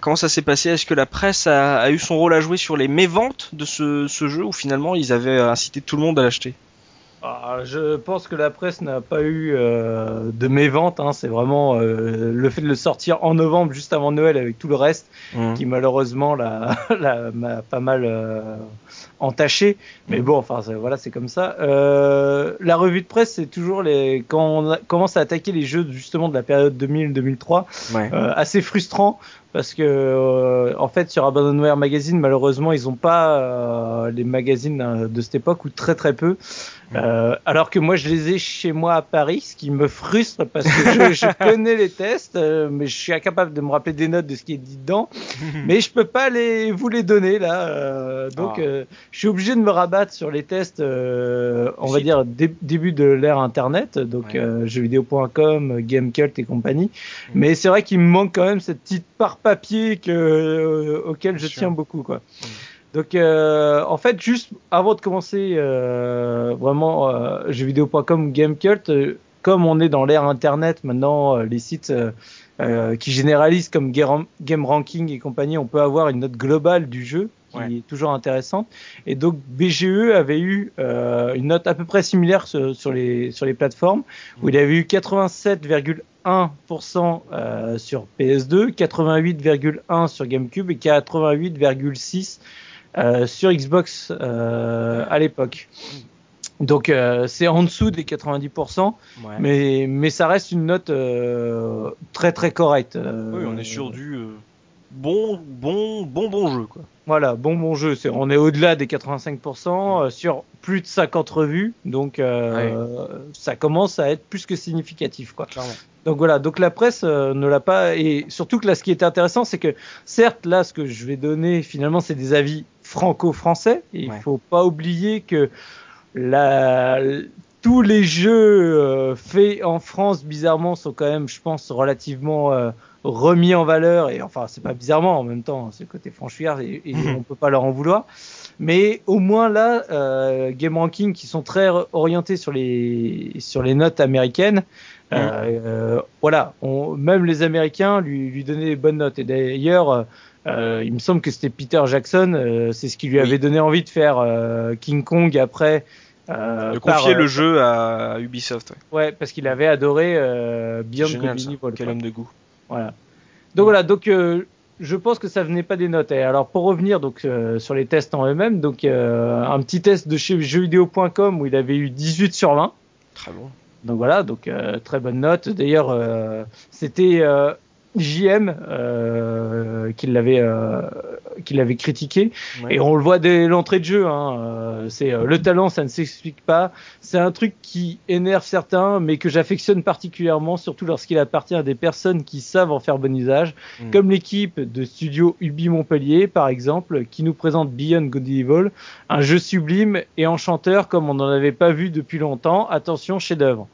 comment ça s'est passé? Est-ce que la presse a, a eu son rôle à jouer sur les méventes de ce, ce jeu ou finalement ils avaient incité tout le monde à l'acheter? Ah, je pense que la presse n'a pas eu euh, de mévente. Hein. C'est vraiment euh, le fait de le sortir en novembre, juste avant Noël, avec tout le reste, Mhm. qui malheureusement l'a, pas mal euh, entaché. Mais bon, enfin voilà, c'est comme ça. Euh, la revue de presse, c'est toujours les quand on commence à attaquer les jeux justement de la période 2000-2003, euh, assez frustrant parce que euh, en fait sur Abandonware Magazine malheureusement ils ont pas euh, les magazines euh, de cette époque ou très très peu euh, alors que moi je les ai chez moi à Paris ce qui me frustre parce que je, je connais les tests mais je suis incapable de me rappeler des notes de ce qui est dit dedans mais je peux pas les vous les donner là donc ah. je suis obligé de me rabattre sur les tests on va dire début de l'ère internet donc ouais. jeuxvideo.com Gamecult et compagnie mm. mais c'est vrai qu'il me manque quand même cette petite part papier que, euh, auquel je tiens beaucoup quoi. Mm. Donc euh, en fait juste avant de commencer euh, vraiment euh, jeuxvideo.com Gamecult comme on est dans l'ère internet maintenant les sites qui généralisent comme Game Ranking et compagnie on peut avoir une note globale du jeu qui ouais. est toujours intéressante et donc BGE avait eu une note à peu près similaire sur, sur les sur les plateformes où il avait eu 87,1 1% euh, sur PS2, 88,1 sur GameCube et 88,6 euh, sur Xbox euh, à l'époque. Donc euh, c'est en dessous des 90%, ouais. mais mais ça reste une note euh, très très correcte. oui, on est sur du bon bon bon bon jeu quoi. Voilà, bon bon jeu. On est au-delà des 85% euh, sur plus de 50 revues, donc ouais. ça commence à être plus que significatif, quoi. Clairement. Donc voilà, donc la presse euh, ne l'a pas, et surtout que là, ce qui est intéressant, c'est que certes, là, ce que je vais donner, finalement, c'est des avis franco-français. Et ouais. il faut pas oublier que la, tous les jeux euh, faits en France, bizarrement, sont quand même, je pense, relativement euh, remis en valeur et enfin c'est pas bizarrement en même temps c'est le côté franchouillard et, et on peut pas leur en vouloir mais au moins là euh, Game Ranking qui sont très orientés sur les sur les notes américaines euh, voilà on, même les Américains lui lui donnaient des bonnes notes et d'ailleurs euh, il me semble que c'était Peter Jackson euh, c'est ce qui lui oui. avait donné envie de faire euh, King Kong après euh, de confier par, le jeu à Ubisoft. Ouais, ouais parce qu'il avait adoré euh, Beyond Génial, Quel homme de goût. Voilà. Donc voilà, donc euh, je pense que ça venait pas des notes. Et alors pour revenir donc euh, sur les tests en eux-mêmes, donc euh, un petit test de chez jeuxvideo.com où il avait eu 18 sur 20. Très bon. Donc voilà, donc euh, très bonne note. D'ailleurs, euh, c'était JM euh, qui l'avait euh, qui l'avait critiqué ouais. et on le voit dès l'entrée de jeu hein, euh, c'est le talent ça ne s'explique pas c'est un truc qui énerve certains mais que j'affectionne particulièrement surtout lorsqu'il appartient à des personnes qui savent en faire bon usage mm. comme l'équipe de studio Ubi Montpellier par exemple qui nous présente Beyond Good Evil un jeu sublime et enchanteur comme on n'en avait pas vu depuis longtemps attention chef d'œuvre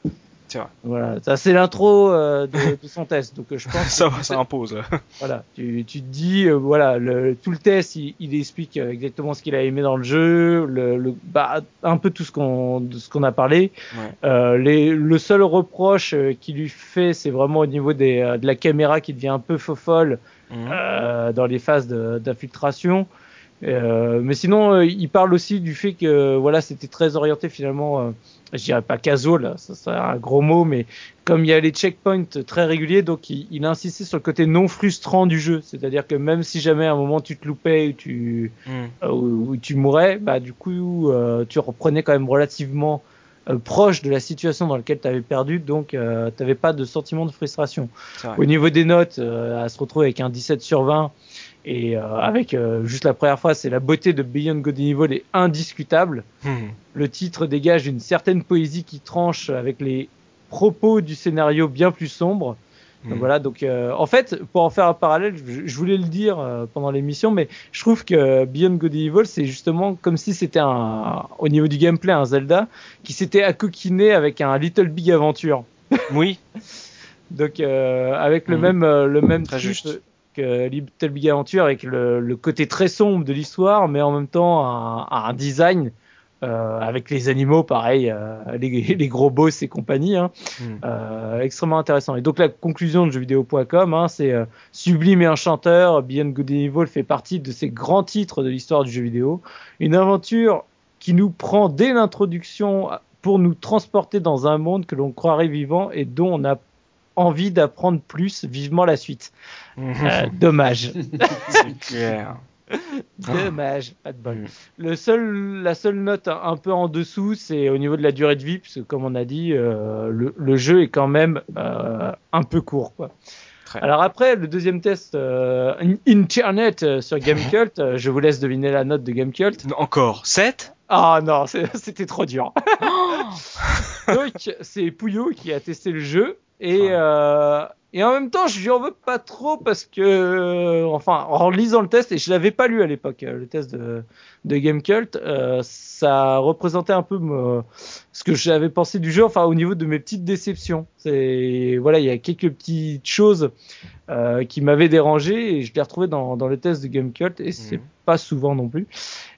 voilà, ça c'est l'intro euh, de, de, son test. Donc je pense ça, ça impose. voilà, tu, tu te dis euh, voilà, le, tout le test, il, il explique euh, exactement ce qu'il a aimé dans le jeu, le, le bah, un peu tout ce qu'on de ce qu'on a parlé. Ouais. Euh, les, le seul reproche euh, qu'il lui fait, c'est vraiment au niveau des, euh, de la caméra qui devient un peu faux folle mmh. dans les phases d'infiltration. Euh, mais sinon, euh, il parle aussi du fait que voilà, c'était très orienté finalement. Euh, je dirais pas casual, ça c'est un gros mot, mais comme il y a les checkpoints très réguliers, donc il, il a insisté sur le côté non frustrant du jeu. C'est-à-dire que même si jamais à un moment tu te loupais ou tu mm. ou, ou, tu mourais, bah du coup tu reprenais quand même relativement proche de la situation dans laquelle tu avais perdu, donc euh, tu n'avais pas de sentiment de frustration. Au niveau des notes, euh, à se retrouver avec un 17 sur 20, et euh, avec euh, juste la première fois, c'est la beauté de Beyond Good and Evil est indiscutable. Mmh. Le titre dégage une certaine poésie qui tranche avec les propos du scénario bien plus sombres. Donc voilà, donc euh, en fait, pour en faire un parallèle, je, je voulais le dire euh, pendant l'émission, mais je trouve que Beyond Good and Evil, c'est justement comme si c'était un, au niveau du gameplay, un Zelda qui s'était accoquiné avec un Little Big Adventure. Oui. donc euh, avec le mmh. même, le même Très juste que Little Big Adventure avec le, le côté très sombre de l'histoire, mais en même temps un, un design euh, avec les animaux, pareil, euh, les, les, gros boss et compagnie, hein, mm. euh, extrêmement intéressant. Et donc la conclusion de jeuxvideo.com, hein, c'est sublime et enchanteur. Beyond Good and Evil fait partie de ces grands titres de l'histoire du jeu vidéo, une aventure qui nous prend dès l'introduction pour nous transporter dans un monde que l'on croirait vivant et dont on a envie d'apprendre plus, vivement la suite. Euh, dommage. C'est clair. Dommage, pas de bol. Le seul, la seule note un peu en dessous, c'est au niveau de la durée de vie, parce que comme on a dit, euh, le, le, jeu est quand même euh, un peu court. Quoi. Alors après, le deuxième test euh, Internet sur Gamecult, je vous laisse deviner la note de Gamecult. Encore 7 Ah non, c'était trop dur. Donc c'est Pouillot qui a testé le jeu et, euh, et en même temps, je lui en veux pas trop parce que, euh, enfin, en lisant le test, et je l'avais pas lu à l'époque, euh, le test de, de Game Cult, euh, ça représentait un peu ce que j'avais pensé du jeu, enfin, au niveau de mes petites déceptions. C'est, voilà, il y a quelques petites choses euh, qui m'avaient dérangé et je l'ai retrouvé dans, dans le test de Game Cult et c'est mhm. pas souvent non plus.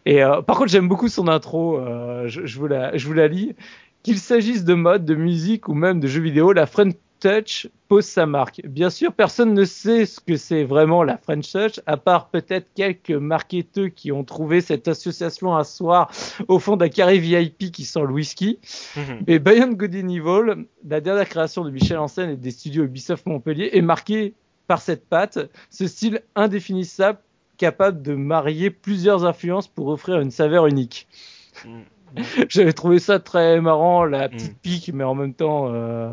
Et par contre, j'aime beaucoup son intro. Je, je, vous la, je vous la lis. Qu'il s'agisse de mode, de musique ou même de jeux vidéo, la French Touch pose sa marque. Bien sûr, personne ne sait ce que c'est vraiment la French Touch, à part peut-être quelques marketeux qui ont trouvé cette association un soir au fond d'un carré VIP qui sent le whisky. Mhm. Et Beyond Good and Evil, la dernière création de Michel Ancel et des studios Ubisoft Montpellier, est marquée par cette patte, ce style indéfinissable capable de marier plusieurs influences pour offrir une saveur unique. Mhm. J'avais trouvé ça très marrant, la petite mm. pique, mais en même temps. Euh...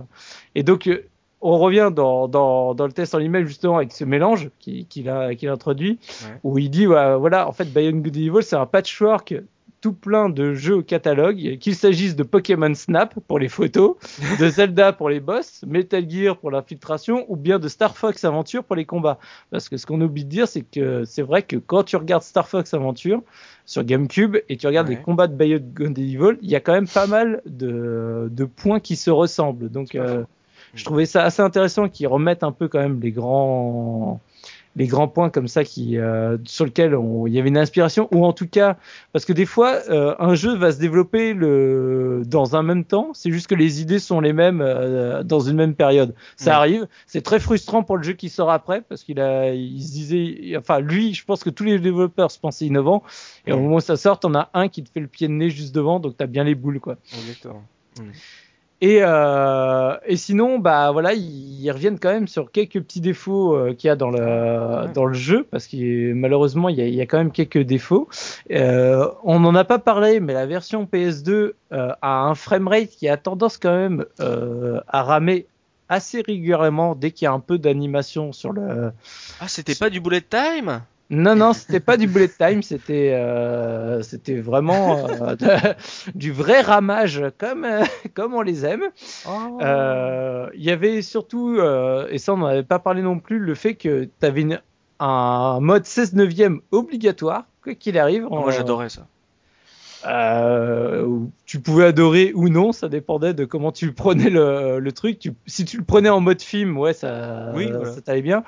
Et donc, euh, on revient dans, dans, dans le test en email justement avec ce mélange qu'il a, introduit, où il dit voilà, en fait, Beyond Good Evil, c'est un patchwork tout plein de jeux au catalogue, qu'il s'agisse de Pokémon Snap pour les photos, de Zelda pour les boss, Metal Gear pour l'infiltration, ou bien de Star Fox Adventure pour les combats. Parce que ce qu'on oublie de dire, c'est que c'est vrai que quand tu regardes Star Fox Adventure sur GameCube et tu regardes les combats de Beyond Evil, il y a quand même pas mal de, de points qui se ressemblent. Donc, euh, je trouvais ça assez intéressant qu'ils remettent un peu quand même les grands les grands points comme ça qui euh, sur lesquels il y avait une inspiration ou en tout cas parce que des fois euh, un jeu va se développer le dans un même temps c'est juste que les idées sont les mêmes euh, dans une même période. Ça arrive c'est très frustrant pour le jeu qui sort après parce qu'il a il se disait enfin lui je pense que tous les développeurs se pensaient innovants et au moment où ça sort on a un qui te fait le pied de nez juste devant donc t'as bien les boules quoi. Exactement et, euh, et sinon, bah voilà, ils, reviennent quand même sur quelques petits défauts euh, qu'il y a dans le dans le jeu, parce que malheureusement, il y, a, il y a, quand même quelques défauts. Euh, on n'en a pas parlé, mais la version PS2 euh, a un framerate qui a tendance quand même euh, à ramer assez régulièrement dès qu'il y a un peu d'animation sur le. Ah, c'était pas du bullet time? Non, non, c'était pas du bullet time, c'était euh, c'était vraiment euh, du vrai ramage comme euh, comme on les aime. Oh. Il y avait surtout et ça on n'en avait pas parlé non plus le fait que tu avais un mode 16 neuvième obligatoire quoi qu'il arrive. Oh, moi j'adorais ça. tu pouvais adorer ou non, ça dépendait de comment tu prenais le, le truc. Tu, si tu le prenais en mode film, ouais, ça, oui, ça t'allait bien.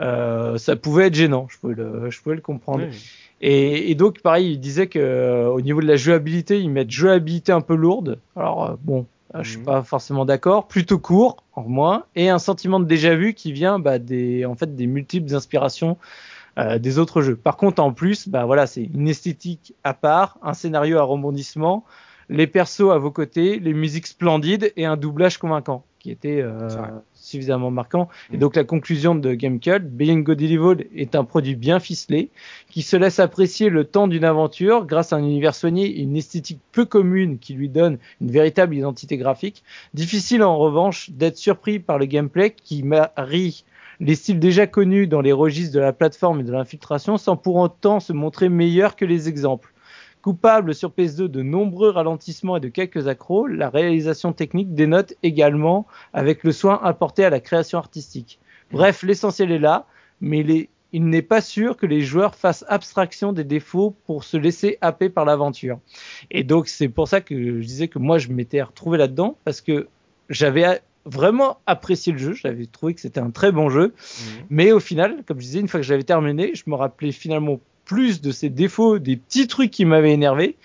Euh, ça pouvait être gênant, je pouvais le, je pouvais le comprendre. Et, et, donc, pareil, il disait que euh, au niveau de la jouabilité, ils mettent jouabilité un peu lourde. Alors, euh, bon, je suis mhm. pas forcément d'accord. Plutôt court, en moins, et un sentiment de déjà vu qui vient bah, des, en fait, des multiples inspirations euh, des autres jeux. Par contre, en plus, bah voilà, c'est une esthétique à part, un scénario à rebondissement, les persos à vos côtés, les musiques splendides et un doublage convaincant qui était euh, suffisamment marquant. Et mm. donc la conclusion de GameCult, Being God Evil est un produit bien ficelé, qui se laisse apprécier le temps d'une aventure grâce à un univers soigné et une esthétique peu commune qui lui donne une véritable identité graphique. Difficile en revanche d'être surpris par le gameplay qui marie les styles déjà connus dans les registres de la plateforme et de l'infiltration sans pour autant se montrer meilleur que les exemples. Coupable sur PS2 de nombreux ralentissements et de quelques accros, la réalisation technique dénote également avec le soin apporté à la création artistique. Bref, l'essentiel est là, mais il n'est pas sûr que les joueurs fassent abstraction des défauts pour se laisser happer par l'aventure. Et donc c'est pour ça que je disais que moi je m'étais retrouvé là-dedans parce que j'avais vraiment apprécié le jeu, j'avais trouvé que c'était un très bon jeu, mmh. mais au final, comme je disais, une fois que j'avais terminé, je me rappelais finalement plus de ces défauts, des petits trucs qui m'avaient énervé,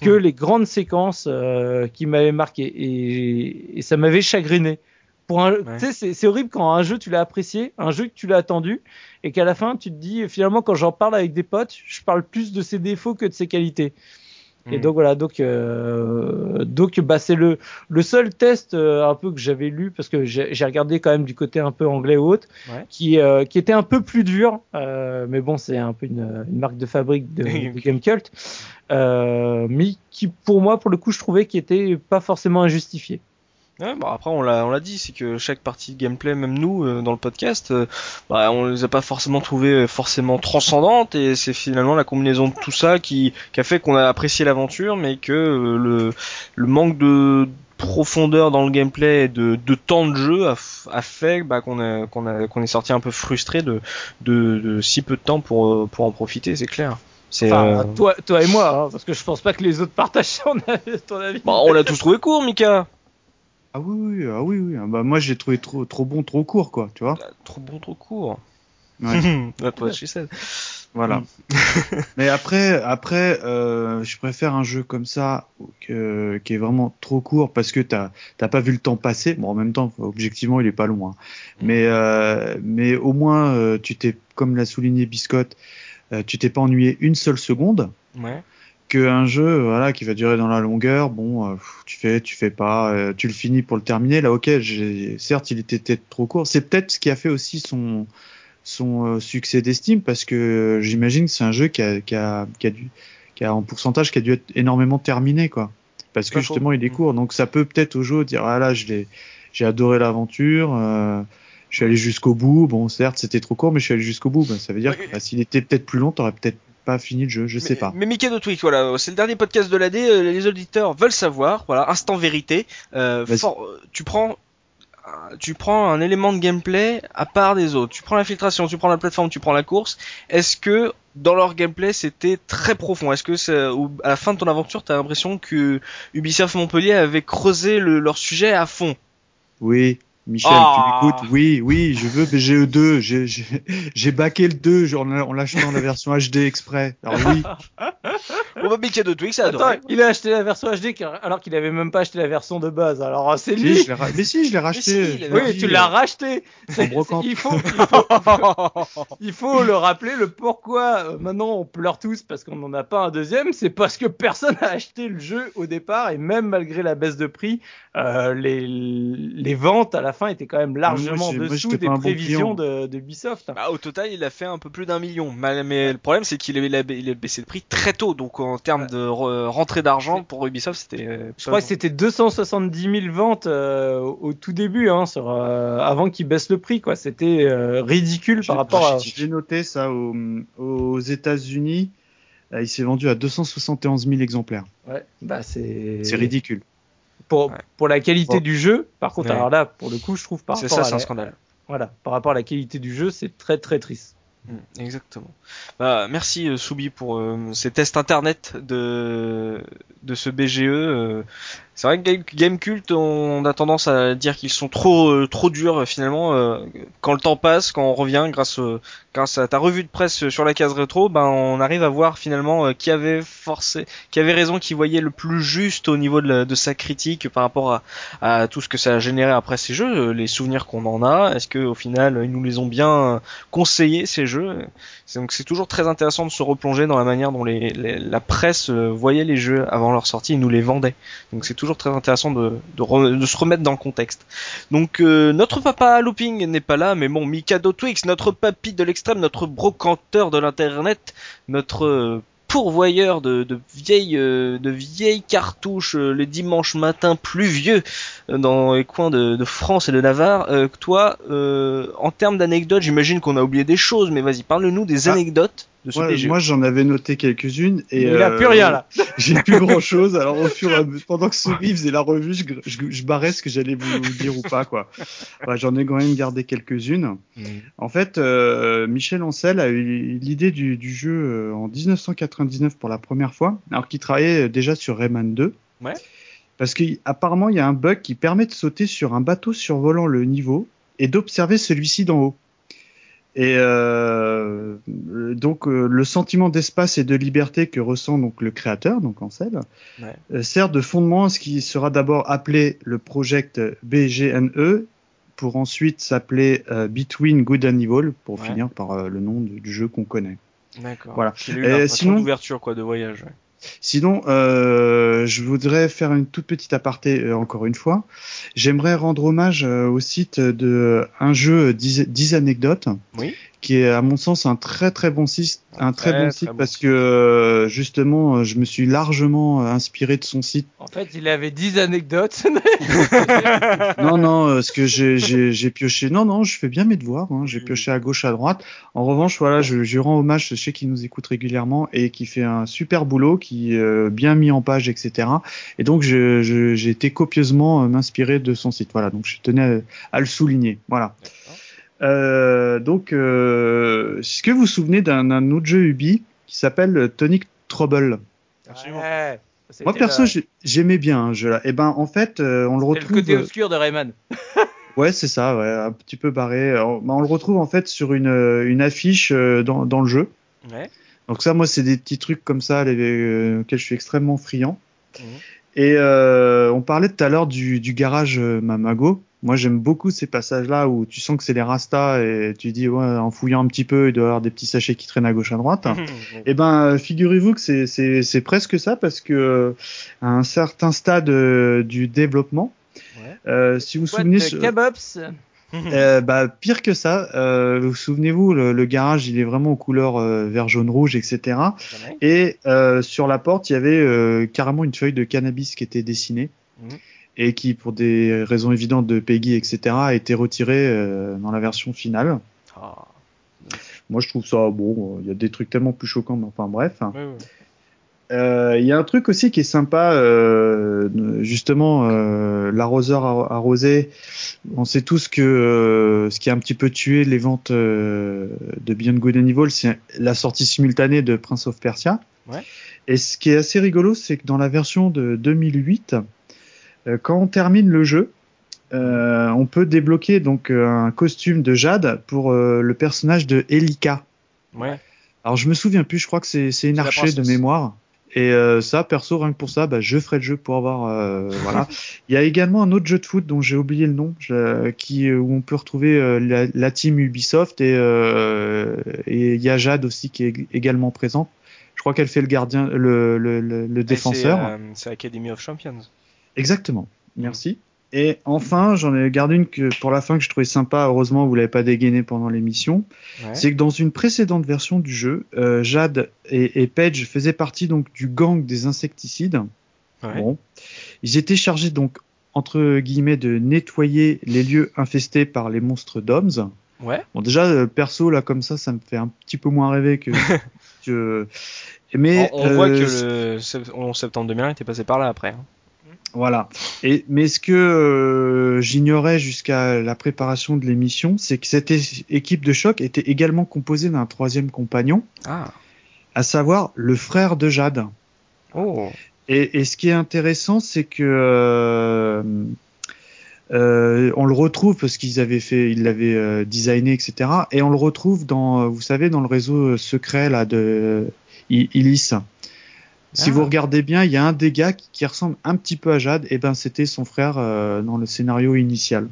que hmm. les grandes séquences euh, qui m'avaient marqué. Et, ça m'avait chagriné. Pour un, c'est horrible quand un jeu tu l'as apprécié, un jeu que tu l'as attendu, et qu'à la fin tu te dis finalement quand j'en parle avec des potes, je parle plus de ses défauts que de ses qualités. Et mm. donc voilà, donc donc bah c'est le le seul test un peu que j'avais lu parce que j'ai regardé quand même du côté un peu anglais ou autre, qui qui était un peu plus dur, mais bon c'est un peu une, une, marque de fabrique de, de Game Cult, mais qui pour moi pour le coup je trouvais qui était pas forcément injustifié. Ouais, bah après on l'a on l'a dit, c'est que chaque partie de gameplay, même nous euh, dans le podcast, euh, bah on les a pas forcément trouvées euh, forcément transcendantes et c'est finalement la combinaison de tout ça qui, qui a fait qu'on a apprécié l'aventure, mais que le le manque de profondeur dans le gameplay et de, de temps de jeu a, a fait bah, qu'on a qu'on qu'on est sorti un peu frustré de, de, de si peu de temps pour pour en profiter, c'est clair. C'est toi, toi et moi, hein, parce que je pense pas que les autres partagent ton avis. Bah, on l'a tous trouvé court, Mika. Ah oui, oui, ah oui, oui. Ah bah, moi, j'ai trouvé trop, trop bon, trop court, quoi, tu vois. Bah, trop bon, trop court. Ouais. Voilà. Mm. Mais après, après, euh, je préfère un jeu comme ça que, qui est vraiment trop court parce que t'as t'as pas vu le temps passer. Bon, en même temps, objectivement, il est pas loin. Mm. Mais euh, mais au moins, euh, tu t'es, comme l'a souligné Biscotte, tu t'es pas ennuyé une seule seconde. Ouais qu'un jeu voilà qui va durer dans la longueur bon euh, tu fais tu fais pas euh, tu le finis pour le terminer. Là ok certes il était peut-être trop court. C'est peut-être ce qui a fait aussi son son euh, succès d'estime parce que j'imagine que c'est un jeu qui a qui a qui a dû qui a en pourcentage qui a dû être énormément terminé quoi. Parce que justement il est court. Donc ça peut peut-être au jeu dire ah là je l'ai j'ai adoré l'aventure je suis allé jusqu'au bout. Bon certes c'était trop court mais je suis allé jusqu'au bout. Ben, ça veut dire que bah, s'il était peut-être plus long t'aurais peut-être pas fini le jeu, je sais pas. Mais Mickey de Twitch, voilà, c'est le dernier podcast de l'année, euh, les auditeurs veulent savoir, voilà, instant vérité. Euh, tu prends tu prends un élément de gameplay à part des autres. Tu prends l'infiltration, tu prends la plateforme, tu prends la course. Est-ce que dans leur gameplay c'était très profond? Est-ce que à la fin de ton aventure, t'as l'impression que Ubisoft Montpellier avait creusé leur sujet à fond? Oui, Michel, tu ah. m'écoutes? Oui, oui, je veux BGE2. J'ai baqué le 2 en, en l'achetant la version HD exprès. Alors oui. On va piquer de Twix, ça Attends, il a acheté la version HD alors qu'il avait même pas acheté la version de base. Alors c'est lui. mais si, je l'ai racheté. oui, tu l'as racheté. Il faut, il, faut, le rappeler le pourquoi euh, maintenant on pleure tous parce qu'on n'en a pas un deuxième. C'est parce que personne n'a acheté le jeu au départ et même malgré la baisse de prix, euh, les, les ventes à la fin étaient quand même largement en dessous des prévisions de, de Ubisoft. Bah, au total, il a fait un peu plus d'un million. Mais le problème, c'est qu'il a, baissé le prix très tôt. Donc en termes de rentrée d'argent pour Ubisoft, c'était. Euh, Je crois que c'était 270 000 ventes euh, au tout début, hein, sur, avant qu'il baisse le prix. Quoi, c'était ridicule par rapport à. J'ai noté ça aux, aux États-Unis. Il s'est vendu à 271 000 exemplaires. Ouais, bah c'est. C'est ridicule pour, pour la qualité du jeu, par contre, alors là, pour le coup, je trouve pas. C'est ça, c'est un scandale. Voilà, par rapport à la qualité du jeu, c'est très très triste. Mm, exactement. Bah, merci euh, Soubi pour euh, ces tests internet de de ce BGE. Euh. C'est vrai que Game Cult, on a tendance à dire qu'ils sont trop trop durs finalement. quand le temps passe, quand on revient grâce grâce à ta revue de presse sur la case rétro, ben on arrive à voir finalement qui avait forcé, qui avait raison, qui voyait le plus juste au niveau de, sa critique par rapport à, à, tout ce que ça a généré après ces jeux, les souvenirs qu'on en a. Est-ce que au final ils nous les ont bien conseillés ces jeux? Donc c'est toujours très intéressant de se replonger dans la manière dont les, la presse euh, voyait les jeux avant leur sortie et nous les vendait. Donc c'est toujours très intéressant de, de, se remettre dans le contexte. Donc euh, notre papa Looping n'est pas là, mais bon, Mikado Twix, notre papy de l'extrême, notre brocanteur de l'internet, notre euh, pourvoyeur de, de vieilles euh, de vieilles cartouches euh, les dimanches matins pluvieux euh, dans les coins de, de France et de Navarre. toi, en termes d'anecdotes, j'imagine qu'on a oublié des choses, mais vas-y, parle-nous des ah. anecdotes moi, j'en avais noté quelques-unes et il a plus rien là. J'ai plus grand chose. Alors au fur et à mesure, pendant que Souris faisait la revue, je, je, barrais ce que j'allais vous, dire ou pas quoi. j'en ai quand même gardé quelques-unes. Mm. En fait, euh, Michel Ancel a eu l'idée du, du, jeu euh, en 1999 pour la première fois, alors qu'il travaillait déjà sur Rayman 2. Ouais. Parce qu'apparemment, il y a un bug qui permet de sauter sur un bateau survolant le niveau et d'observer celui-ci d'en haut. Et euh, donc euh, le sentiment d'espace et de liberté que ressent donc le créateur, donc Ansel, ouais. euh, sert de fondement à ce qui sera d'abord appelé le project BGNE, pour ensuite s'appeler Between Good and Evil, pour ouais. finir par le nom du, du jeu qu'on connaît. D'accord. Voilà. Et sinon, d'ouverture quoi, de voyage. Ouais. Sinon, euh, je voudrais faire une toute petite aparté euh, encore une fois. J'aimerais rendre hommage euh, au site de un jeu 10, 10 anecdotes. Oui qui est à mon sens un très très bon site, un très, bon site parce que euh, justement je me suis largement euh, inspiré de son site. En fait, il avait 10 anecdotes. non non, euh, ce que j'ai pioché. Non non, je fais bien mes devoirs. Hein. J'ai mm. pioché à gauche à droite. En revanche, voilà, je, je rends hommage. Je sais qu'il nous écoute régulièrement et qui fait un super boulot, qui est bien mis en page, etc. Et donc j'ai été copieusement m'inspirer de son site. Voilà, donc je tenais à, à le souligner. Voilà. Euh, donc, euh, est-ce que vous vous souvenez d'un autre jeu Ubi qui s'appelle Tonic Trouble? Ouais, Moi perso, j'aimais bien ce jeu-là. Et eh ben, en fait, euh, on le retrouve. le côté obscur de Rayman. ouais, c'est ça, ouais, un petit peu barré. On, ben, on, le retrouve en fait sur une, une affiche dans, dans le jeu. Ouais. Donc ça, moi, c'est des petits trucs comme ça les, auxquels je suis extrêmement friand. Mmh. Et on parlait tout à l'heure du, du garage Mamago. Moi, j'aime beaucoup ces passages-là où tu sens que c'est les rastas et tu dis, ouais, en fouillant un petit peu, il doit y avoir des petits sachets qui traînent à gauche à droite. et eh ben, figurez-vous que c'est, c'est, c'est presque ça parce que à un certain stade euh, du développement, ouais. euh, si vous vous souvenez, euh, bah, pire que ça, euh, vous souvenez-vous, le, garage, il est vraiment aux couleurs euh, vert, jaune, rouge, etc. Et euh, sur la porte, il y avait euh, carrément une feuille de cannabis qui était dessinée. Mmh et qui, pour des raisons évidentes de Peggy, etc., a été retiré euh, dans la version finale. Ah. Moi, je trouve ça bon. Il y a des trucs tellement plus choquants, mais enfin bref. Euh, il y a un truc aussi qui est sympa, euh, justement, euh, l'arroseur arrosé. On sait tous que euh, ce qui a un petit peu tué les ventes de Beyond Good and Evil, c'est la sortie simultanée de Prince of Persia. Ouais. Et ce qui est assez rigolo, c'est que dans la version de 2008, euh, quand on termine le jeu, euh, on peut débloquer donc euh, un costume de Jade pour le personnage de Elika. Ouais. Alors je me souviens plus, je crois que c'est une archer de mémoire. Et ça, perso, rien que pour ça, bah, je ferai le jeu pour avoir. voilà. Il y a également un autre jeu de foot dont j'ai oublié le nom, qui où on peut retrouver la, team Ubisoft et il y a Jade aussi qui est également présente. Je crois qu'elle fait le gardien, le, le, le, défenseur. C'est Academy of Champions. Exactement. Merci. Et enfin, j'en ai gardé une que pour la fin que je trouvais sympa. Heureusement, vous l'avez pas dégainé pendant l'émission. C'est que dans une précédente version du jeu, euh, Jade et, et, Paige faisaient partie donc du gang des insecticides. Bon, ils étaient chargés donc entre guillemets de nettoyer les lieux infestés par les monstres d'hommes. Ouais. Bon, déjà euh, perso là comme ça, ça me fait un petit peu moins rêver que. que... Mais on, voit que le 11 septembre 2001 était passé par là après. Hein. Voilà. Et mais ce que euh, j'ignorais jusqu'à la préparation de l'émission, c'est que cette équipe de choc était également composée d'un troisième compagnon, ah. à savoir le frère de Jade. Oh. Et, et ce qui est intéressant, c'est que euh, euh, on le retrouve parce qu'ils avaient fait, ils l'avaient designé, etc. Et on le retrouve dans, vous savez, dans le réseau secret là de Illis. Si vous ah. regardez bien, il y a un des gars qui, ressemble un petit peu à Jade, et ben c'était son frère euh, dans le scénario initial.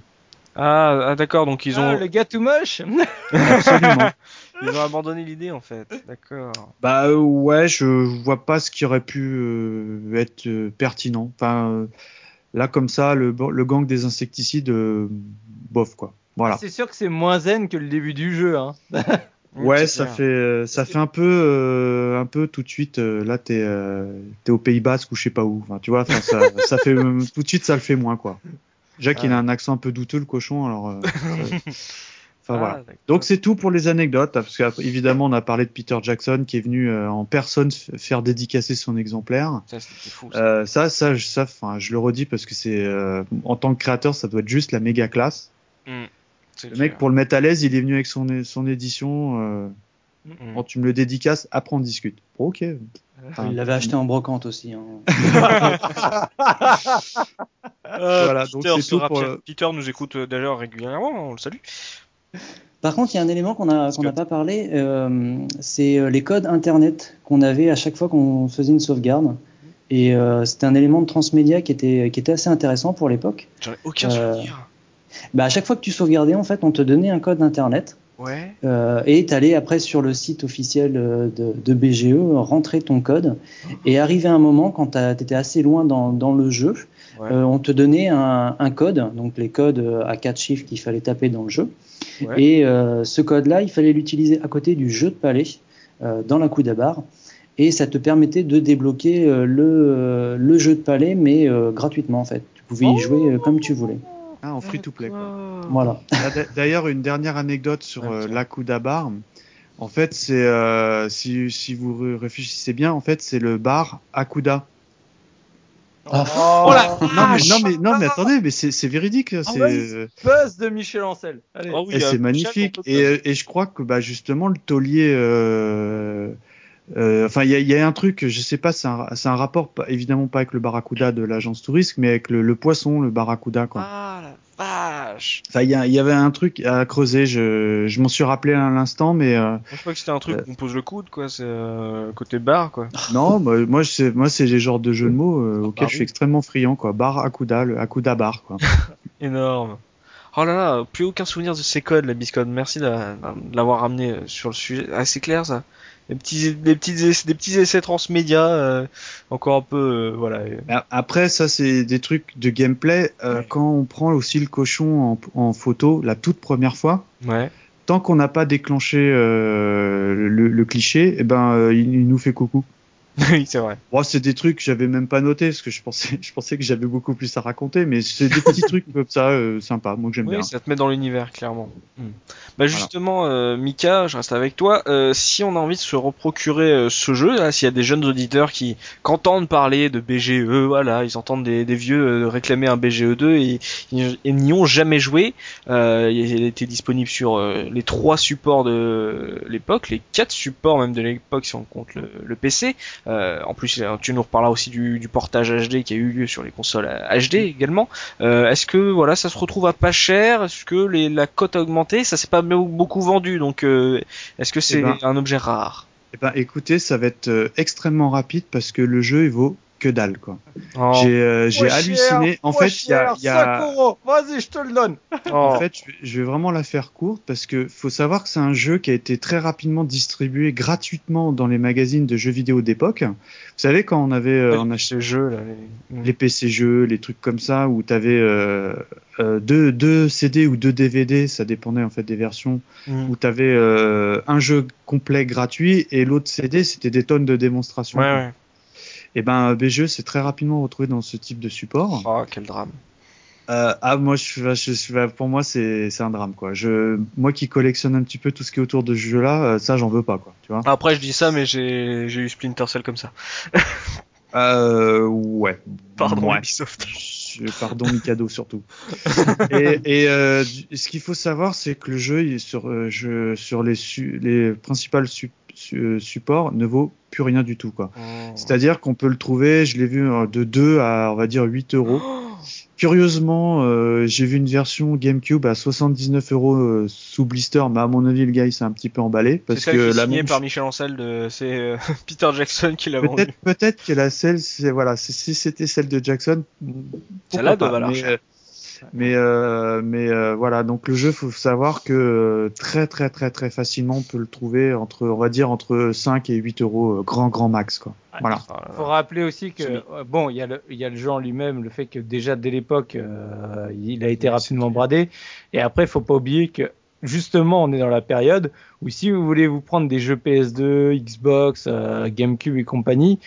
Ah, ah d'accord, donc ils ont. Ah, le gars tout moche Absolument. ils ont abandonné l'idée en fait, d'accord. Bah euh, ouais, je vois pas ce qui aurait pu euh, être pertinent. Enfin, là comme ça, le, le gang des insecticides, bof quoi. Voilà. C'est sûr que c'est moins zen que le début du jeu. Hein. Ouais, ça fait euh, ça fait un peu euh, un peu tout de suite. Euh, là, t'es es au Pays Basque ou je sais pas où. Enfin, tu vois, ça, ça fait tout de suite ça le fait moins quoi. Jacques, il a un accent un peu douteux le cochon, alors. Enfin, voilà. Ah, Donc c'est tout pour les anecdotes, parce qu'évidemment on a parlé de Peter Jackson qui est venu en personne faire dédicacer son exemplaire. Ça, fou, ça. ça, ça, ça, enfin, je le redis parce que c'est en tant que créateur, ça doit être juste la méga classe. Mm. Le mec, pour le mettre à l'aise, il est venu avec son, son édition. Euh, mm. Quand tu me le dédicaces, après on discute. ok. il l'avait acheté en brocante aussi. Hein. voilà, donc c'est tout pour... Peter nous écoute euh, d'ailleurs régulièrement, on le salue. Par contre, il y a un élément qu'on n'a pas parlé, euh, c'est euh, les codes Internet qu'on avait à chaque fois qu'on faisait une sauvegarde. Et euh, c'était un élément de transmédia qui était, qui était assez intéressant pour l'époque. J'en ai aucun souvenir bah, à chaque fois que tu sauvegardais, en fait, on te donnait un code internet Ouais. Euh, et t'allais après sur le site officiel de, de, BGE, rentrer ton code, et arrivé un moment quand t'étais assez loin dans, dans le jeu, euh, on te donnait un, un, code, donc les codes à quatre chiffres qu'il fallait taper dans le jeu. Et euh, ce code-là, il fallait l'utiliser à côté du jeu de palais euh, dans la barre et ça te permettait de débloquer euh, le, le, jeu de palais, mais gratuitement en fait. Tu pouvais y oh jouer comme tu voulais. Ah, en free to play. Voilà. D'ailleurs, une dernière anecdote sur la bar. En fait, c'est si, si, vous réfléchissez bien, en fait, c'est le bar Akuda. Ah. Oh, non, mais, non, mais, non, mais attendez, mais c'est véridique. Ah c'est buzz de Michel Ancel. Oh et c'est magnifique. Et, et, je crois que bah, justement, le taulier. Euh, enfin, il y a, y a, un truc, je sais pas, c'est un, un, rapport, évidemment pas avec le barracuda de l'agence touriste, mais avec le, le, poisson, le barracuda. Quoi. Ah la vache Il y, y, avait un truc à creuser, je, je m'en suis rappelé à l'instant, mais... Euh, je crois que c'était un truc euh, on pose le coude, quoi, c'est euh, côté bar, quoi. Non, bah, moi, moi c'est les genres de jeux de mots euh, auxquels je suis extrêmement friand, quoi. Bar Akuda, le Akuda bar, quoi. Énorme. Oh là là, plus aucun souvenir de ces codes, la biscode. Merci de l'avoir ramené sur le sujet. Ah, c'est clair, ça des petits des petits des petits essais transmédia euh, encore un peu euh, voilà. Après ça c'est des trucs de gameplay. Euh, quand on prend aussi le cochon en, en, photo la toute première fois ouais. tant qu'on n'a pas déclenché le, le, cliché eh ben il, nous fait coucou oui, c'est vrai. Bon, c'est des trucs que j'avais même pas noté parce que je pensais, je pensais que j'avais beaucoup plus à raconter, mais c'est des petits trucs comme ça, euh, sympa, moi que j'aime oui, bien. ça te met dans l'univers, clairement. Hmm. Bah justement, euh, Mika, je reste avec toi. Euh, si on a envie de se reprocurer euh, ce jeu, s'il y a des jeunes auditeurs qui, entendent parler de BGE, voilà, ils entendent des, des vieux réclamer un BGE 2 et, et n'y ont jamais joué. il était disponible sur les trois supports de l'époque, les quatre supports même de l'époque si on compte le, le PC. Euh, en plus, euh, tu nous reparleras aussi du, portage HD qui a eu lieu sur les consoles HD également. Euh, est-ce que voilà, ça se retrouve à pas cher? Est-ce que la cote a augmenté? Ça s'est pas beaucoup vendu, donc est-ce que c'est eh ben. un objet rare? Eh ben, écoutez, ça va être extrêmement rapide parce que le jeu il vaut que dalle quoi. Oh. J'ai euh, j'ai halluciné. En fait, il y a, y a... Vas-y, je te le donne. En fait, je vais vraiment la faire courte parce que faut savoir que c'est un jeu qui a été très rapidement distribué gratuitement dans les magazines de jeux vidéo d'époque. Vous savez quand on avait euh, on achetait jeux là, les... les... PC jeux, les trucs comme ça où t'avais euh, euh, deux deux CD ou deux DVD, ça dépendait en fait des versions mm. où t'avais euh, un jeu complet gratuit et l'autre CD c'était des tonnes de démonstrations. Ouais, ouais. Et eh ben BGE s'est très rapidement retrouvé dans ce type de support. Oh quel drame. Euh, ah moi je, je, je, pour moi c'est un drame quoi. Je moi qui collectionne un petit peu tout ce qui est autour de ce jeu là, euh, ça j'en veux pas quoi, tu vois. Après je dis ça mais j'ai eu Splinter Cell comme ça. euh ouais. Pardon Ubisoft. Pardon Mikado surtout. et, et euh, ce qu'il faut savoir c'est que le jeu il sur euh, je, sur les les principales su support ne vaut plus rien du tout quoi. Oh. C'est-à-dire qu'on peut le trouver, je l'ai vu euh, de 2 à on va dire 8 euros. Oh. Curieusement, euh, j'ai vu une version GameCube à 79 euros euh, sous blister, mais à mon avis le gars il s'est un petit peu emballé parce que la signé par Michel Ancel de c'est Peter Jackson qui l'a vendu. Peut-être que la celle c'est voilà si c'était celle de Jackson. Celle-là doit valoir mais euh, mais euh, voilà, donc le jeu, faut savoir que euh, très très très très facilement on peut le trouver entre, on va dire entre 5 et 8 euros grand grand max quoi. Voilà. Faut rappeler aussi que bon, il y a le il y a le jeu en lui-même, le fait que déjà dès l'époque il a été rapidement bradé, et après faut pas oublier que justement, on est dans la période où si vous voulez vous prendre des jeux PS2, Xbox, GameCube et compagnie,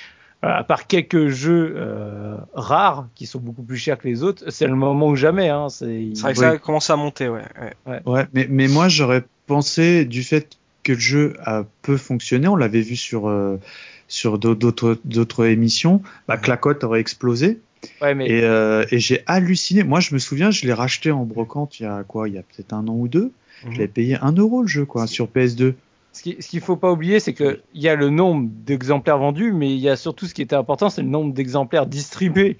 à part quelques jeux euh, rares qui sont beaucoup plus chers que les autres, c'est le moment ou jamais. Hein, c'est vrai que ça commence à monter, ouais. Ouais, ouais. mais, mais moi j'aurais pensé du fait que le jeu a peu fonctionné, on l'avait vu sur euh, sur d'autres d'autres émissions, bah, que la cote aurait explosé. Ouais, mais... Et, euh, et j'ai halluciné. Moi, je me souviens, je l'ai racheté en brocante il y a quoi Il y a peut-être un an ou deux. Je mhm. l'ai payé un euro le jeu, quoi, sur PS2 ce qu'il ne faut pas oublier, c'est qu'il y a le nombre d'exemplaires vendus, mais il y a surtout ce qui était important, c'est le nombre d'exemplaires distribués.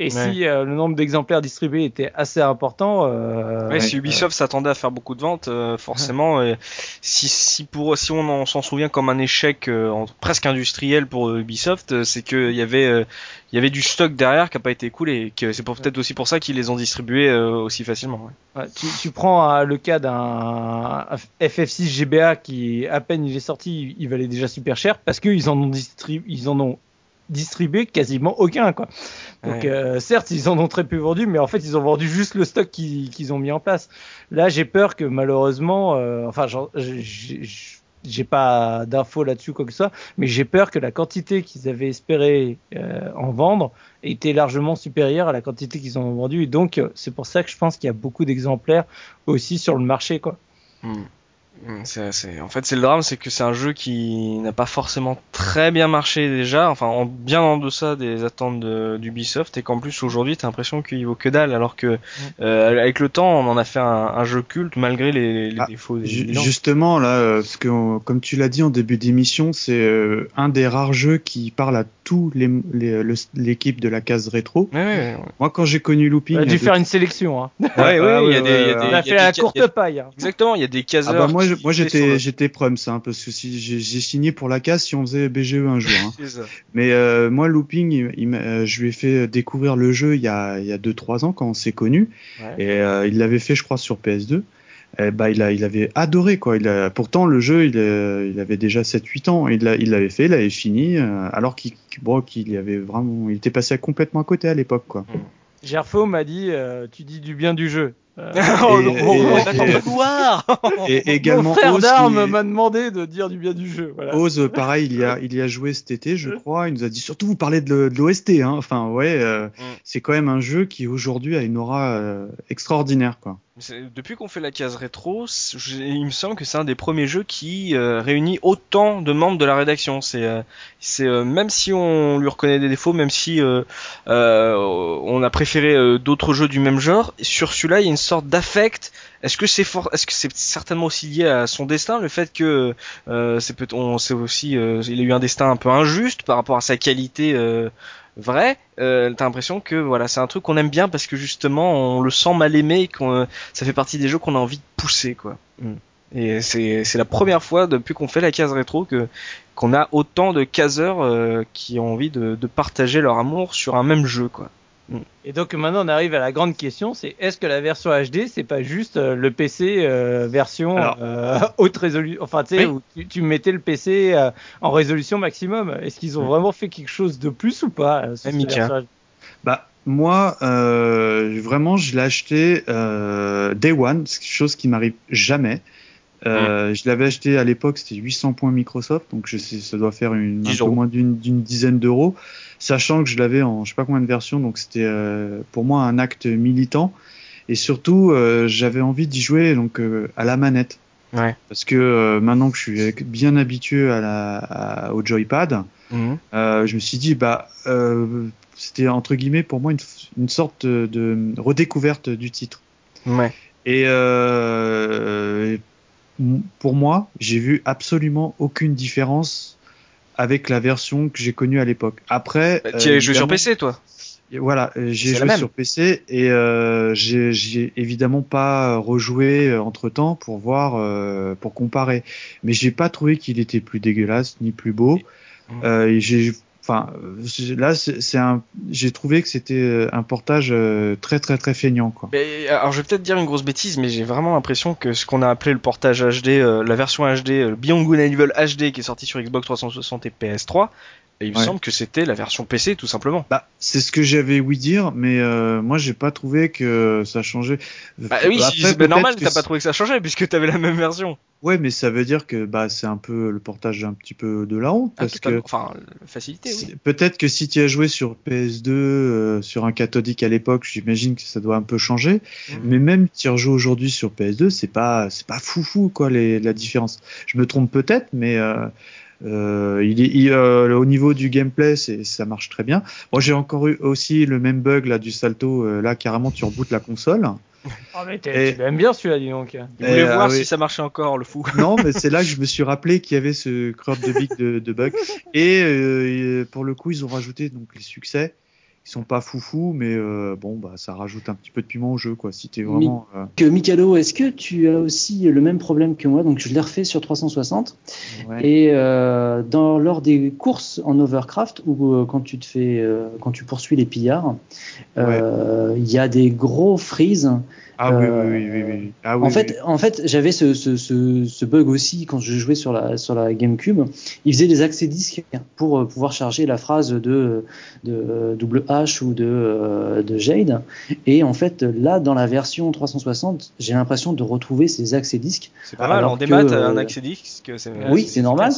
Et si le nombre d'exemplaires distribués était assez important, ouais, si Ubisoft s'attendait à faire beaucoup de ventes, forcément, si, si pour si on s'en souvient comme un échec presque industriel pour Ubisoft, c'est qu'il y avait il y avait du stock derrière qui a pas été écoulé c'est peut-être aussi pour ça qu'ils les ont distribués aussi facilement. Ouais. tu, tu, prends le cas d'un FF6 GBA qui à peine il est sorti, il valait déjà super cher parce qu'ils en ont distribué, ils en ont distribué quasiment aucun quoi. Donc euh, certes ils en ont très peu vendu, mais en fait ils ont vendu juste le stock qu'ils ont mis en place. Là j'ai peur que malheureusement, euh, enfin j'ai pas d'infos là-dessus quoi que ça, mais j'ai peur que la quantité qu'ils avaient espéré euh, en vendre était largement supérieure à la quantité qu'ils ont vendu. Et donc c'est pour ça que je pense qu'il y a beaucoup d'exemplaires aussi sur le marché quoi. Hmm. Mm, c'est, en fait, c'est le drame, c'est que c'est un jeu qui n'a pas forcément très bien marché déjà, enfin en, bien en deçà des attentes d'Ubisoft, et qu'en plus aujourd'hui t'as l'impression qu'il vaut que dalle, alors que mm. euh, avec le temps on en a fait un, jeu culte malgré les, les ah, défauts. justement là, euh, parce que comme tu l'as dit en début d'émission, c'est euh, un des rares jeux qui parle à tous les, l'équipe de la case rétro. Moi quand j'ai connu Looping, on a dû faire une sélection. Hein. Ouais, ouais, il y a des, on a fait la courte paille. Hein. Exactement, il y a des caseurs. Ah bah, moi j'étais j'étais Prums hein, parce que si j'ai signé pour la case si on faisait BGE un jour. Hein. Mais euh, moi Looping, il, euh, je lui ai fait découvrir le jeu il y a il y a deux trois ans quand on s'est connu et euh, il l'avait fait je crois sur PS2. Et bah il a il avait adoré quoi. Il a, pourtant le jeu il, il avait déjà 7 8 ans, il il l'avait fait, il avait fini alors qu'il bon, qu'il avait vraiment il était passé complètement à côté à l'époque quoi. Mm. Gerfo m'a dit tu dis du bien du jeu. Euh, oh, et, et, également Mon frère d'armes m'a demandé de dire du bien du jeu. Voilà. Oz, pareil, il y a, il y a joué cet été, je crois. Il nous a dit surtout vous parlez de, l'OST. Hein. Enfin, ouais, euh, mm. c'est quand même un jeu qui aujourd'hui a une aura euh, extraordinaire, quoi. Depuis qu'on fait la case rétro, il me semble que c'est un des premiers jeux qui euh, réunit autant de membres de la rédaction. C'est, euh, euh, même si on lui reconnaît des défauts, même si on a préféré d'autres jeux du même genre, sur celui-là il y a une sorte d'affect. Est-ce que c'est certainement aussi lié à son destin, le fait que c'est aussi, il a eu un destin un peu injuste par rapport à sa qualité vrai, euh, t'as l'impression que voilà, c'est un truc qu'on aime bien parce que justement on le sent mal aimé et qu'on ça fait partie des jeux qu'on a envie de pousser quoi. Mm. Et c'est c'est la première fois depuis qu'on fait la case rétro que qu'on a autant de caseurs euh, qui ont envie de, de partager leur amour sur un même jeu quoi. Et donc maintenant on arrive à la grande question, c'est est-ce que la version HD c'est pas juste euh, le PC euh, version euh, haute résolution, enfin tu sais où tu, mettais le PC en résolution maximum. Est-ce qu'ils ont vraiment fait quelque chose de plus ou pas Bah moi vraiment je l'ai acheté Day One, c'est quelque chose qui m'arrive jamais. Euh, je l'avais acheté à l'époque, c'était 800 points Microsoft, donc je sais, ça doit faire une, un peu moins d'une dizaine d'euros, sachant que je l'avais en je sais pas combien de versions, donc c'était euh, pour moi un acte militant, et surtout euh, j'avais envie d'y jouer donc à la manette, ouais. parce que maintenant que je suis bien habitué à la, au joypad, mhm. je me suis dit bah c'était entre guillemets pour moi une, une sorte de, de redécouverte du titre. Ouais. Et euh, pour moi, j'ai vu absolument aucune différence avec la version que j'ai connue à l'époque. Après, bah, tu as joué sur PC, toi Voilà, euh, j'ai joué sur PC et euh, j'ai évidemment pas rejoué euh, entre temps pour voir, euh, pour comparer. Mais j'ai pas trouvé qu'il était plus dégueulasse ni plus beau. Euh, j'ai Enfin, là, c'est un. J'ai trouvé que c'était euh, un portage euh, très très très feignant, quoi. Mais, alors, je vais peut-être dire une grosse bêtise, mais j'ai vraiment l'impression que ce qu'on a appelé le portage HD, euh, la version HD, le Beyond Good and Evil HD, qui est sorti sur Xbox 360 et PS3, et il me semble que c'était la version PC tout simplement. Bah, c'est ce que j'avais ouï dire, mais euh, moi j'ai pas trouvé que ça changeait. Bah oui, c'est normal, t'as pas trouvé que ça changeait puisque t'avais la même version. Ouais, mais ça veut dire que bah c'est un peu le portage un petit peu de la honte parce que enfin facilité. Oui. Peut-être que si tu as joué sur PS2 euh, sur un cathodique à l'époque, j'imagine que ça doit un peu changer. Mhm. Mais même si tu rejoues aujourd'hui sur PS2, c'est pas c'est pas foufou quoi les, la différence. Je me trompe peut-être, mais euh, euh, il est, euh, au niveau du gameplay, c'est, ça marche très bien. Moi, j'ai encore eu aussi le même bug là du salto. Euh, là, carrément, tu rebootes la console. Oh, mais tu l'aimes bien celui-là, dis donc. Il voulait voir si ça marchait encore, le fou. Non, mais c'est là que je me suis rappelé qu'il y avait ce crop de big de, de bug. Et pour le coup, ils ont rajouté donc les succès ils sont pas foufou, mais euh, bon, bah, ça rajoute un petit peu de piment au jeu, quoi. Si t'es vraiment. Euh... Que Mikado, est-ce que tu as aussi le même problème que moi? Donc, je l'ai refait sur 360. Ouais. Et euh, dans, lors des courses en Overcraft, ou quand tu te fais, quand tu poursuis les pillards, il ouais. y a des gros freezes. Ah oui, oui, oui, oui, Ah, oui, en fait, en fait, j'avais ce, ce, ce, ce, bug aussi quand je jouais sur la sur la GameCube. Il faisait des accès disques pour pouvoir charger la phrase de de double H ou de de Jade. Et en fait, là, dans la version 360, j'ai l'impression de retrouver ces accès disques. C'est pas mal. En démat, un accès disque. Oui, c'est normal.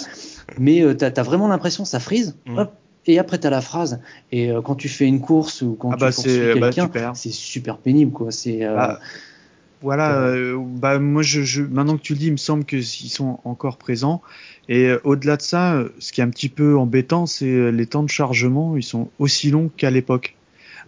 Mais euh, t'as as vraiment l'impression ça freeze. Mmh. Hop, et après tu as la phrase et euh, quand tu fais une course ou quand ah tu bah poursuis quelqu'un bah, c'est super pénible quoi. C'est euh, bah, voilà euh, bah moi je, je, maintenant que tu le dis il me semble qu'ils sont encore présents. Et euh, au-delà de ça ce qui est un petit peu embêtant c'est les temps de chargement ils sont aussi longs qu'à l'époque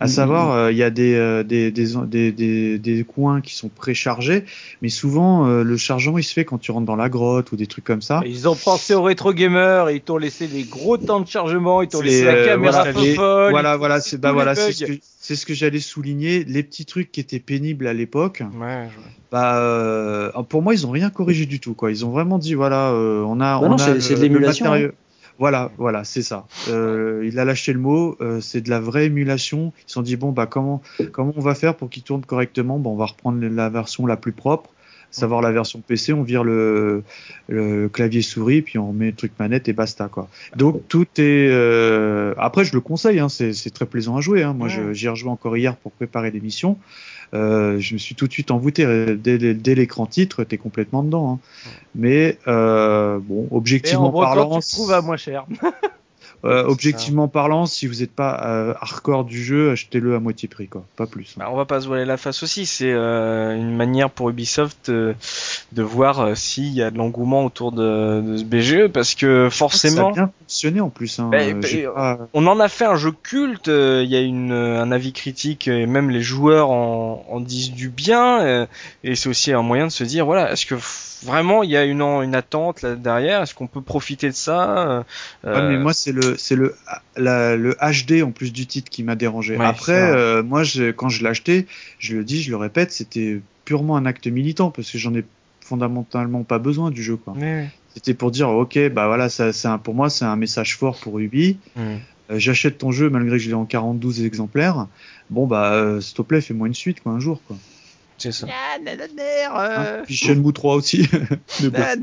à savoir, il y a des, des, des, des, des, coins qui sont préchargés, mais souvent le chargement il se fait quand tu rentres dans la grotte ou des trucs comme ça. Ils ont pensé aux rétro gamers, ils t'ont laissé des gros temps de chargement, ils t'ont laissé la caméra voilà, les, folle. Voilà, voilà, c'est bah voilà, c'est ce que c'est ce que j'allais souligner. Les petits trucs qui étaient pénibles à l'époque, ouais, bah euh, pour moi ils ont rien corrigé du tout quoi. Ils ont vraiment dit voilà, euh, on a, bah on non, a c'est de l'émulation. Hein. Voilà, voilà, c'est ça. Euh, il a lâché le mot. Euh, c'est de la vraie émulation. Ils se sont dit bon bah comment comment on va faire pour qu'il tourne correctement? Bon, on va reprendre la version la plus propre, savoir la version PC. On vire le, le clavier souris puis on met le truc manette et basta quoi. Donc tout est. Euh... Après, je le conseille. Hein, c'est très plaisant à jouer. Hein. Moi, ouais. j'y ai rejoué encore hier pour préparer l'émission. Euh, je me suis tout de suite envoûté dès, dès l'écran titre, t'es complètement dedans. Hein. Mais euh, bon, objectivement en parlant, tu trouves à moins cher. euh, objectivement parlant, si vous n'êtes pas euh, hardcore du jeu, achetez-le à moitié prix, quoi, pas plus. Bah, on va pas se voiler la face aussi. C'est euh, une manière pour Ubisoft euh, de voir s'il y a de l'engouement autour de, de, ce BGE, parce que forcément. Ça a bien en plus. Hein. Bah, bah, pas... On en a fait un jeu culte. Il y a une, un avis critique et même les joueurs en, en disent du bien. et c'est aussi un moyen de se dire, voilà, est-ce que vraiment il y a une, une attente là derrière? Est-ce qu'on peut profiter de ça euh... ouais, mais moi c'est le c'est le la, le HD en plus du titre qui m'a dérangé. Ouais, Après euh, moi je, quand je l'ai acheté, je le dis, je le répète, c'était purement un acte militant parce que j'en ai fondamentalement pas besoin du jeu quoi. Ouais. C'était pour dire ok bah voilà ça c'est pour moi c'est un message fort pour Ubi. Mmh. Euh, J'achète ton jeu malgré que je l'ai en 42 exemplaires. Bon bah euh, s'il te plaît fais-moi une suite quoi un jour quoi. C'est ça. Ah, euh... Hein Puis Shenmue 3 aussi. ah,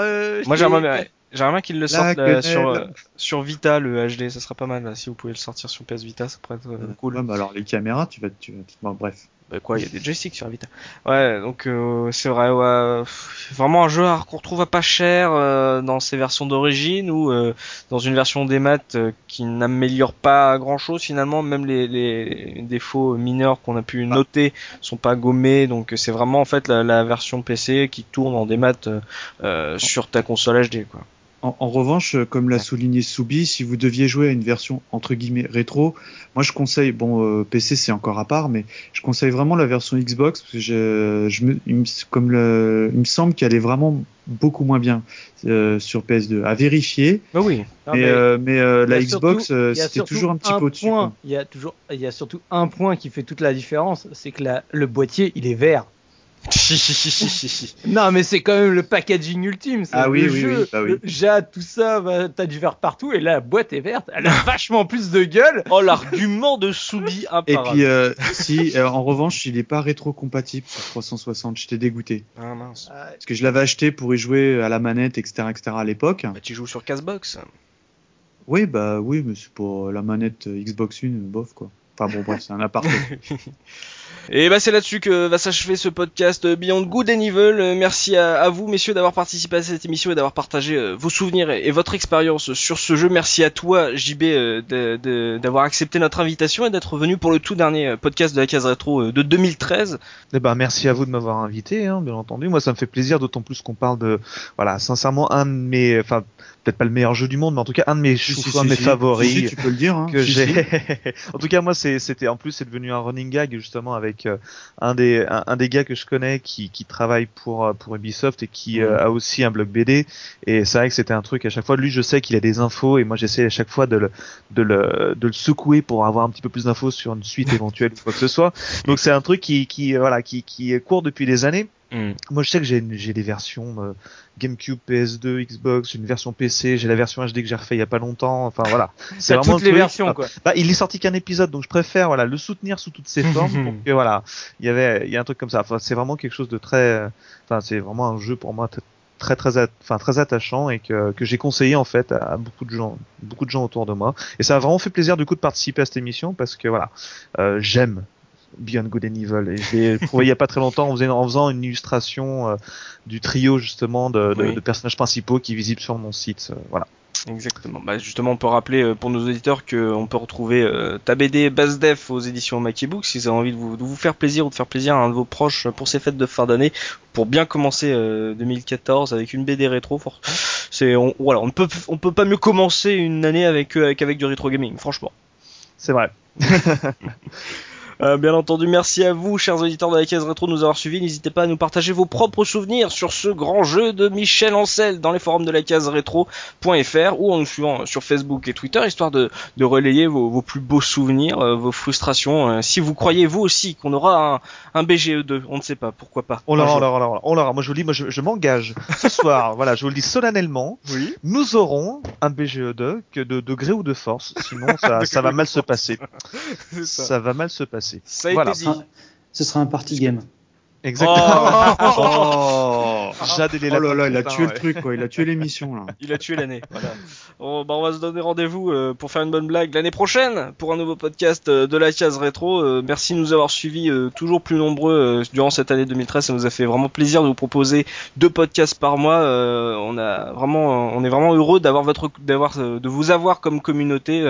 euh, Moi j'aimerais J'aimerais qu'ils le sortent là, sur, euh, sur Vita, le HD, ça sera pas mal. Là, si vous pouvez le sortir sur PS Vita, ça pourrait être euh, cool. Ouais, bah alors les caméras, tu vas, tu vas, bon, bref. Bah quoi, il y a des joysticks sur Vita. Ouais, donc euh, c'est vrai, ouais, vraiment un jeu qu'on retrouve à pas cher euh, dans ses versions d'origine ou euh, dans une version des maths qui n'améliore pas grand chose finalement. Même les, les défauts mineurs qu'on a pu ah. noter sont pas gommés, donc c'est vraiment en fait la, la, version PC qui tourne en des maths sur ta console HD quoi. En, en, revanche, comme l'a souligné Soubi, si vous deviez jouer à une version entre guillemets rétro, moi je conseille, bon euh, PC c'est encore à part, mais je conseille vraiment la version Xbox parce que je, je me, il me, comme le, il me semble qu'elle est vraiment beaucoup moins bien euh, sur PS2. À vérifier. Bah oui. Non, mais, mais, euh, mais euh, la Xbox c'était toujours un petit peu au-dessus. Il y a toujours, il y a surtout un point qui fait toute la différence, c'est que la, le boîtier il est vert. non mais c'est quand même le packaging ultime. Ah oui, le oui, jeu, oui, bah oui. le jade, tout ça, bah, t'as du vert partout et là la boîte est verte, elle a vachement plus de gueule. Oh l'argument de Soubi Et puis euh, si, euh, en revanche, il est pas rétro-compatible sur 360, j'étais dégoûté. Ah mince. Parce que je l'avais acheté pour y jouer à la manette, etc., etc. à l'époque. Bah, tu joues sur Castbox. Oui, bah oui, mais c'est pour la manette Xbox One, bof quoi. Enfin bon, bref, c'est un aparté. Et bah c'est là-dessus que va s'achever ce podcast Beyond Good and Evil. Merci à, à vous messieurs d'avoir participé à cette émission et d'avoir partagé euh, vos souvenirs et, et, votre expérience sur ce jeu. Merci à toi JB euh, d'avoir accepté notre invitation et d'être venu pour le tout dernier podcast de la case rétro euh, de 2013. Eh ben merci à vous de m'avoir invité, hein, bien entendu. Moi ça me fait plaisir, d'autant plus qu'on parle de voilà sincèrement un de mes, enfin peut-être pas le meilleur jeu du monde, mais en tout cas un de mes si, chouchous, si, un de mes si, favoris. tu peux le dire. Hein. Que j'ai. en tout cas moi c'est c'était en plus c'est devenu un running gag justement avec avec un des un, des gars que je connais qui, qui travaille pour pour Ubisoft et qui mhm. a aussi un blog BD. Et c'est vrai que c'était un truc à chaque fois. Lui, je sais qu'il a des infos et moi j'essaie à chaque fois de le de le de le secouer pour avoir un petit peu plus d'infos sur une suite éventuelle ou quoi que ce soit. Donc c'est un truc qui qui voilà qui qui court depuis des années. Mm. Moi, je sais que j'ai des versions euh, GameCube, PS2, Xbox, j'ai une version PC, j'ai la version HD que j'ai refait il y a pas longtemps. Enfin voilà, c'est vraiment toutes les versions quoi. Bah, il est sorti qu'un épisode, donc je préfère voilà le soutenir sous toutes ses formes. pour que voilà, il y avait il y a un truc comme ça. Enfin, c'est vraiment quelque chose de très. Enfin, c'est vraiment un jeu pour moi très très enfin très attachant et que, que j'ai conseillé en fait à beaucoup de gens beaucoup de gens autour de moi et ça a vraiment fait plaisir du coup de participer à cette émission parce que voilà euh, j'aime Beyond Good and Evil. Et je l'ai trouvé il y a pas très longtemps en faisant, en faisant une illustration euh, du trio justement de, de, de, personnages principaux qui est visible sur mon site. Euh, voilà. Exactement. Bah justement, on peut rappeler euh, pour nos auditeurs qu'on peut retrouver euh, ta BD Def aux éditions Mackie Book si vous avez envie de vous, de vous, faire plaisir ou de faire plaisir à un de vos proches pour ces fêtes de fin d'année, pour bien commencer 2014 avec une BD rétro. C'est on, voilà, on peut on peut pas mieux commencer une année avec avec, avec du rétro gaming, franchement. C'est vrai. Euh, bien entendu, merci à vous, chers auditeurs de la case rétro, de nous avoir suivis. N'hésitez pas à nous partager vos propres souvenirs sur ce grand jeu de Michel Ancel dans les forums de la case rétro.fr ou en nous suivant sur Facebook et Twitter, histoire de, de relayer vos, vos, plus beaux souvenirs, euh, vos frustrations. Euh, si vous croyez vous aussi qu'on aura un, un, BGE2, on ne sait pas, pourquoi pas. On l'aura, on l'aura, on l'aura. Moi je vous dis, moi je, je m'engage ce soir, voilà, je vous le dis solennellement, oui. nous aurons un BGE2 que de, de gré ou de force, sinon ça, ça va mal se passer. Ça. ça va mal se passer. Ça a été dit. Ce sera un party game. Exactement. Oh, Jade oh là là, il a tué le truc, quoi. Il a tué l'émission, là. Il a tué l'année. Voilà. On, bah, on va se donner rendez-vous euh, pour faire une bonne blague l'année prochaine pour un nouveau podcast euh, de la case rétro. Euh, merci de nous avoir suivis toujours plus nombreux durant cette année 2013. Ça nous a fait vraiment plaisir de vous proposer deux podcasts par mois. on a vraiment, on est vraiment heureux d'avoir votre, d'avoir, de vous avoir comme communauté.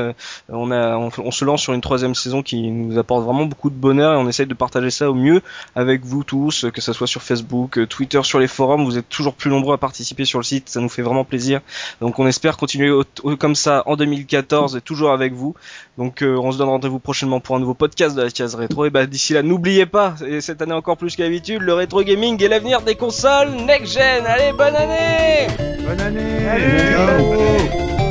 on a, on, on, se lance sur une troisième saison qui nous apporte vraiment beaucoup de bonheur et on essaye de partager ça au mieux avec vous tous que ce soit sur Facebook, Twitter, sur les forums. Vous êtes toujours plus nombreux à participer sur le site, ça nous fait vraiment plaisir. Donc on espère continuer comme ça en 2014 et toujours avec vous. Donc euh, on se donne rendez-vous prochainement pour un nouveau podcast de la case rétro. Et bah d'ici là, n'oubliez pas, et cette année encore plus qu'habitude, le rétro gaming est l'avenir des consoles next gen. Allez, bonne année Bonne année